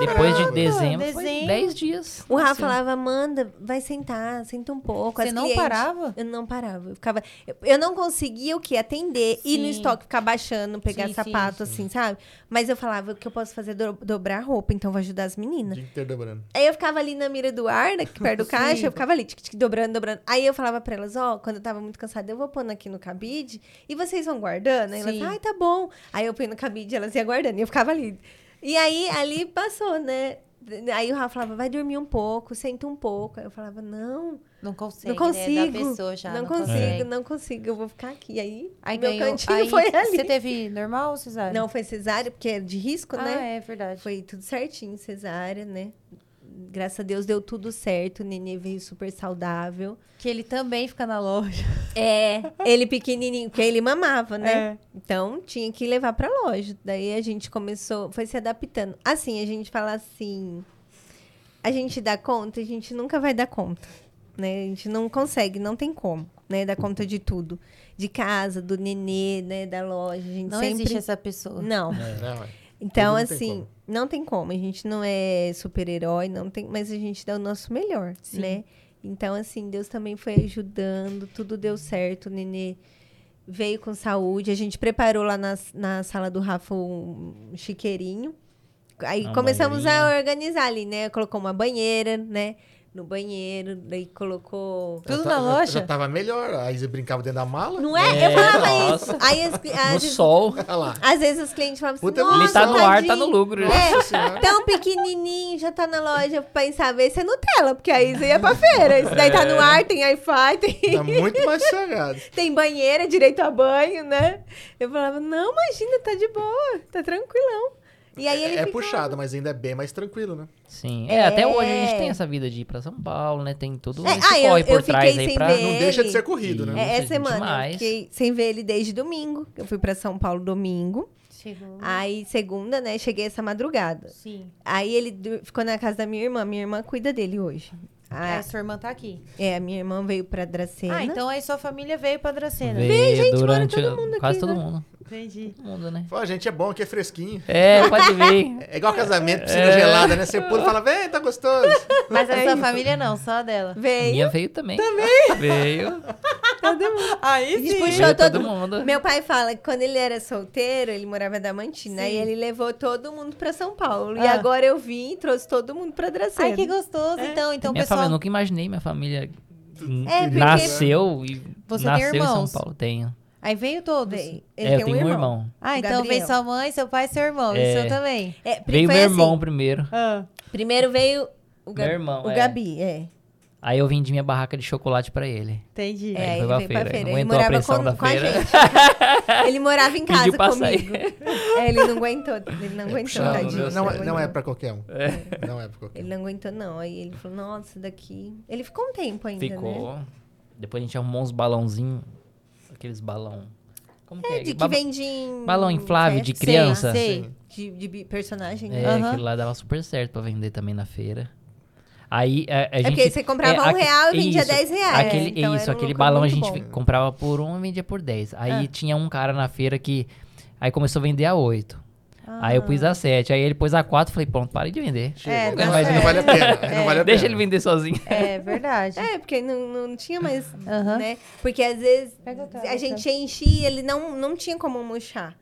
depois de dezembro, foi dezembro. 10 dias. O Rafa nasceu. falava, Amanda, vai sentar, senta um pouco. Você As não clientes- parava? Eu não parava. Eu, ficava, eu, eu não conseguia o quê? Atender, ir no Sim. estoque, ficar baixando, pegar Sim, sapato, assim, sabe? Mas eu falava, o que eu posso fazer é do- dobrar a roupa, então vou ajudar as meninas. dobrando. Aí eu ficava ali na mira do ar, aqui perto do Sim. caixa, eu ficava ali, tic, tic, dobrando, dobrando. Aí eu falava pra elas, ó, quando eu tava muito cansada, eu vou pondo aqui no cabide e vocês vão guardando. Aí elas, Sim. ai, tá bom. Aí eu punho no cabide e elas iam guardando, e eu ficava ali. E aí, ali passou, né? Aí o Rafa falava, vai dormir um pouco, senta um pouco. Aí eu falava, não, Não consegue, não consigo. né? Pessoa já. não, Não, consigo, consegue. não consigo, eu vou ficar aqui. Aí, Aí meu ganhou. cantinho aí, foi ali. Você teve normal ou cesárea? Não, foi cesárea, porque é de risco, ah, né? é verdade. Foi tudo certinho, cesárea, né? Graças a Deus deu tudo certo, o nenê veio super saudável. Que ele também fica na loja. É, ele pequenininho, porque ele mamava, né? É. Então tinha que levar pra loja. Daí a gente começou, foi se adaptando. Assim, a gente fala assim, a gente dá conta, a gente nunca vai dar conta, né? A gente não consegue, não tem como, né? Dar conta de tudo, de casa, do nenê, né? Da loja, a gente Não sempre existe essa pessoa. não. Não, é. Então, não tem assim, como. não tem como. A gente não é super-herói, não tem, mas a gente dá o nosso melhor, Sim. né? Então, assim, Deus também foi ajudando, tudo deu certo. O nenê veio com saúde. A gente preparou lá na, na sala do Rafa um chiqueirinho. Aí Uma começamos a organizar ali, né? Colocou uma banheira, né? No banheiro, daí colocou. Tudo Já na tá- já- loja? Já tava melhor. A Isa brincava dentro da mala. Não é? É, Eu falava nossa. isso. Aí as, No as, sol. Olha lá. às vezes os clientes falavam assim, Puta, Nossa, Ele tá no ar, tá tadinho." no lucro. É, tão pequenininho, já tá na loja. Pensava, esse é Nutella, porque a Isa ia pra feira. Esse daí tá no ar, tem Wi-Fi, tem, Tá muito mais chegado. tem banheira, direito a banho, né? Eu falava, não, imagina, tá de boa, tá tranquilão. E aí ele é ficava- puxado, mas ainda é bem mais tranquilo, né? Sim. É, até hoje a gente É. tem essa vida de ir pra São Paulo, né? Tem tudo É, esse ah, eu- corre eu por fiquei trás aí sem pra... Não Ele- deixa de ser corrido, né? É, essa semana, eu demais. fiquei sem ver ele desde domingo. Eu fui pra São Paulo domingo. Chegou. Aí, segunda, né, cheguei essa madrugada. Sim. Aí ele ficou na casa da minha irmã. Minha irmã cuida dele hoje. A Ah, sua irmã tá aqui. é, a minha irmã veio pra Dracena. Ah, então aí sua família veio pra Dracena. Veio gente, mora durante todo mundo quase aqui, todo né? mundo. Entendi. Todo mundo, né? Fala, gente, é bom, aqui é fresquinho. É, pode ver. É igual casamento, piscina É. gelada, né? Você pula e fala, vem, tá gostoso. Mas a É sua família não, só a dela. Veio. Minha veio também. Também? Veio. Aí A gente puxou Veio todo, todo mundo. mundo. Meu pai fala que quando ele era solteiro, ele morava em Damantina, Sim. e ele levou todo mundo pra São Paulo. E Ah. agora eu vim e trouxe todo mundo pra Dracena. Ai, que gostoso. Então, então minha pessoal. família, eu nunca imaginei minha família É, porque- nasceu e Você tem nasceu em irmãos? São Paulo. Tenho. Aí veio todos. Veio. Ele é, eu tem tenho um irmão. irmão. Ah, então Gabriel. veio sua mãe, seu pai e seu irmão. E o É. seu também. É, Veio meu assim, irmão primeiro. Ah. Primeiro veio o, Ga- Meu irmão, o é. Gabi, é. Aí eu vendi minha barraca de chocolate pra ele. Entendi. É, Aí ele foi pra veio pra feira, feira. não Ele aguentou a morava pressão com, da com a feira. gente. ele morava em casa Pediu pra sair. comigo. É, ele não aguentou. Ele não aguentou, puxado, tadinho. deu Não, Não é- não é pra qualquer um. Não é pra qualquer um. Ele não aguentou, não. Aí ele falou, nossa, daqui... Ele ficou um tempo ainda, né? Ficou. Depois a gente arrumou uns balãozinhos. Aqueles balão. Como que É, é? de que vende em... Balão inflável de festa, criança. Sei. Sim. De, de personagem, É, né? Aham. aquele lá dava super certo pra vender também na feira. Aí a, a É gente. porque você comprava um aque- real e vendia isso, 10 reais. Aquele, então isso, um aquele balão a gente bom. comprava por um e vendia por 10. Aí Ah. tinha um cara na feira que. Aí começou a vender a 8. Aí eu pus a 7. Aí ele pôs a 4 falei, pronto, parei de vender. É, Não, mas não certo. vale a pena. aí Não vale a Deixa pena. ele vender sozinho. É verdade. É, porque não, não tinha mais, né? Porque às vezes a gente enchia, ele não, não tinha como murchar.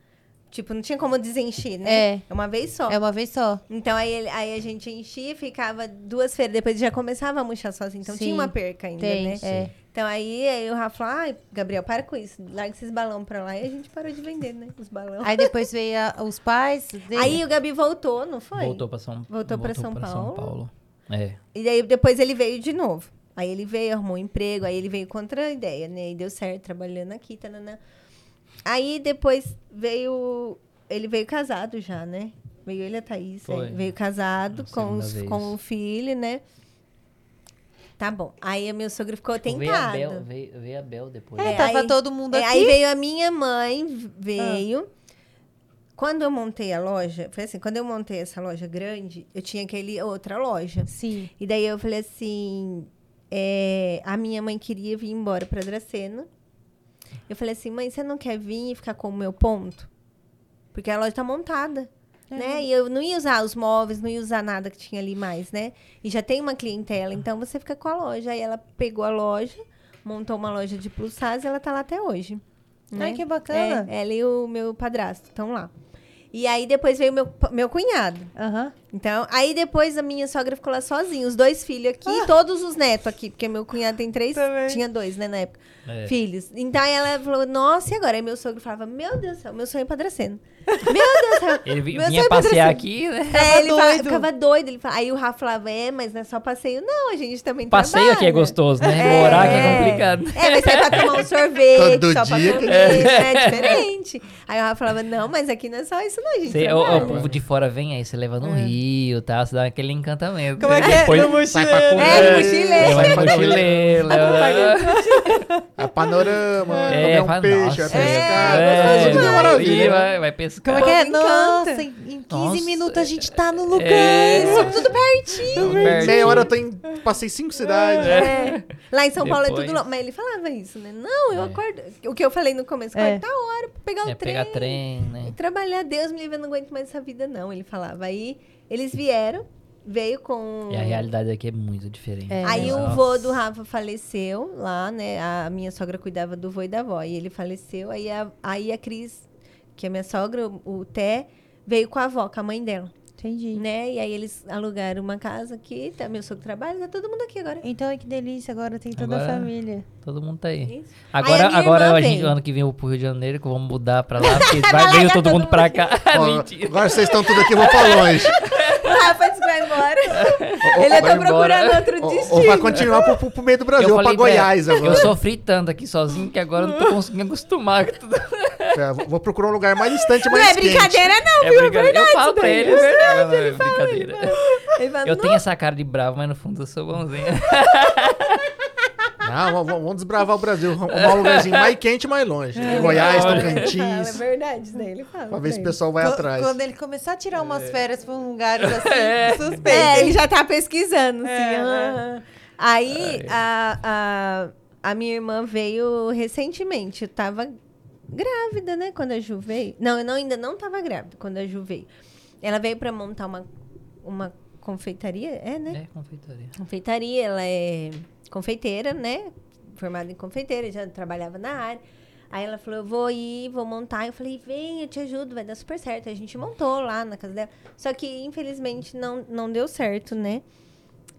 Tipo, não tinha como desencher, né? É. É uma vez só. É uma vez só. Então aí, ele- aí a gente enchia, ficava duas feiras, depois já começava a murchar sozinho. Então Sim, tinha uma perca ainda, Tem, né? é. Então aí, aí o Rafa falou, ai, Gabriel, para com isso. Larga esses balão pra lá. E a gente parou de vender, né? Os balão. Aí depois veio a- os pais dele. Aí o Gabi voltou, não foi? Voltou pra São, Voltou pra São Paulo. Paulo. É. E aí depois ele veio de novo. Aí ele veio, arrumou um emprego, aí ele veio contra a ideia, né? E deu certo, trabalhando aqui, tanana. Aí depois veio. Ele veio casado já, né? Veio ele e a Thaís. Veio casado com, os, com o filho, né? Tá bom. Aí o meu sogro ficou Tipo, Veio a, tentado. Bel, veio, veio a Bel depois. É, É, tava aí- todo mundo É, aqui. aí veio a minha mãe, veio. Quando eu montei a loja, foi assim, quando eu montei essa loja grande, eu tinha aquele outra loja. Sim. E daí eu falei assim, é, a minha mãe queria vir embora para Dracena. Eu falei assim, mãe, você não quer vir e ficar com o meu ponto? Porque a loja tá montada, né? E eu não ia usar os móveis, não ia usar nada que tinha ali mais, né? E já tem uma clientela, então você fica com a loja. Aí ela pegou a loja, montou uma loja de plus size e ela tá lá até hoje. né? Ai, que bacana. É, ela e o meu padrasto estão lá. E aí depois veio meu, meu cunhado. Aham. Então, aí depois a minha sogra ficou lá sozinha, os dois filhos aqui, e todos os netos aqui, porque meu cunhado tem três, Também. tinha dois, né, na época, É. filhos. Então ela falou, nossa, e agora? Aí meu sogro falava, meu Deus do céu, meu sonho é padracendo. Meu Deus do céu. Ele meu vinha é passear aqui, né? É, ele doido. ficava doido. Ele falava, aí o Rafa falava, é, mas não é só passeio. Não, a gente também Passeio aqui é trabalha. gostoso, né? Morar aqui é complicado. É, mas sai pra tomar um sorvete, Todo só pra dia comer, que- é diferente. Aí o Rafa falava, não, mas aqui não é só isso não, a gente Você, o, trabalha. o povo de fora vem aí, você leva no rio, tá? Você dá aquele encantamento. Como é que é? Depois No Sai pra mochileiro. comer. É, mochileiro. Vai pra mochileiro, A panorama, É, comer um fala, peixe, vai pescar. é, tudo é é, maravilha. vai, vai pescar. Como é que é? Me encanta. Nossa, em em 15 Nossa, minutos a gente tá no lugar. É. Tudo pertinho. Meia hora eu tô em... Passei cinco cidades. É. Lá em São Paulo é Depois. tudo longe. Mas ele falava isso, né? Não, eu É. acordo. O que eu falei no começo, É. acordo tá hora pra pegar o É trem. pegar trem, E né? trabalhar, Deus me livre, eu não aguento mais essa vida, não. Ele falava. Aí eles vieram, veio com. E a realidade aqui é muito diferente. É. Aí o Nossa. vô do Rafa faleceu lá, né? A minha sogra cuidava do vô e da avó. E ele faleceu. Aí a, aí a Cris, que é minha sogra, o, Té, veio com a avó, com a mãe dela. Entendi. Né? E aí eles alugaram uma casa aqui, tá? Meu sogro trabalha, tá todo mundo aqui agora. Então, que delícia, agora tem toda a Agora- família. Todo mundo tá aí. Isso. Agora, Aí a agora a gente, ano que vem eu vou pro Rio de Janeiro, que vamos mudar pra lá, porque vai, Vai veio todo todo mundo mundo pra cá. Ó, Mentira. Agora vocês estão tudo aqui, eu vou pra longe. Rafa disse que vai embora. Ou- Ele tá procurando embora. outro ou- destino. Ou vai continuar pro, pro- pro meio do Brasil, ou pra falei pra Goiás agora. Eu sofri tanto aqui sozinho que agora eu não tô conseguindo acostumar com tudo. É, vou- procurar um lugar mais distante, Não mais é quente. brincadeira, não, É viu? brincadeira. eu falo pra ele, é é verdade, não, é ele fala, brincadeira. Ele fala, Eu tenho essa cara de bravo, mas no fundo eu sou bonzinho. Não, vamos, desbravar o Brasil. Arrumar um lugarzinho mais quente e mais longe. Goiás, Fala, é Tocantins. verdade, isso daí ele fala. Pra ver se o pra pessoal vai Qu- atrás. Quando ele começar a tirar umas férias pra um lugares assim, É. ele. suspeito. É, ele já tá pesquisando, assim. É, ah. Aí, a, a, a minha irmã veio recentemente. Eu tava grávida, né, quando a Ju veio. Não, eu não, ainda não tava grávida quando a Ju veio. Ela veio pra montar uma, uma confeitaria, é, né? É, confeitaria. confeitaria, ela é confeiteira, né? Formada em confeiteira, já trabalhava na área. Aí ela falou, eu vou ir, vou montar. Eu falei, vem, eu te ajudo, vai dar super certo. A gente montou lá na casa dela. Só que, infelizmente, não, não deu certo, né?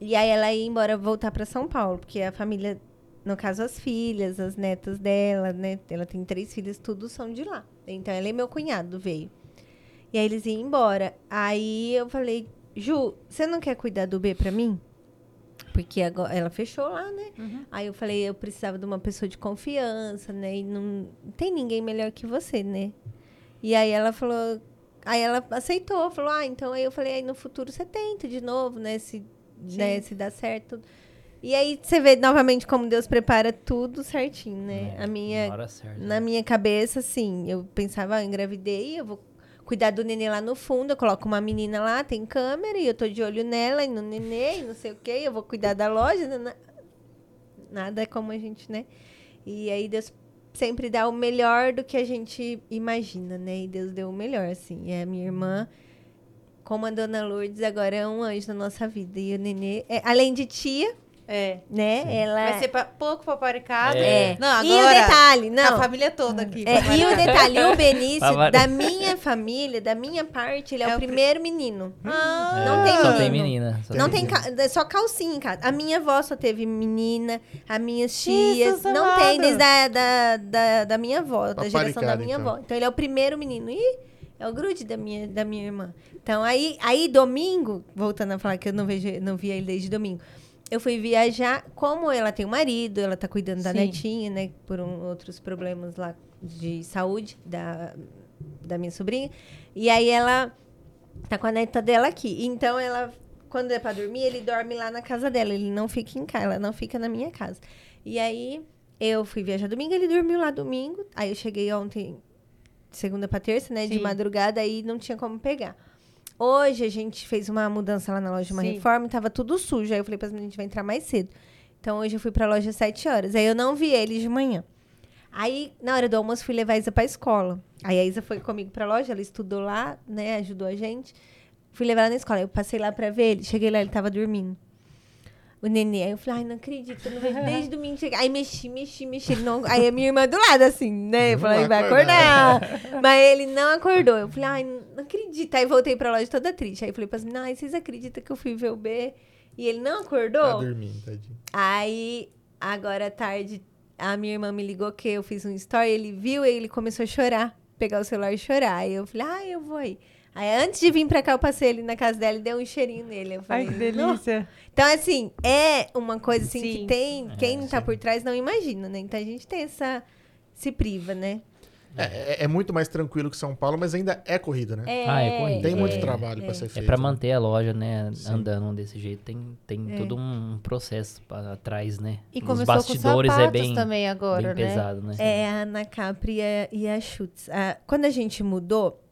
E aí ela ia embora voltar para São Paulo, porque a família, no caso, as filhas, as netas dela, né? Ela tem três filhas, tudo são de lá. Então ela e meu cunhado veio. E aí eles iam embora. Aí eu falei, Ju, você não quer cuidar do B pra mim? Porque agora ela fechou lá, né? Uhum. Aí eu falei, eu precisava de uma pessoa de confiança, né? E não tem ninguém melhor que você, né? E aí ela falou, aí ela aceitou, falou, ah, então aí eu falei, aí no futuro você tenta de novo, né? Se, né, se dá certo. E aí você vê novamente como Deus prepara tudo certinho, né? É, A minha Na certa. na minha cabeça, assim, eu pensava, ah, eu engravidei, eu vou cuidar do nenê lá no fundo, eu coloco uma menina lá, tem câmera, e eu tô de olho nela e no nenê, e não sei o quê, eu vou cuidar da loja. na- na- Nada é como a gente, né? E aí Deus sempre dá o melhor do que a gente imagina, né? E Deus deu o melhor, assim. E a minha irmã, como a dona Lourdes, agora é um anjo na nossa vida. E o nenê, é, além de tia, É. né? Ela Vai ser pa- pouco paparicado. é. Não, e o agora. detalhe, A não. família toda aqui. É, e o detalhe, o Benício, da minha família, da minha parte, ele é, É o o pri- primeiro menino. Ah, não tem Só tem menino. menina. só Não tem tem menina. ca- é só calcinha em casa. A minha avó só teve menina, as minhas Jesus tias. não amado. tem, desde a, da, da, da minha avó, da geração da minha então. avó. Então ele é o primeiro menino. Ih, é o grude da minha, da minha irmã. Então aí, aí domingo, voltando a falar que eu não, vejo, não via ele desde domingo. Eu fui viajar, como ela tem um marido, ela tá cuidando da Sim. netinha, né? Por um- outros problemas lá de saúde da, da minha sobrinha. E aí ela tá com a neta dela aqui. Então ela, quando é pra dormir, ele dorme lá na casa dela. Ele não fica em casa, ela não fica na minha casa. E aí eu fui viajar domingo, ele dormiu lá domingo. Aí eu cheguei ontem, segunda pra terça, né? De Sim. madrugada, aí não tinha como pegar. Hoje a gente fez uma mudança lá na loja, uma Sim. reforma, e tava tudo sujo. Aí eu falei pra meninas, a gente vai entrar mais cedo. Então hoje eu fui pra loja às 7 horas. Aí eu não vi eles de manhã. Aí, na hora do almoço, fui levar a Isa pra escola. Aí a Isa foi comigo pra loja, ela estudou lá, né? Ajudou a gente. Fui levar ela na escola. Eu passei lá pra ver ele. Cheguei lá, ele tava dormindo. O nenê. Aí eu falei, ai, não acredito, eu não vejo desde domingo chegar. Aí mexi, mexi, mexi. Não... Aí a minha irmã do lado, assim, né? Eu falei, vai acordar. Mas ele não acordou. Eu falei, ai, não acredito. Aí voltei pra loja toda triste. Aí eu falei pra mim, ai, vocês acreditam que eu fui ver o B? E ele não acordou? Tá dormindo, tadinho. Aí, agora à tarde, a minha irmã me ligou que eu fiz um story, ele viu e ele começou a chorar. Pegar o celular e chorar. Aí eu falei, ah, eu vou aí. Aí antes de vir pra cá, eu passei ali na casa dela e dei um cheirinho nele. Eu falei, "Nossa." Então, assim, é uma coisa assim que Sim. tem. Quem É, tá sim. por trás não imagina, né? Então a gente tem essa. Se priva, né? É, é- é muito mais tranquilo que São Paulo, mas ainda é corrida, né? Ah, é corrida. Tem muito é, trabalho pra é. ser É feito. pra né? manter a loja, né, Sim. andando desse jeito. Tem, tem É. todo um processo pra trás, né? E Os começou com bastidores sapatos é bem, também agora, bem né? pesado, né? É a Ana Capri e a, e a Schutz. Ah, quando a gente mudou,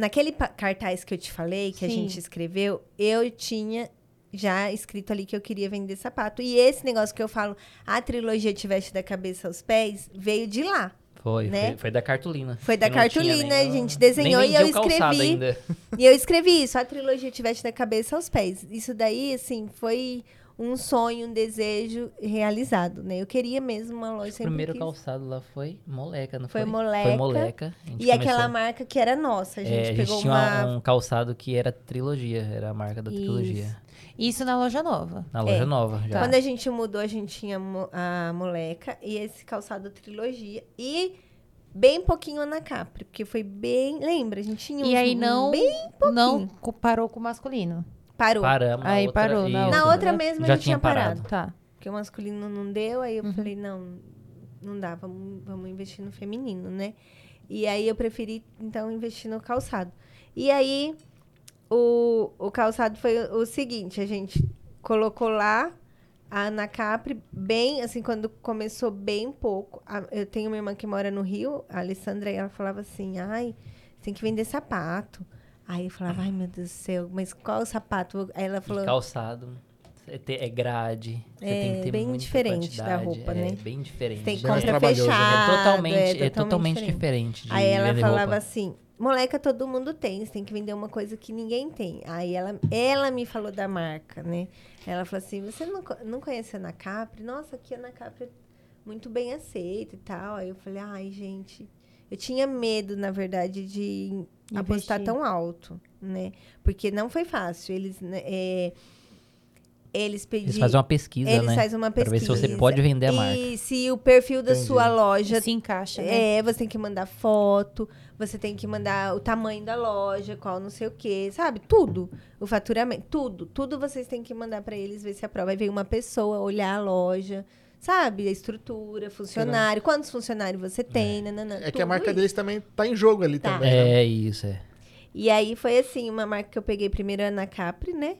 naquele cartaz que eu te falei, que a Sim. gente escreveu, eu tinha já escrito ali que eu queria vender sapato. E esse negócio que eu falo, a trilogia Tiveste da Cabeça aos Pés, veio de lá. Foi, né? foi, foi da cartolina. Foi da cartolina, nem- a gente desenhou e eu escrevi. ainda. E eu escrevi isso, a trilogia Tiveste da Cabeça aos Pés. Isso daí, assim, foi um sonho, um desejo realizado, né? Eu queria mesmo uma loja O sempre primeiro quis. calçado lá foi Moleca, não Foi foi? Moleca. Foi Moleca. E aquela começou- marca que era nossa, a gente é, a gente pegou tinha uma... um calçado que era trilogia, era a marca da trilogia. Isso. Isso na loja nova. Na loja É. nova já. Quando a gente mudou, a gente tinha a moleca e esse calçado trilogia. E bem pouquinho Ana Capri, porque foi bem. Lembra? A gente tinha E aí não, Bem não co- parou com o masculino. Parou. Paramos. na Aí outra, parou, na isso. Na outra, outra né? mesmo Já a gente tinha parado. parado. Tá. Porque o masculino não deu, aí eu Uhum. falei, não, não dá, vamos, vamos investir no feminino, né? E aí eu preferi, então, investir no calçado. E aí, o, o calçado foi o seguinte, a gente colocou lá a Ana Capri bem, assim, quando começou bem pouco. A- eu tenho uma irmã que mora no Rio, a Alessandra, e ela falava assim, ai, você tem que vender sapato. Aí eu falava, ai, meu Deus do céu, mas qual sapato? Aí ela E falou, calçado. É é grade. Você É, tem que ter bem diferente da roupa, é, né? bem diferente. tem Bem mais compra trabalhoso, né? fechada. É totalmente, é é totalmente diferente. de Aí ela falava roupa. assim, moleca todo mundo tem, você tem que vender uma coisa que ninguém tem. Aí ela, ela me falou da marca, né? Ela falou assim, você não, não conhece a Ana Capri? Nossa, aqui a Ana Capri é muito bem aceita e tal. Aí eu falei, ai, gente... Eu tinha medo, na verdade, de apostar Investir. tão alto, né? Porque não foi fácil. Eles, né, é, eles pediram... Eles fazem uma pesquisa, Eles né? fazem uma Pra pesquisa. ver se você pode vender a marca. E se o perfil da Entendi. sua loja Se encaixa, né? é, você tem que mandar foto, você tem que mandar o tamanho da loja, qual não sei o quê, sabe? Tudo. O faturamento, tudo. Tudo vocês têm que mandar para eles ver se aprova. Aí vem uma pessoa olhar a loja, sabe? A estrutura, funcionário, quantos funcionários você tem, nananã, É que a marca isso. deles também tá em jogo ali Tá. também. né? É isso, é. E aí foi assim, uma marca que eu peguei primeiro a Ana Capri, né?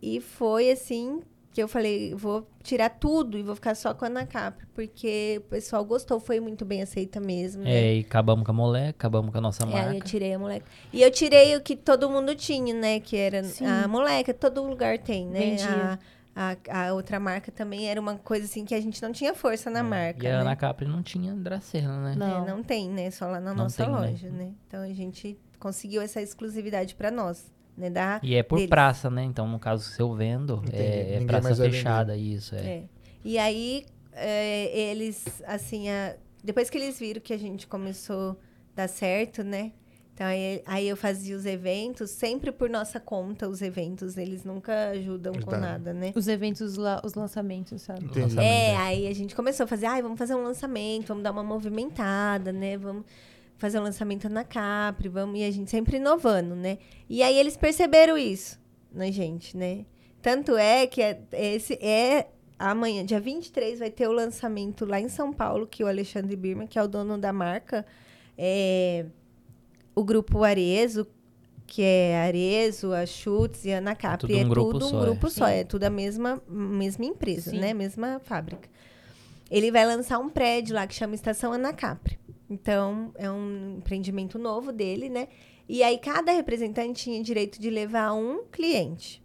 E foi assim que eu falei, vou tirar tudo e vou ficar só com a Ana Capri, porque o pessoal gostou, foi muito bem aceita mesmo. né? É, e acabamos com a moleque, acabamos com a nossa É, marca. eu tirei a moleca. E eu tirei o que todo mundo tinha, né? Que era Sim. a moleca, todo lugar tem, né? Vendia. A, a, a outra marca também era uma coisa assim que a gente não tinha força na marca. É. E a né? Ana Capri não tinha Dracena, né? Não. É, não tem, né? Só lá na Não nossa tem, né? loja, né? Então a gente conseguiu essa exclusividade pra nós, né? Da, E é por deles. praça, né? Então, no caso, se eu vendo, Entendi. é, é praça fechada, isso, é. É. E aí, é, eles, assim, a- depois que eles viram que a gente começou a dar certo, né? Então, aí, aí eu fazia os eventos, sempre por nossa conta, os eventos. Eles nunca ajudam com nada, né? Os eventos, lá, os lançamentos, sabe? Entendi. Lançamento, É, é. aí a gente começou a fazer, ai, vamos fazer um lançamento, vamos dar uma movimentada, né? Vamos fazer um lançamento na Capri, vamos, e a gente sempre inovando, né? E aí eles perceberam isso na gente, né? Tanto é que é, esse é amanhã, dia 23, vai ter o lançamento lá em São Paulo, que o Alexandre Birman, que é o dono da marca, é, o grupo Arezo, que é Arezo, a Schutz e a Ana Capri. tudo um é grupo tudo só, um é. grupo só, Sim. é tudo a mesma, mesma empresa, Sim. né? Mesma fábrica. Ele vai lançar um prédio lá que chama Estação Ana Capri. Então, é um empreendimento novo dele, né? E aí, cada representante tinha direito de levar um cliente.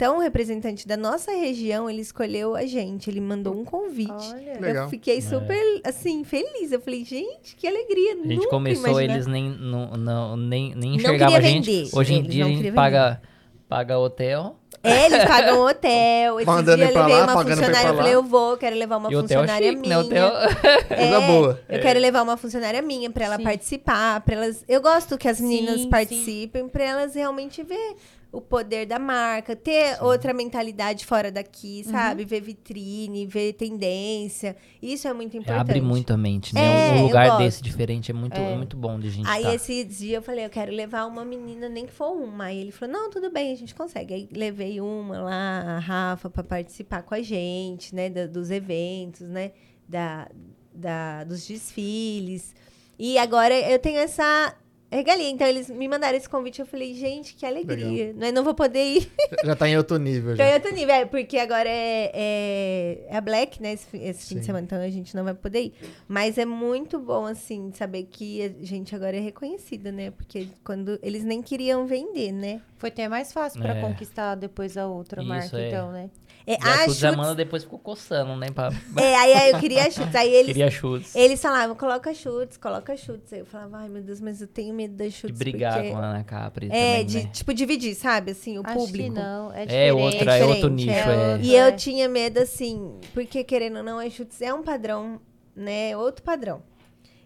Então, o representante da nossa região, ele escolheu a gente. Ele mandou um convite. Olha. Legal. Eu fiquei super, assim, feliz. Eu falei, gente, que alegria. A gente Nunca começou, imaginava. eles nem, não, não, nem, nem Não enxergavam a queria gente. vender, Hoje em eles dia a gente paga, paga hotel É, eles pagam hotel. Esse Mandando dia eu levei lá, uma funcionária. Eu falei, lá. eu vou, quero levar uma e hotel funcionária chique, minha. né? Hotel... Coisa boa. Eu quero levar uma funcionária minha pra ela Sim. participar, para elas. Eu gosto que as meninas Sim, sim. participem pra elas realmente ver o poder da marca, ter outra mentalidade fora daqui, Uhum. sabe? Ver vitrine, ver tendência. Isso é muito importante. Abre muito a mente, né? É, um lugar desse diferente é muito, é. muito bom de gente Aí tá. esse dia eu falei, eu quero levar uma menina, nem que for uma. Aí ele falou, não, tudo bem, a gente consegue. Aí levei uma lá, a Rafa, pra participar com a gente, né, da- dos eventos, né, da, da, dos desfiles. E agora eu tenho essa regalia. Então eles me mandaram esse convite, eu falei, gente, que alegria. Não, não vou poder ir. Já tá em outro nível. Então Já. eu outro nível, é, porque agora é, é, é a Black, né, esse, esse fim de semana, então a gente não vai poder ir. Mas é muito bom, assim, saber que a gente agora é reconhecida, né? Porque quando eles nem queriam vender, né? Foi até mais fácil pra É. conquistar depois a outra Isso, marca, é. então, né? É, E a a Chutes, Amanda depois ficou coçando, né? Pra... é, aí, aí eu queria chutes. Aí eles, Queria chutes. eles falavam, coloca chutes, coloca chutes. Aí eu falava, ai meu Deus, mas eu tenho medo das De chutes. brigar porque... com a Ana Capri É, também, de, né? tipo, dividir, sabe? Assim, o Acho público. que não, é É, diferente. outra, é outro diferente, nicho, é é. outro. E eu É. tinha medo, assim, porque querendo ou não, a chutes é um padrão, né? Outro padrão.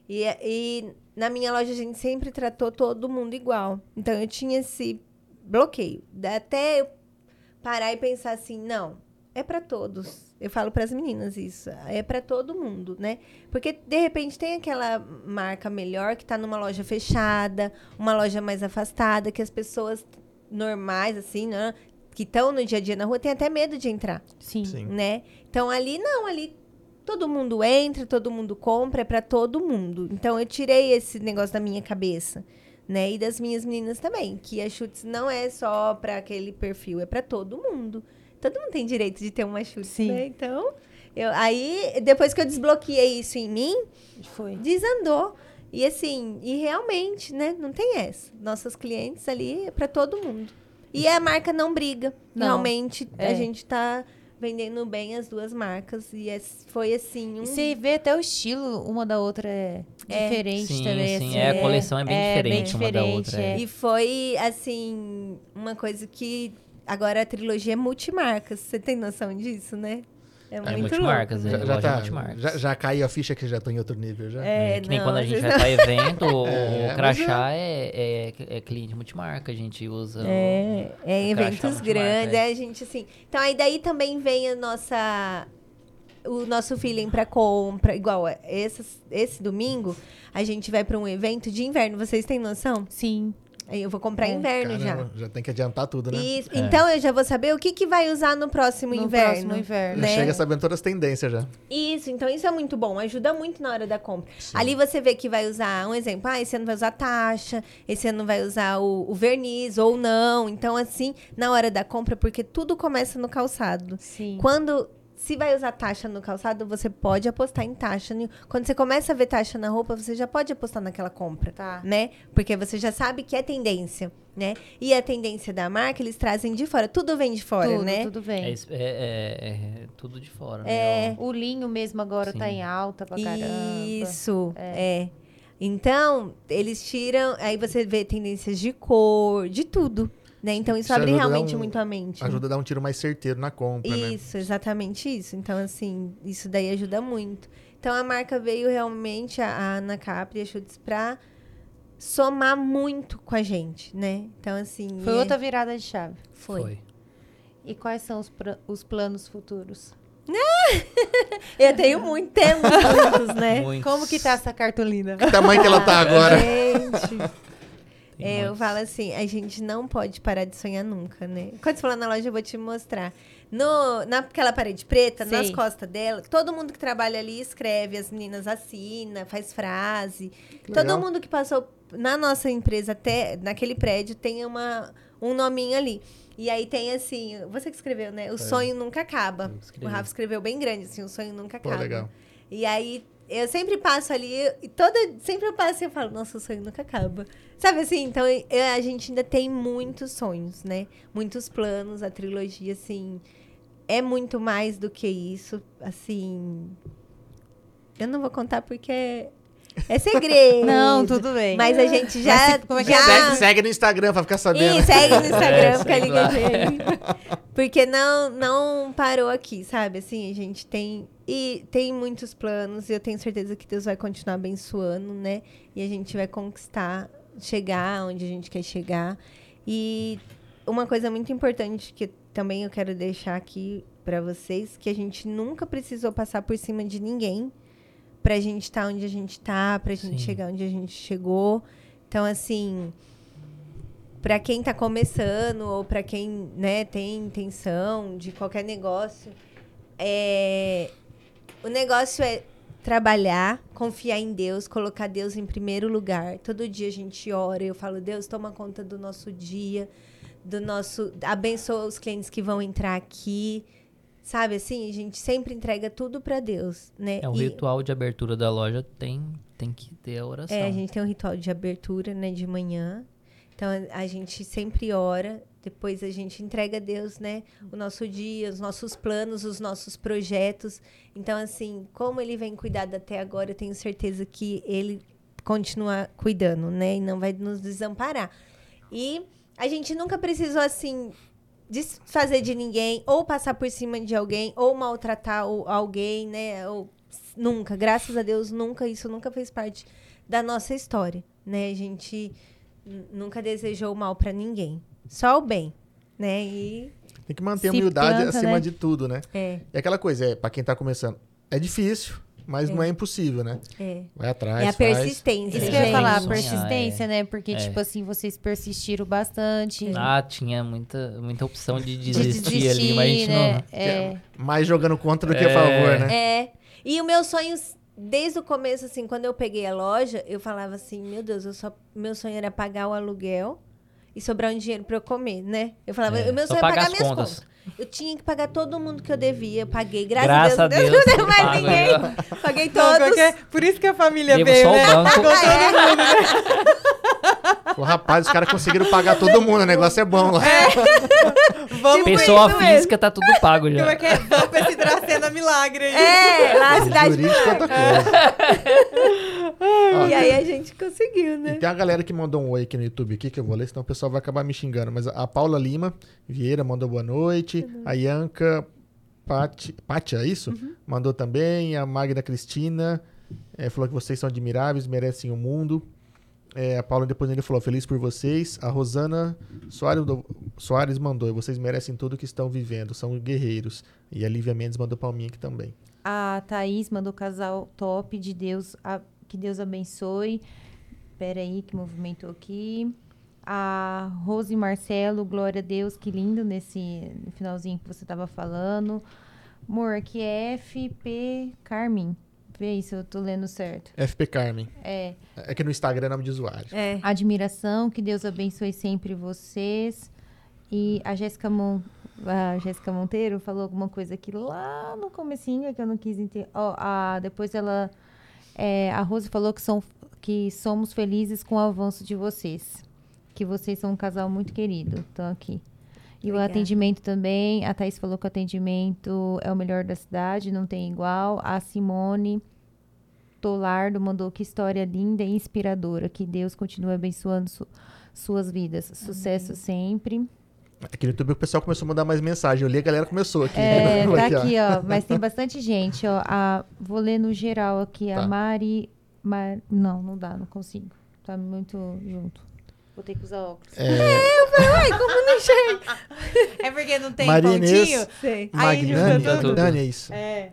E, e na minha loja a gente sempre tratou todo mundo igual. Então eu tinha esse bloqueio. Até eu parar e pensar assim, não, é pra todos. Eu falo pras meninas isso, é pra todo mundo, né? Porque de repente tem aquela marca melhor que tá numa loja fechada, uma loja mais afastada, que as pessoas normais assim, né, que estão no dia a dia na rua, têm até medo de entrar Sim. Sim. né? Então ali não, ali todo mundo entra, todo mundo compra, é para todo mundo. Então eu tirei esse negócio da minha cabeça, né? E das minhas meninas também, que a chutes não é só para aquele perfil, é para todo mundo. Todo mundo tem direito de ter uma chutes, Sim. né? Então, eu aí depois que eu desbloqueei isso em mim, Foi. desandou. E assim, e realmente, né? Não tem essa. Nossos clientes ali é para todo mundo. E a marca não briga. Não. Realmente, a É. gente tá vendendo bem as duas marcas. E é- foi assim, um... Você vê até o estilo, uma da outra é, É. diferente Sim, também. sim, assim, é, a coleção é bem diferente uma da outra, é. E foi, assim, uma coisa que... Agora a trilogia é multimarcas. Você tem noção disso, né? É muito multimarcas, louco, é. né? Já, já, tá, multimarcas. já, já caiu a ficha que já tô em outro nível já. É, É, que nem não, quando a gente vai pra evento, o, É, o crachá é, é, é cliente multimarca, a gente usa. o- É, é em o crachá eventos multimarca, grandes, é. é a gente assim. Então aí daí também vem a nossa o nosso feeling pra compra, igual esse, esse domingo, a gente vai pra um evento de inverno. Vocês têm noção? Sim. Aí eu vou comprar É. inverno já. Caramba, já tem que adiantar tudo, né? Isso. É. Então eu já vou saber o que, que vai usar no próximo No inverno. próximo inverno. Já né? chega sabendo todas as tendências já. Isso, então isso é muito bom, ajuda muito na hora da compra. Ali você vê que vai usar, um exemplo, ah, esse ano vai usar taxa, esse ano vai usar o, o verniz ou não. Então, assim, na hora da compra, porque tudo começa no calçado. Sim. Quando. Se vai usar taxa no calçado, você pode apostar em taxa. Quando você começa a ver taxa na roupa, você já pode apostar naquela compra, Tá. né? Porque você já sabe que é tendência, né? E a tendência da marca, eles trazem de fora. Tudo vem de fora, tudo, né? tudo É, bem. es- é- é- é tudo de fora, né? É. O linho mesmo agora tá Sim. em alta pra caramba. Isso, é. Então, eles tiram. Aí você vê tendências de cor, de tudo. Né? Então, isso Isso abre realmente um- muito a mente. né? Ajuda a dar um tiro mais certeiro na compra, né? Isso, exatamente isso. Então, assim, isso daí ajuda muito. Então, a marca veio realmente, a a Ana Capri a Schutz, pra somar muito com a gente, né? Então, assim. Foi é- outra virada de chave. Foi. E quais são os, os planos futuros? Eu tenho muito, temos muitos, né? Muitos. Como que tá essa cartolina? Que tamanho que ela tá agora? Gente. Tem É, eu muitos. falo assim, a gente não pode parar de sonhar nunca, né? Quando você for lá na loja, eu vou te mostrar. No, naquela parede preta, nas Sei. costas dela, todo mundo que trabalha ali escreve, as meninas assina, faz frase. legal. Todo mundo que passou na nossa empresa, até naquele prédio, tem uma, um nominho ali. E aí tem assim, você que escreveu, né? O sonho nunca acaba. O Rafa escreveu bem grande, assim, o sonho nunca Pô, acaba. legal. E aí, eu sempre passo ali, e toda, sempre eu passo e eu falo, nossa, o sonho nunca acaba. Sabe assim? Então, a gente ainda tem muitos sonhos, né? Muitos planos, a trilogia, assim, é muito mais do que isso. Assim, eu não vou contar porque é, é segredo. Não, tudo bem. Mas a gente já... Mas se- como é que é? já... Segue, segue no Instagram pra ficar sabendo. E segue no Instagram, É, fica ligadinho aí. Porque não, não parou aqui, sabe? Assim, a gente tem. E tem muitos planos, e eu tenho certeza que Deus vai continuar abençoando, né? E a gente vai conquistar, chegar onde a gente quer chegar. E uma coisa muito importante que também eu quero deixar aqui pra vocês, que a gente nunca precisou passar por cima de ninguém pra gente estar onde a gente tá, pra gente Sim. chegar onde a gente chegou. Então, assim, para quem tá começando ou para quem, né, tem intenção de qualquer negócio, é o negócio é trabalhar, confiar em Deus, colocar Deus em primeiro lugar. Todo dia a gente ora, eu falo, Deus, toma conta do nosso dia, do nosso, abençoa os clientes que vão entrar aqui. Sabe assim, a gente sempre entrega tudo para Deus, né? É, o E- ritual de abertura da loja tem, tem que ter a oração. é, a gente tem um ritual de abertura, né, de manhã. Então a- a gente sempre ora, depois a gente entrega a Deus, né, o nosso dia, os nossos planos, os nossos projetos. Então assim, como ele vem cuidado até agora, eu tenho certeza que ele continua cuidando, né, e não vai nos desamparar. E a gente nunca precisou assim desfazer de ninguém ou passar por cima de alguém ou maltratar alguém, né, ou nunca, graças a Deus, nunca isso nunca fez parte da nossa história, né? A gente nunca desejou mal pra ninguém, só o bem, né? E Tem que manter a humildade planta, acima né? de tudo, né? é, E aquela coisa, é, pra quem tá começando, é difícil, mas não é impossível, né? é. Vai atrás, É a faz. persistência, Isso gente. que eu ia falar, Sonhar, persistência, né? Porque, É. tipo assim, vocês persistiram bastante. Ah, tinha muita, muita opção de de desistir, ali, mas a gente né? não... É. Mais jogando contra do que a É. favor, né? É. E o meu sonho, desde o começo, assim, quando eu peguei a loja, eu falava assim, meu Deus, eu só, meu sonho era pagar o aluguel e sobrar um dinheiro pra eu comer, né? Eu falava, É, o meu sonho é pagar pagar as minhas contas. contas. Eu tinha que pagar todo mundo que eu devia, eu paguei. Graças, Graças a a Deus, Deus, não deu tudo mais pago, ninguém. né? Paguei Não, todos. porque- por isso que a família Devo veio, só o né? banco. O rapaz, os caras conseguiram pagar todo mundo, o negócio é bom lá. Vamos Pessoa isso mesmo. física tá tudo pago já. Como é que é? Vamos pra esse Dracena Milagre aí. É, lá a cidade. Jurídico é outra coisa. Ó, E aí a gente conseguiu, E né? tem a galera que mandou um oi aqui no YouTube aqui, que eu vou ler, senão o pessoal vai acabar me xingando. Mas a Paula Lima Vieira mandou boa noite. Uhum. A Yanka Pátia, é isso? Mandou também. A Magda Cristina eh, falou que vocês são admiráveis, merecem o mundo. É, a Paula depois ele falou, feliz por vocês. A Rosana Soares, Soares mandou, vocês merecem tudo que estão vivendo, são guerreiros. E a Lívia Mendes mandou palminha aqui também. A Thaís mandou casal top de Deus. a- que Deus abençoe. Pera aí, que movimentou aqui. A Rose Marcelo, glória a Deus, que lindo nesse finalzinho que você tava falando. Amor, aqui é FP Carmen. Vê aí se eu tô lendo certo. FP Carmen. É. É que no Instagram é nome de usuário. É. Admiração, que Deus abençoe sempre vocês. E a Jéssica Mon... a Jéssica Monteiro falou alguma coisa aqui lá no comecinho que eu não quis entender. A... depois ela é, a Rose falou que são que somos felizes com o avanço de vocês. Que vocês são um casal muito querido. Estão aqui. E o Obrigada. atendimento também. A Thaís falou que o atendimento é o melhor da cidade, não tem igual. A Simone Tolardo mandou que história linda e inspiradora. Que Deus continue abençoando su- suas vidas. Sucesso sempre. Aqui no YouTube o pessoal começou a mandar mais mensagem. Eu li, a galera começou aqui. É, tá Aqui, ó. Mas tem bastante gente, ó. A, vou ler no geral aqui. A Tá. Mari, Mar- Não, não dá, não consigo. Tá muito junto. Vou ter que usar óculos. É, É porque não tem Maria Inês. pontinho? Aí Magnani. Magnani, é isso. É.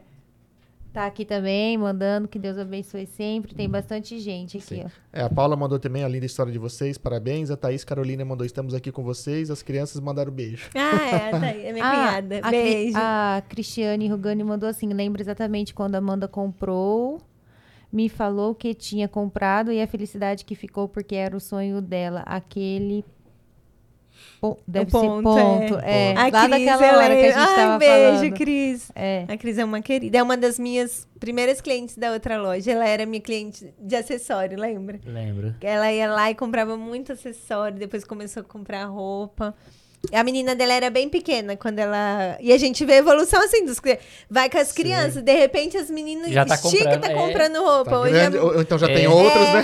Tá aqui também, mandando que Deus abençoe sempre. Tem bastante gente aqui, Sim. ó. É, a Paula mandou também a linda história de vocês, parabéns. A Thaís Carolina mandou, estamos aqui com vocês. As crianças mandaram beijo. Ah, é, tá aí, é minha cunhada. a, Cri- Beijo. a Cristiane Rugani mandou assim: lembra exatamente quando a Amanda comprou, me falou que tinha comprado e a felicidade que ficou porque era o sonho dela. Aquele. po- deve ponto, ser ponto. É, A lá Cris, daquela hora que a gente Ai, tava beijo, falando. Cris. É. A Cris é uma querida. É uma das minhas primeiras clientes da outra loja. Ela era minha cliente de acessório, lembra? Lembro. Ela ia lá e comprava muito acessório, depois começou a comprar roupa. A menina dela era bem pequena quando ela. E a gente vê a evolução assim dos Vai com as Sim. crianças, de repente as meninas Já tá estica, comprando, tá é. comprando roupa. Tá Hoje grande, a... ou então já tem É. outros, É, né?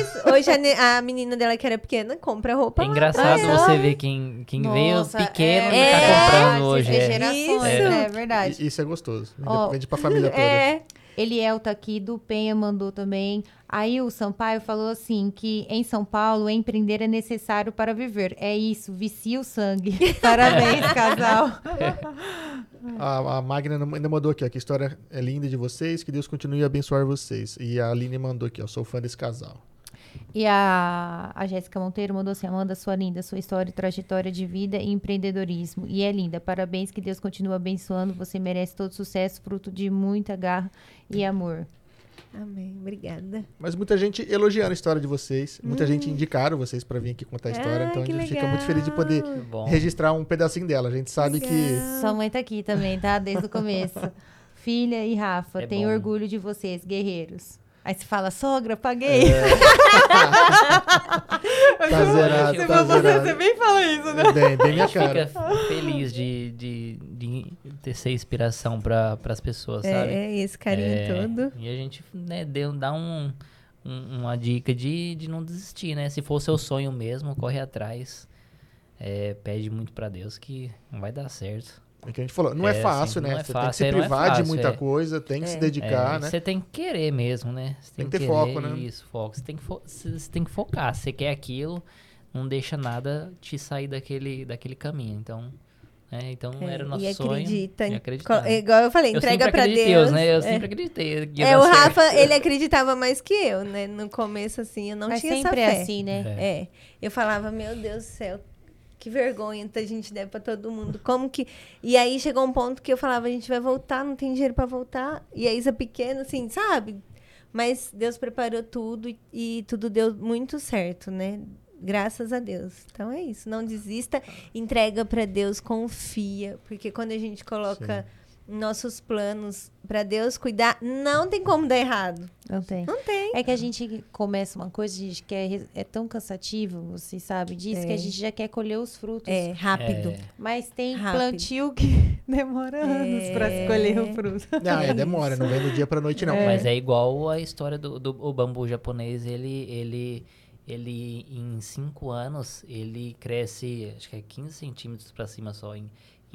Isso. Hoje a, ne- a menina dela que era pequena compra roupa. É engraçado você ver quem, quem veio pequeno é e tá comprando você hoje. é. gerações, Isso. né? É verdade. E- Isso é gostoso. Vende, vende pra família toda. É. Eliel tá aqui, do Penha mandou também. Aí o Sampaio falou assim, que em São Paulo empreender é necessário para viver. É isso, vicia o sangue. Parabéns, casal. A, a Magna ainda mandou aqui, ó, que a história é linda de vocês, que Deus continue a abençoar vocês. E a Aline mandou aqui, ó, sou fã desse casal. E a, a Jéssica Monteiro mandou assim, Amanda, sua linda, sua história, e trajetória de vida e empreendedorismo. E é linda, parabéns, que Deus continue abençoando. Você merece todo sucesso, fruto de muita garra e amor. Amém. Obrigada. Mas muita gente elogiando a história de vocês. Muita Hum. gente indicaram vocês pra vir aqui contar a história. Ah, então a gente fica muito feliz de poder legal. Registrar um pedacinho dela. A gente sabe que. Sua mãe tá aqui também, tá? Desde o começo. Filha e Rafa, É tenho bom. orgulho de vocês, guerreiros. Aí você fala, sogra, paguei. É. tá zerado, Se tá for zerado. bem fala isso, É bem, bem A minha gente cara. fica feliz de, de, de ter ser inspiração para as pessoas, sabe? É, é esse carinho É, todo. E a gente né, deu, dá um, um- uma dica de, de não desistir, né? Se for seu sonho mesmo, corre atrás. É, pede muito pra Deus que vai dar certo. É que a gente falou, não é, É, fácil, assim, né? não é Você tem que fácil, se é, é privar de fácil, muita é. coisa, tem que se dedicar, É, né? Você tem que querer mesmo, né? Você Tem tem, que ter foco, né? Isso, foco. Você tem que, fo- você você tem que focar. Você quer aquilo, não deixa nada te sair daquele, daquele caminho. Então, é, então É, era o nosso e sonho. acredita. e co- acreditando. Igual eu falei, entrega pra acreditei, Deus. né? Eu é. sempre acreditei. É, o certo. Rafa, ele acreditava mais que eu, né? No começo, assim, eu não Mas tinha essa sempre fé. é assim, né? É. É. Eu falava, meu Deus do céu, que vergonha que a gente der pra todo mundo. Como que. E aí chegou um ponto que eu falava, a gente vai voltar, não tem dinheiro pra voltar. E a Isa pequena, assim, sabe? Mas Deus preparou tudo e, e tudo deu muito certo, né? Graças a Deus. Então é isso. Não desista, entrega pra Deus, confia. Porque quando a gente coloca nossos planos pra Deus cuidar, não tem como dar errado. Não tem. Não tem. É que a gente começa uma coisa, a gente quer, é tão cansativo, vocês sabem disso, que a É. gente já quer colher os frutos. É, rápido. É. Mas tem Rápido. plantio que demora anos pra É. escolher o fruto. Não, é, demora, não vem do dia pra noite, não. Mas é igual a história do, do o bambu japonês. Ele, ele, ele, em 5 anos, ele cresce, acho que é 15 centímetros pra cima só, em,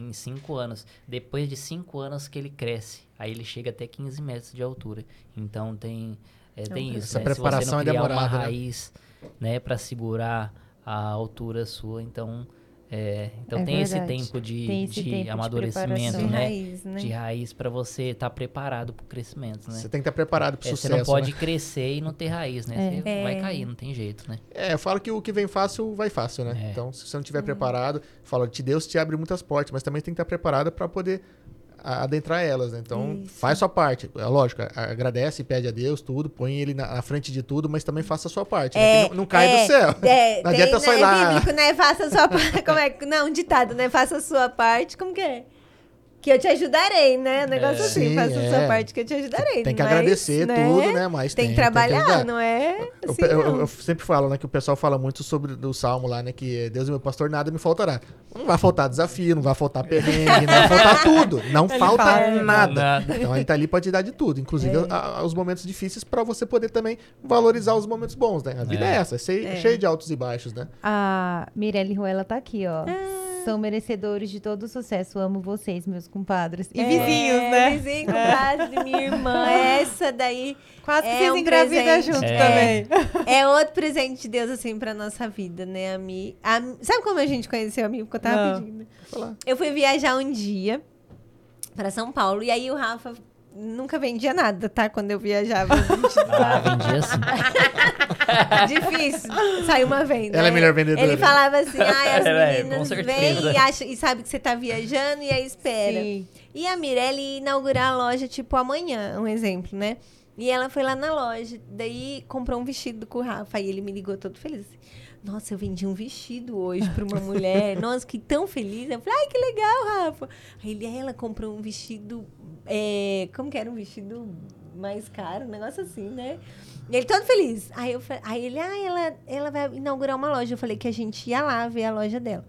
em 5 anos. Depois de 5 anos que ele cresce, aí ele chega até 15 metros de altura. Então tem É, tem isso, Essa né? preparação Se você não é criar demorada, uma né? raiz, né, para segurar a altura sua, então é, então É tem esse de, Tem esse de tempo de amadurecimento, preparação. De né? raiz, né? De raiz para você estar preparado para o crescimento, né? Você tem que estar preparado para É, sucesso. você não pode né? crescer e não ter raiz, né? Você É. vai cair, não tem jeito, né? É, eu falo que o que vem fácil, vai fácil, né? É. Então, se você não estiver preparado, fala, te Deus te abre muitas portas, mas também tem que estar preparado para poder adentrar elas, né? Então, Isso. faz sua parte. É lógico, agradece, pede a Deus, tudo, põe ele na, na frente de tudo, mas também faça a sua parte, né? É, Que não, não cai é, do céu. É, Não tem, adianta só né, ir lá. bíblico, né? Faça a sua parte. Como é. Não, um ditado, né? Faça a sua parte. Como que é? Que eu te ajudarei, né? Um negócio É. assim, Sim, faça a sua é. parte que eu te ajudarei. Tem que mas, agradecer tudo, né? Mas Tem, tem, que trabalhar, ajudar. não é? Eu, Assim, eu- não. eu sempre falo, né, que o pessoal fala muito sobre o salmo lá, né, que Deus é meu pastor, nada me faltará. Não vai faltar desafio, não vai faltar perrengue, não vai faltar tudo. Não falta fala, nada. Nada. Então a gente tá ali pra te dar de tudo, inclusive É. a- a- os momentos difíceis pra você poder também valorizar os momentos bons, né? A vida é, É. essa, é cheia, É. cheia de altos e baixos, né? A Mirelle Ruela tá aqui, ó. Ah. São merecedores de todo o sucesso. Amo vocês, meus compadres. E É, vizinhos, né? Vizinho, compadre, minha irmã. Essa daí Quase que É vocês um engravidam junto É. também. é outro presente de Deus, assim, pra nossa vida, né, a Mi? A Sabe como a gente conheceu a Mi? Porque eu tava Não. pedindo. falar. Eu fui viajar um dia pra São Paulo. E aí o Rafa nunca vendia nada, tá? Quando eu viajava. Ah, vendia assim. Difícil. Saiu uma venda. Ela é a né? melhor vendedora. Ele falava assim: ai, as É, com meninas certeza. vêm e, acha, e sabe que você tá viajando e aí espera. Sim. E a Mirelle ia inaugurar a loja, tipo, amanhã, um exemplo, né? E ela foi lá na loja, daí comprou um vestido com o Rafa. Aí ele me ligou todo feliz. assim, Nossa, eu vendi um vestido hoje pra uma mulher. Nossa, que tão feliz. Eu falei, ai, que legal, Rafa. Aí ele, ela comprou um vestido. É, como que era um vestido mais caro? Um negócio assim, né? E ele todo feliz. Aí, eu, aí ele, ah, ela, ela vai inaugurar uma loja. Eu falei que a gente ia lá ver a loja dela.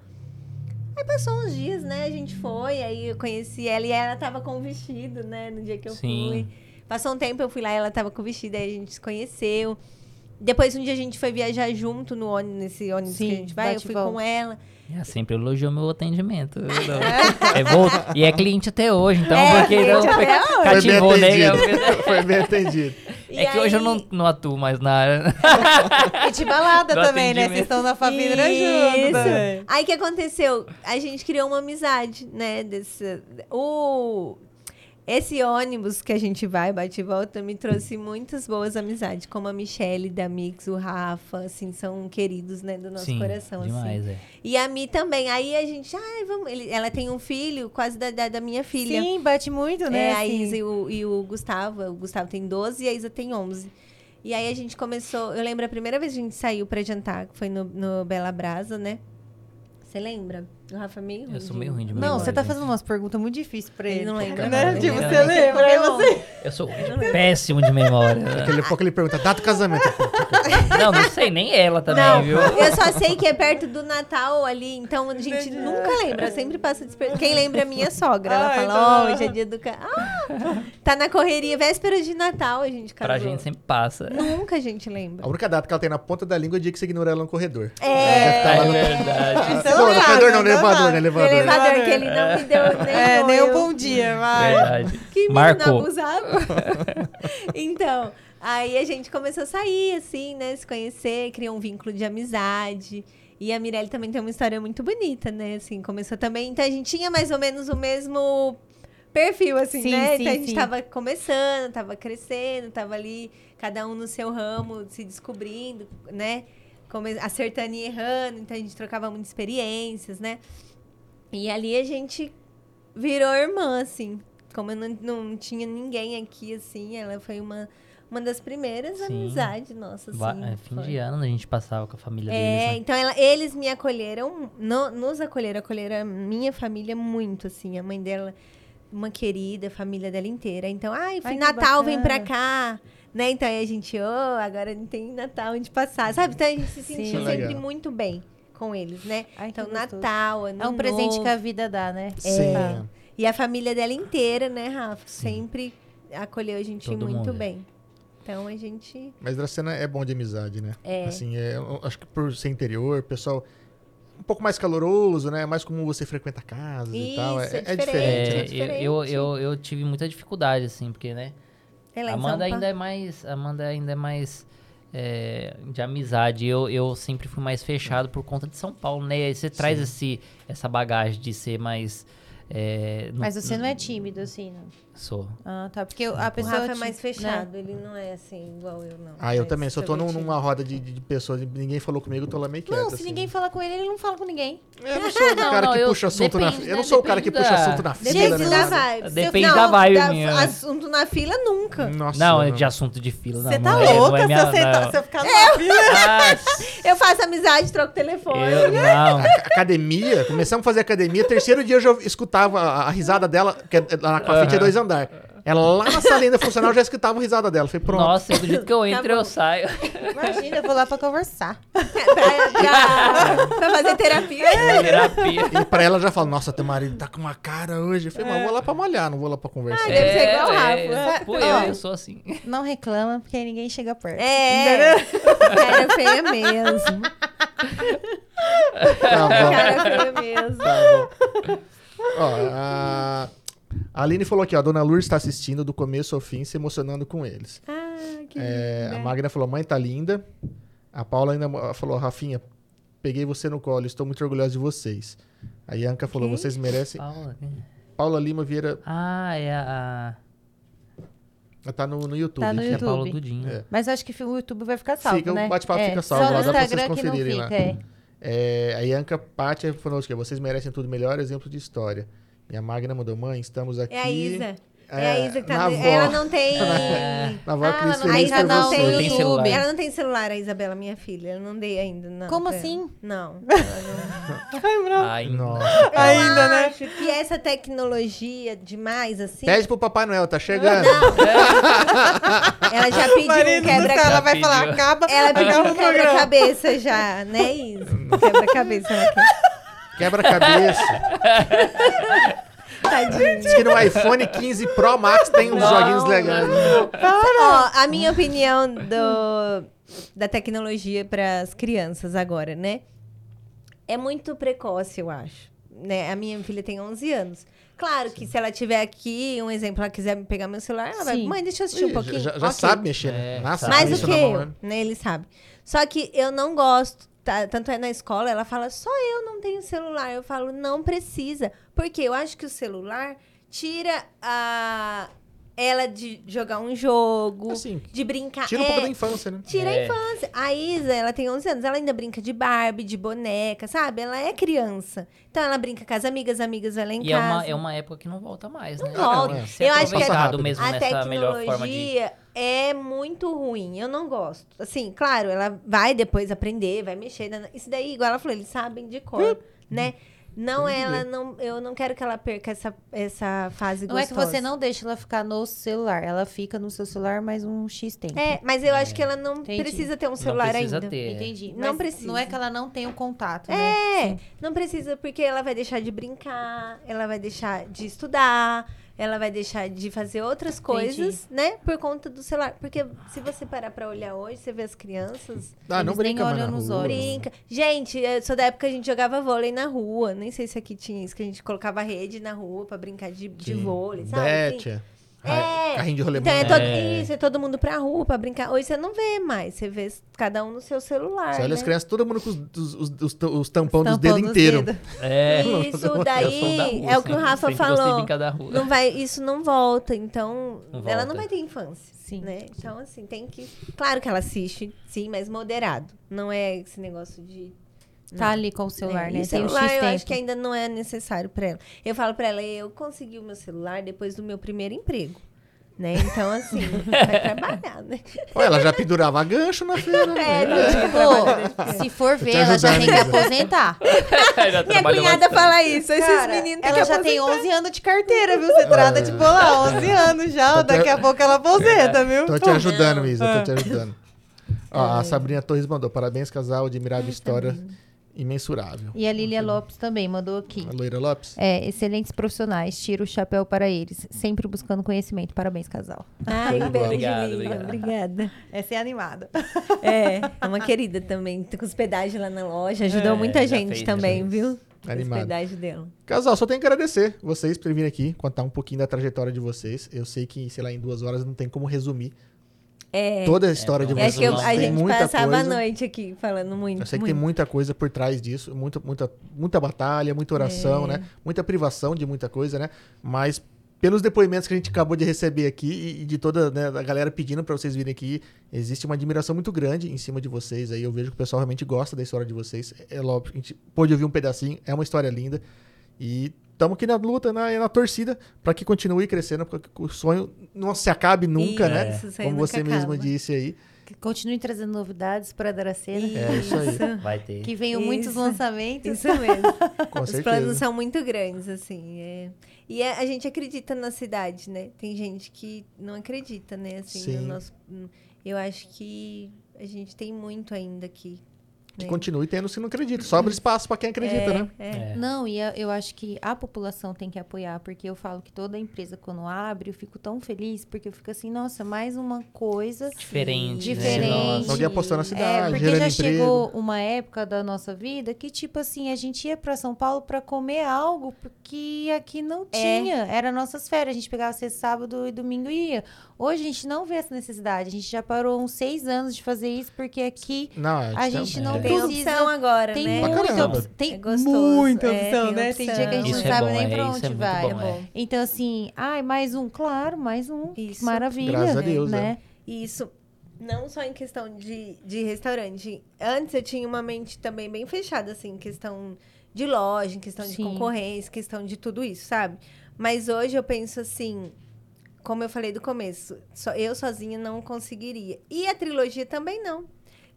Aí passou uns dias, né? A gente foi, aí eu conheci ela e ela tava com o vestido, né? No dia que eu Sim. fui. Passou um tempo, eu fui lá e ela tava com o vestido, aí a gente se conheceu. Depois, um dia a gente foi viajar junto no ônibus, nesse ônibus Sim, que a gente vai. Eu e fui volta. com ela. Ela sempre elogiou meu atendimento. É, vol- e é cliente até hoje, então É, porque não foi- hoje. Foi bem cativou, né? atendido. Foi bem atendido. E É que hoje eu não, não atuo mais na área. E de balada Do também, né? Vocês estão na família junto Isso. também. Aí o que aconteceu? A gente criou uma amizade, né? Desse, o, esse ônibus que a gente vai, bate e volta, me trouxe muitas boas amizades, como a Michelle da Mix, o Rafa, assim, são queridos, né, do nosso Sim, coração. assim. demais, é. E a Mi também. Aí a gente, ai, vamos. ele- ela tem um filho, quase da idade da minha filha. Sim, bate muito, né? É, a assim. Isa e o, e o Gustavo. O Gustavo tem 12 e a Isa tem 11. E aí a gente começou. Eu lembro a primeira vez que a gente saiu pra jantar, que foi no, no Bela Brasa, né? Você lembra? O Rafa é meio ruim Eu sou meio ruim de Não, memória, você tá fazendo umas perguntas muito difíceis pra ele. Ele não lembra. Né? não, Tipo, você não lembra? Aí você... Eu sou péssimo de memória. Daqui a pouco ele pergunta, data do casamento. Não, não sei nem ela também, Não, viu? eu só sei que é perto do Natal ali, então a gente nunca lembra, sempre passa despercebido. Quem lembra é minha sogra. Ela Ah, fala, então ó, não. hoje é dia do. Ca... Ah, tá na correria, véspera de Natal, a gente casou. Pra gente sempre passa. Nunca a gente lembra. A única data que ela tem na ponta da língua é o dia que você ignora ela no corredor. É, É no- verdade. Isso Não, no corredor não, não elevador, nada. no elevador. elevador, que ele não me deu nem É, nem um bom dia, vai. Verdade. Que menino Marcou. abusável. então, aí a gente começou a sair, assim, né? Se conhecer, criar um vínculo de amizade. E a Mirelle também tem uma história muito bonita, né? Assim, começou também. Então a gente tinha mais ou menos o mesmo perfil, assim, Sim, né? sim, então a gente sim. tava começando, tava crescendo, tava ali, cada um no seu ramo, se descobrindo, né? Acertando e errando, então a gente trocava muitas experiências, né? E ali a gente virou irmã, assim. Como eu não, não tinha ninguém aqui, assim, ela foi uma, uma das primeiras Sim. amizades nossas, assim. é, fim foi. de ano a gente passava com a família É, deles, né? então ela- eles me acolheram, no- nos acolheram, acolheram a minha família muito, assim. A mãe dela, uma querida, a família dela inteira. Então, ai, que Natal vem pra bacana. cá. Né? Então aí a gente, ô, agora não tem Natal onde passar, sabe? Então a gente se sentiu sempre legal. muito bem com eles, né? Ai, então. Natal, Ano É um presente Novo. que a vida dá, né? Sim. É. E a família dela inteira, né, Rafa? Sim. Sempre acolheu a gente Todo muito mundo, é. bem. Então a gente. Mas Dracena é bom de amizade, né? É. Assim, é, eu acho que por ser interior, pessoal um pouco mais caloroso, né? Mais comum você frequenta casas e tal. É, Isso, é é diferente. diferente, É, né? diferente. eu, eu, eu tive muita dificuldade, assim, porque, né? Ela Amanda ainda é mais. Amanda ainda é mais é, de amizade. Eu, eu sempre fui mais fechado por conta de São Paulo, né? E aí você traz esse, essa bagagem de ser mais. é, no- Mas você não é tímido, assim, não? Sou. Ah, tá. Porque a O pessoa... Rafa é mais né? fechado, ele não é assim igual eu, não. Ah, eu Mas também. Se eu tô num- numa roda de, de pessoas e ninguém falou comigo, eu tô lá meio quieto. Não, se assim. ninguém fala com ele, ele não fala com ninguém. Eu não sou o cara não, que eu- puxa assunto na depende, Eu não né? sou o cara que puxa assunto na fila. Depende né, da vibe. Eu- Depende da vibe minha, né? Assunto na fila, nunca. Nossa, Não, é de assunto de fila. Você não, tá não é- louca é se você, tá, você ficar na fila? Eu faço amizade, troco telefone. eu, não. Academia, começamos a fazer academia. Terceiro dia eu já escutava a, risada dela, que é- lá na Cafete é dois andar. Ela lá na salinha da funcional eu já escutava a risada dela. Falei, pronto. Nossa, do jeito que eu entro, bom. eu saio. Imagina, eu vou lá pra conversar. pra, pra- pra fazer terapia. Terapia. E pra ela já fala, nossa, teu marido tá com uma cara hoje. Eu falei, mas eu vou lá pra molhar, não vou lá pra conversar. Ai, deve ser igual o é, Rafa. é, pô, Ó. eu, eu sou assim. Não reclama, porque ninguém chega perto. É, cara feia mesmo. Tá bom. Cara feia mesmo. Tá bom. Ó, a... a Aline falou aqui, ó, a Dona Lourdes está assistindo do começo ao fim, se emocionando com eles. Ah, que É, a. Magna falou, mãe tá linda. A Paula ainda falou, Rafinha, peguei você no colo, estou muito orgulhosa de vocês. A Ianca falou, Quem? vocês merecem. Paula. Paula Lima Vieira, Ah, é a. ela tá no, no YouTube. Tá no. É YouTube. Paula Dudinho. É. Mas acho que o YouTube vai ficar salvo, Fica, o né? bate-papo é, fica salvo Só lá, no dá pra vocês Instagram que não conferirem fica, lá. é. É, a Ianca Pátia falou que vocês merecem tudo melhor, exemplo de história. E a Magna mandou, mãe, estamos aqui. É a Isa. É, É, a Isa que tá na avó. Ela não tem. Na avó Ah, ela não A Isa não você. tem Não tem celular. Ela não tem celular, a Isabela, minha filha. Eu não dei ainda. Não, Como assim? Não. ela Ai, Nossa. não. Ainda, né? acho que essa tecnologia demais, assim. Pede pro Papai Noel, tá chegando. Ela já pediu um céu, ela vai pediu. falar, acaba, Ela pediu o um quebra-cabeça já, né, Isa? Quebra-cabeça. ela quer. Quebra-cabeça. Tadinha. Diz que no iPhone 15 Pro Max tem uns Não, joguinhos legais. Ó, a minha opinião do, da tecnologia para as crianças agora, né? É muito precoce, eu acho. Né? A minha filha tem 11 anos. Claro que se ela tiver aqui, um exemplo, ela quiser pegar meu celular, ela vai, Sim. mãe, deixa eu assistir um pouquinho. Já, já Ok. sabe mexer, né? É, com Mais isso do que né? né? Ele sabe. Só que eu não gosto, tá? tanto é na escola, ela fala, só eu não tenho celular. Eu falo, não precisa. Porque eu acho que o celular tira a... ela de jogar um jogo, Assim, de brincar. Tira um É, pouco da infância, né? Tira a É. infância. A Isa, ela tem 11 anos, ela ainda brinca de Barbie, de boneca, sabe? Ela é criança. Então ela brinca com as amigas, amigas ela em E é casa. uma, é uma época que não volta mais, né? volta. Tem que ser Eu acho que é- aproveitado mesmo a nessa melhor forma de. tecnologia é muito ruim. Eu não gosto. Assim, claro, ela vai depois aprender, vai mexer. né? Isso daí, igual ela falou, eles sabem de cor, né? Não, ela não. Eu não quero que ela perca essa, essa fase Não é que gostosa. você não deixa ela ficar no celular. Ela fica no seu celular mais um X tempo. É, mas eu acho que ela não Entendi. precisa ter um Não celular precisa ainda. ter. Entendi. Não Mas precisa. Não é que ela não tem o contato, né? É, não precisa, porque ela vai deixar de brincar, ela vai deixar de estudar, ela vai deixar de fazer outras coisas, né? Por conta do celular. Porque se você parar pra olhar hoje, você vê as crianças, Ah, não Eles nem brinca mais olham nos olhos. brinca. Gente, eu sou da época que a gente jogava vôlei na rua. Nem sei se aqui tinha isso, que a gente colocava rede na rua pra brincar de, de vôlei, sabe? Assim. Bete, É. Carrinho de rolemã. Então é, todo, É. isso, é todo mundo pra rua pra brincar. Hoje você não vê mais, você vê cada um no seu celular. Você olha né? as crianças, todo mundo com os, os, os, os, os tampão dos Tampão dedos inteiros. dedos. É. Isso daí rua, é o que o Rafa falou. brincar da rua. Não vai, isso não volta, então Não ela volta. não vai ter infância, Sim. né? Então assim, tem que, claro que ela assiste, sim, mas moderado. Não é esse negócio de Tá não. ali com o celular, É, né? e Tem o celular X eu tempo. acho que ainda não é necessário pra ela. Eu falo pra ela, eu consegui o meu celular depois do meu primeiro emprego. Né? Então, assim, vai trabalhar, né? Olha, ela já pendurava gancho na feira. É, né? Pô, se for ver, ela já tem que aposentar. Já Minha cunhada fala isso, esses Cara, meninos têm ela que já tem aposentar. 11 anos de carteira, viu? Você trata É. de bolar 11 anos já. Tô te- Daqui a pouco ela aposenta, viu? Tô te ajudando. Isa, tô te ajudando. Ó, a Sabrina Torres mandou, parabéns, casal, admirável história imensurável. E a Lilia Lopes também mandou aqui. A Loira Lopes? É, excelentes profissionais, tiro o chapéu para eles, sempre buscando conhecimento. Parabéns, casal. Ai, beijo, Obrigado, linda. obrigado. Obrigada. Essa é animada. É, é uma querida também. Com hospedagem lá na loja. Ajudou É, muita gente também, fez. viu? Animado. dela. Casal, só tenho que agradecer vocês por virem aqui, contar um pouquinho da trajetória de vocês. Eu sei que, sei lá, em duas horas não tem como resumir É. toda a história de É, É vocês. que eu- Tem a gente muita passava a coisa. noite aqui falando muito. Eu sei que muito. tem muita coisa por trás disso, muita, muita, muita batalha, muita oração, É. né? Muita privação de muita coisa, né? Mas pelos depoimentos que a gente acabou de receber aqui e, e de toda né, a galera pedindo pra vocês virem aqui, existe uma admiração muito grande em cima de vocês. Aí eu vejo que o pessoal realmente gosta da história de vocês. É lógico, a gente pôde ouvir um pedacinho, é uma história linda. E estamos aqui na luta, na, na torcida, para que continue crescendo, porque o sonho não se acabe nunca, né? Isso, isso aí Como você mesmo disse aí. Continue trazendo novidades para Daracena. É isso aí. Vai ter. Que venham muitos Isso. lançamentos. Isso mesmo. Com Os certeza. planos são muito grandes, assim. é. E a, a gente acredita na cidade, né? Tem gente que não acredita, né? Assim, Sim. no nosso, eu acho que a gente tem muito ainda aqui. Que né? continue tendo se não acredita. Sobra espaço para quem acredita, é, né? É. É. Não, e a- eu acho que a população tem que apoiar, porque eu falo que toda empresa, quando abre, eu fico tão feliz, porque eu fico assim, nossa, mais uma coisa. Diferente. né? Diferente. Alguém apostou na É, cidade, porque gerando já emprego. chegou uma época da nossa vida que, tipo assim, a gente ia pra São Paulo pra comer algo, porque aqui não É. tinha. Era nossas férias. A gente pegava sexta, sábado e domingo e ia. Hoje a gente não vê essa necessidade. A gente já parou uns seis anos de fazer isso, porque aqui Não, a gente não É. Tem opção agora, Tem né? Muita opção. Tem É gostoso, muita é, opção, tem né? Tem dia que a gente Isso não é sabe bom, nem é, pra isso onde é muito vai. bom, é. Então, assim, ai, mais um, claro, mais um. Isso. Maravilha. Graças a Deus, né? Isso não só em questão de, de restaurante. Antes eu tinha uma mente também bem fechada, assim, em questão de loja, em questão de Sim. concorrência, questão de tudo isso, sabe? Mas hoje eu penso assim, como eu falei do começo, só, eu sozinha não conseguiria. E a trilogia também não.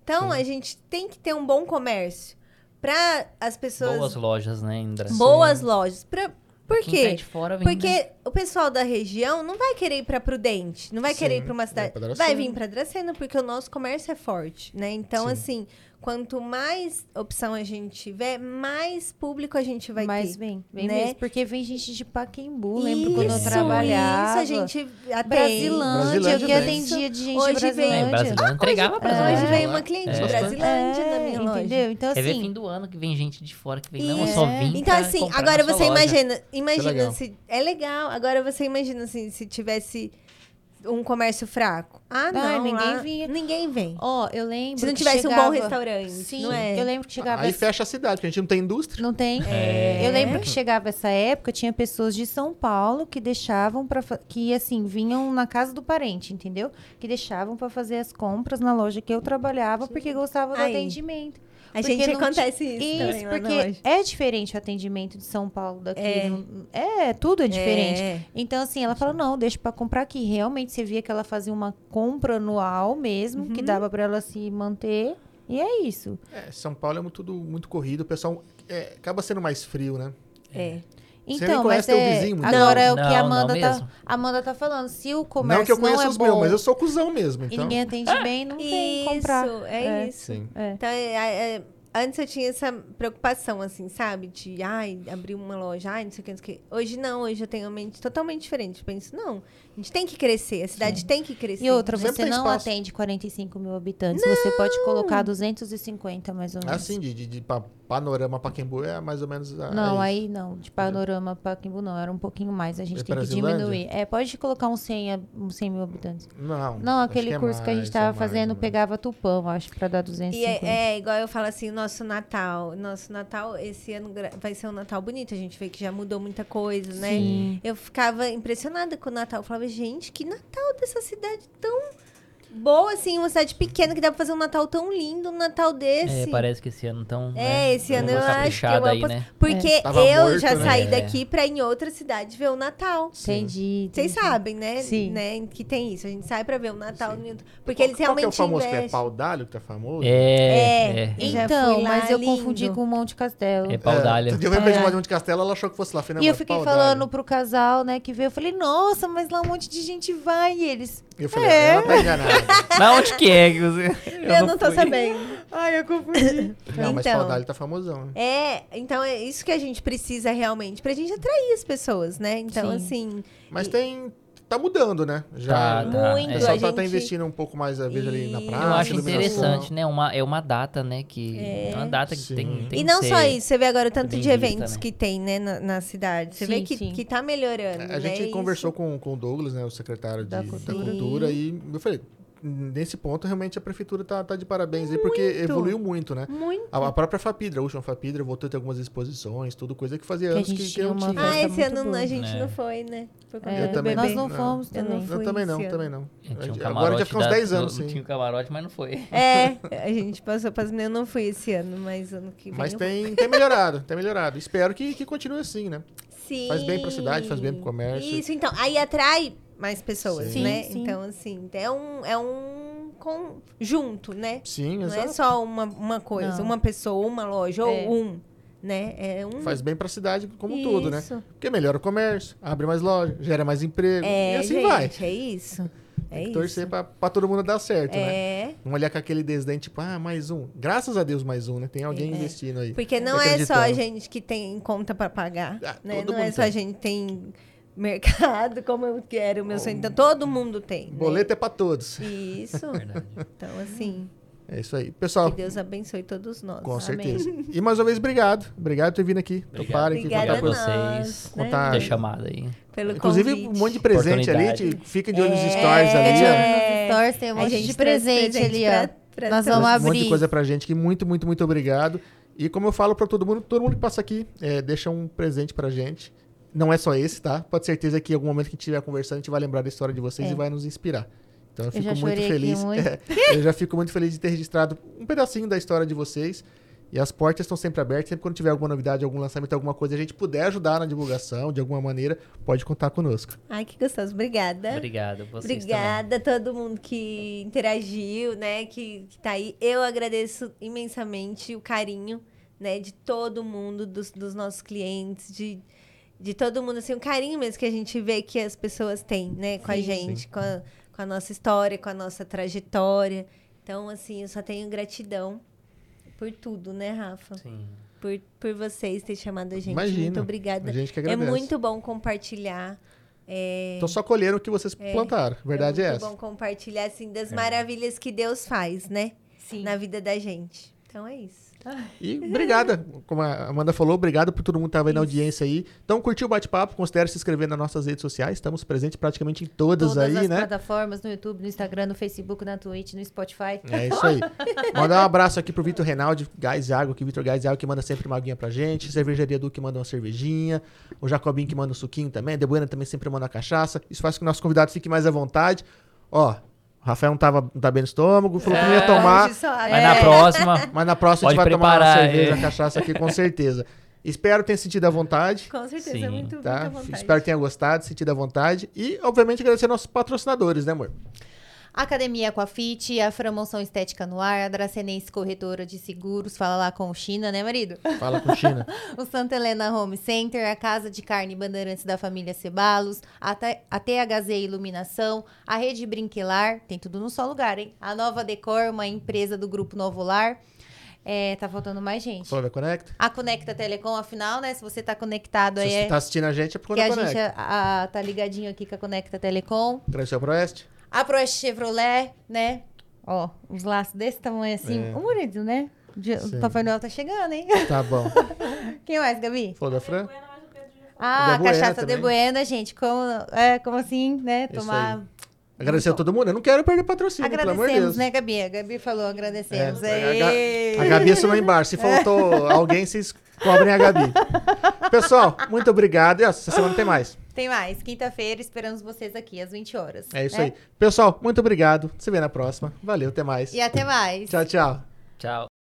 Então Sim. a gente tem que ter um bom comércio para as pessoas. Boas lojas, né, Indra? boas lojas. Pra, por Quem tá quê? de fora vem, né? Porque o pessoal da região não vai querer ir pra Prudente, não vai Sim, querer ir pra uma vai cidade. pra Dracena. Vai vir pra Dracena, porque o nosso comércio é forte, né? Então, Sim. assim, quanto mais opção a gente tiver, mais público a gente vai Mas ter. vem, vem né? mesmo. Porque vem gente de Paquembu, lembro quando eu Isso, trabalhava. Isso, a gente atende. Brasilândia, Brasilândia que vem. atendia de gente Hoje de vem- É, Brasilândia. Brasilândia entregava pra Hoje Brasilândia. veio uma cliente de É. Brasilândia na minha loja. Entendeu? Então, Quer ver assim, fim do ano que vem gente de fora que vem, não, Isso. só vim Então, assim, agora você loja. imagina, imagina se. É legal. Agora você imagina assim, se tivesse um comércio fraco. Ah, não. Ai, ninguém lá- vinha. Ninguém vem. ó, eu lembro Se não que tivesse um bom chegava- restaurante, Sim, não é? eu lembro que chegava... Aí essa- fecha a cidade, porque a gente não tem indústria. Não tem? É. Eu lembro que chegava essa época, tinha pessoas de São Paulo que deixavam para que assim, vinham na casa do parente, entendeu? Que deixavam para fazer as compras na loja que eu trabalhava porque gostavam do Aí. atendimento. A Porque gente não acontece isso, Isso, também na porque é diferente o atendimento de São Paulo daqui. É. não- É, tudo é diferente. É. Então, assim, ela falou: não, deixa pra comprar aqui. Realmente, você via que ela fazia uma compra anual mesmo, que Uhum. dava pra ela se manter. E é isso. É, São Paulo é tudo muito corrido, o pessoal é, acaba sendo mais frio, né? É. nem Então, conhece mas teu é, vizinho muito agora é o que Não, a não Amanda tá. Amanda tá falando. Se o comércio não que eu conheça é os bom meus, mas eu sou cuzão mesmo. e Então, ninguém atende bem, não tem Isso, comprar. é, É. isso. sim. É. Então, é, é, é, antes eu tinha essa preocupação, assim, sabe? De, ai, abrir uma loja, ai, não sei o que, não sei o que. Hoje não, hoje eu tenho uma mente totalmente diferente. Eu penso, não, a gente tem que crescer, a cidade tem que crescer. E outra, Sempre você tem não espaço. atende 45 mil habitantes. Você pode colocar 250, mais ou menos. Assim, de, de, de pa- panorama Paquembu é mais ou menos. a- Não, é aí não. De panorama para Quimbu não. Era um pouquinho mais. A gente É tem que diminuir. É, pode colocar uns 100, a- uns 100 mil habitantes. Não. Não, aquele é curso que a gente mais, tava é mais, fazendo mais. pegava Tupã, acho, pra dar E 250. é, é, igual eu falo assim, nosso Natal. Nosso Natal, esse ano vai ser um Natal bonito. A gente vê que já mudou muita coisa, né? Sim. Eu ficava impressionada com o Natal. Eu falava, gente, que Natal dessa cidade tão boa, assim, uma cidade pequena que dá pra fazer um Natal tão lindo, um Natal desse. É, parece que esse ano tão. É, né, esse ano eu uma acho que eu caprichada aí, né? Porque Tava eu morto, já né? saí É. daqui pra ir em outra cidade ver o Natal. Sim. Entendi. Vocês sabem, né? Sim. né? Que tem isso. A gente sai pra ver o Natal. Sim. no Porque Qual- eles qual que é realmente o famoso que é investem. pau d'alho que tá famoso? É, É. é. Então, mas eu lindo. confundi com o Monte Castelo. É pau d'alho. Dia eu pra É. Monte Castelo, ela achou que fosse lá. E eu fiquei falando pro casal, né, que veio. Eu falei, nossa, mas lá um monte de gente vai. E eles. Eu falei, É. ela tá enganada. Na onde que é que você. Eu, não tô fui. sabendo. Ai, eu confundi. Não, mas Então. pau d'alho tá famosão. né? É, então é isso que a gente precisa realmente, pra gente atrair as pessoas, né? Então, Sim. assim. Mas E- tem, tá mudando, né? Já Tá, tá. Muito, o É. pessoal a tá, tá gente- investindo um pouco mais, às vezes, ali na praça. Eu acho interessante, né? Uma, é uma data, né? Que, É. é uma data que Sim. tem, tem E que não ser- só isso, você vê agora o tanto de vista, eventos né? que tem, né, na, na cidade. Você Sim, vê que, sim. que tá melhorando, A né? gente Isso- conversou com, com o Douglas, né, o secretário de, Da da, cultura. cultura. e eu falei, nesse ponto, realmente, a prefeitura tá, tá de parabéns aí, porque evoluiu muito, né? Muito. A, a própria Fapidra, a última Fapidra, voltou a ter algumas exposições, tudo coisa que fazia Que a anos que, gente que tinha não uma tinha. Ah, esse muito ano boa. a gente É. não foi, né? É, do também bebê. Nós não fomos Eu não também. fui Eu também não, também não. Tinha um Agora camarote já fica uns da- 10 anos, sim. Tinha um camarote, mas não foi. É, a gente passou para Eu não fui esse ano, mas ano que vem Mas eu tem, tem melhorado, tem melhorado. Espero que, que continue assim, né? Sim. Faz bem pra cidade, faz bem pro comércio. Isso, então. Aí atrai mais pessoas, Sim. né? Sim. Então, assim, é um, é um conjunto, né? Sim, Não exato. é só uma, uma coisa, Não. uma pessoa, uma loja, É. ou um, né? É um... Faz bem pra cidade como um todo, né? Porque melhora o comércio, abre mais loja, gera mais emprego. É, e assim gente, vai. é isso. É isso. torcer pra, pra todo mundo dar certo, né? É, Não olhar com aquele desdém, tipo, ah, mais um. Graças a Deus, mais um, né? Tem alguém É. investindo aí. porque não é só a gente que tem conta pra pagar, Ah, né? Não é só a tem. gente que tem mercado, como eu quero, o meu sonho. Então, todo mundo tem. né? Boleto é pra todos. Isso. Verdade. Então, assim, É isso aí. Pessoal, que Deus abençoe todos nós. com Amém. certeza. E mais uma vez, obrigado. Obrigado por ter vindo aqui. Obrigado. Toparem aqui Obrigada contar com vocês. né? Contar- Ter chamado aí. Pelo Inclusive, convite. um monte de presente ali. Te- Fiquem de olho nos É, stories ali, Fica É. nos stories, tem um A monte gente de presente ali, ó. pra- pra Nós vamos um monte de abrir. coisa pra gente que muito, muito, muito obrigado. E como eu falo pra todo mundo, todo mundo que passa aqui, é, deixa um presente pra gente. Não é só esse, tá? Pode certeza que em algum momento que a gente estiver conversando, a gente vai lembrar da história de vocês É. e vai nos inspirar. Então eu fico já muito feliz. muito. é, eu já fico muito feliz de ter registrado um pedacinho da história de vocês. E as portas estão sempre abertas. Sempre quando tiver alguma novidade, algum lançamento, alguma coisa, a gente puder ajudar na divulgação de alguma maneira, pode contar conosco. Ai, que gostoso. Obrigada. Obrigado. Vocês também. Obrigada a todo mundo que interagiu, né? Que, que tá aí. Eu agradeço imensamente o carinho, né? De todo mundo, dos, dos nossos clientes, de, de todo mundo, assim, o carinho mesmo que a gente vê que as pessoas têm, né? Com a Sim. gente, com a, com a nossa história, com a nossa trajetória. Então, assim, eu só tenho gratidão por tudo, né, Rafa? Sim. Por, por vocês terem chamado a gente. Imagina. Muito obrigada. A gente que É agradece. muito bom compartilhar. É, Então só colheram o que vocês plantaram. A verdade é, muito essa. bom compartilhar, assim, das maravilhas que Deus faz, né? Sim. Na vida da gente. Então é isso. E obrigada, como a Amanda falou, obrigado por todo mundo que estava aí na audiência aí. Então, curtiu o bate-papo, considere se inscrever nas nossas redes sociais. Estamos presentes praticamente em todas, Todas aí, as né? plataformas, no YouTube, no Instagram, no Facebook, na Twitch, no Spotify. É isso aí. Mandar um abraço aqui pro Vitor Reinaldi, Gás e Água, que Vitor Gás e Água que manda sempre uma aguinha pra gente. Cervejaria Du que manda uma cervejinha. O Jacobinho que manda um suquinho também. A Debuena também sempre manda uma cachaça. Isso faz com que o nosso convidado fique mais à vontade. Ó, o Rafael não tava não tá bem no estômago, falou que não ia É. tomar. Mas água. na próxima, Mas na próxima a gente vai tomar uma preparar, cerveja, é. uma cachaça aqui com certeza. Espero ter sentido à vontade. Com certeza, Sim. muito, Tá? muita vontade. Espero que tenha gostado, sentido à vontade. E, obviamente, agradecer nossos patrocinadores, né, amor? Academia Aquafit, a Framoção Estética no Ar, a Dracenense Corretora de Seguros, fala lá com o China, né, marido? Fala com China. O Santa Helena Home Center, a Casa de Carne Bandeirantes da família Cebalos, a, a THZ Iluminação, a Rede Brinquelar, tem tudo num só lugar, hein? A Nova Decor, uma empresa do Grupo Novo Lar. É, tá faltando mais gente. Da Conecta? A Conecta Telecom, afinal, né? Se você tá conectado Se aí, você é tá assistindo a gente, é por que conta a da gente Conecta. a- a- tá ligadinho aqui com a Conecta Telecom. Ao Proeste. A Proeste Chevrolet, né? Ó, uns laços desse tamanho assim. É. O marido, né? Sim. O Papai Noel tá chegando, hein? Tá bom. Quem mais, Gabi? Falou da Fran? Ah, Buena cachaça de. Buena, gente. Como, é, como assim, né? Isso Tomar. Agradecer a todo mundo. Eu não quero perder patrocínio, pelo amor de Agradecemos, né, Gabi? A Gabi falou, agradecemos. É, a, a Gabi assinou embaixo. Se faltou alguém, vocês cobrem a Gabi. Pessoal, muito obrigado. E essa semana tem mais. Tem mais. Quinta-feira, esperamos vocês aqui às 20 horas. É isso né? aí. Pessoal, muito obrigado. Se vê na próxima. Valeu, até mais. E até mais. Tchau, tchau. tchau.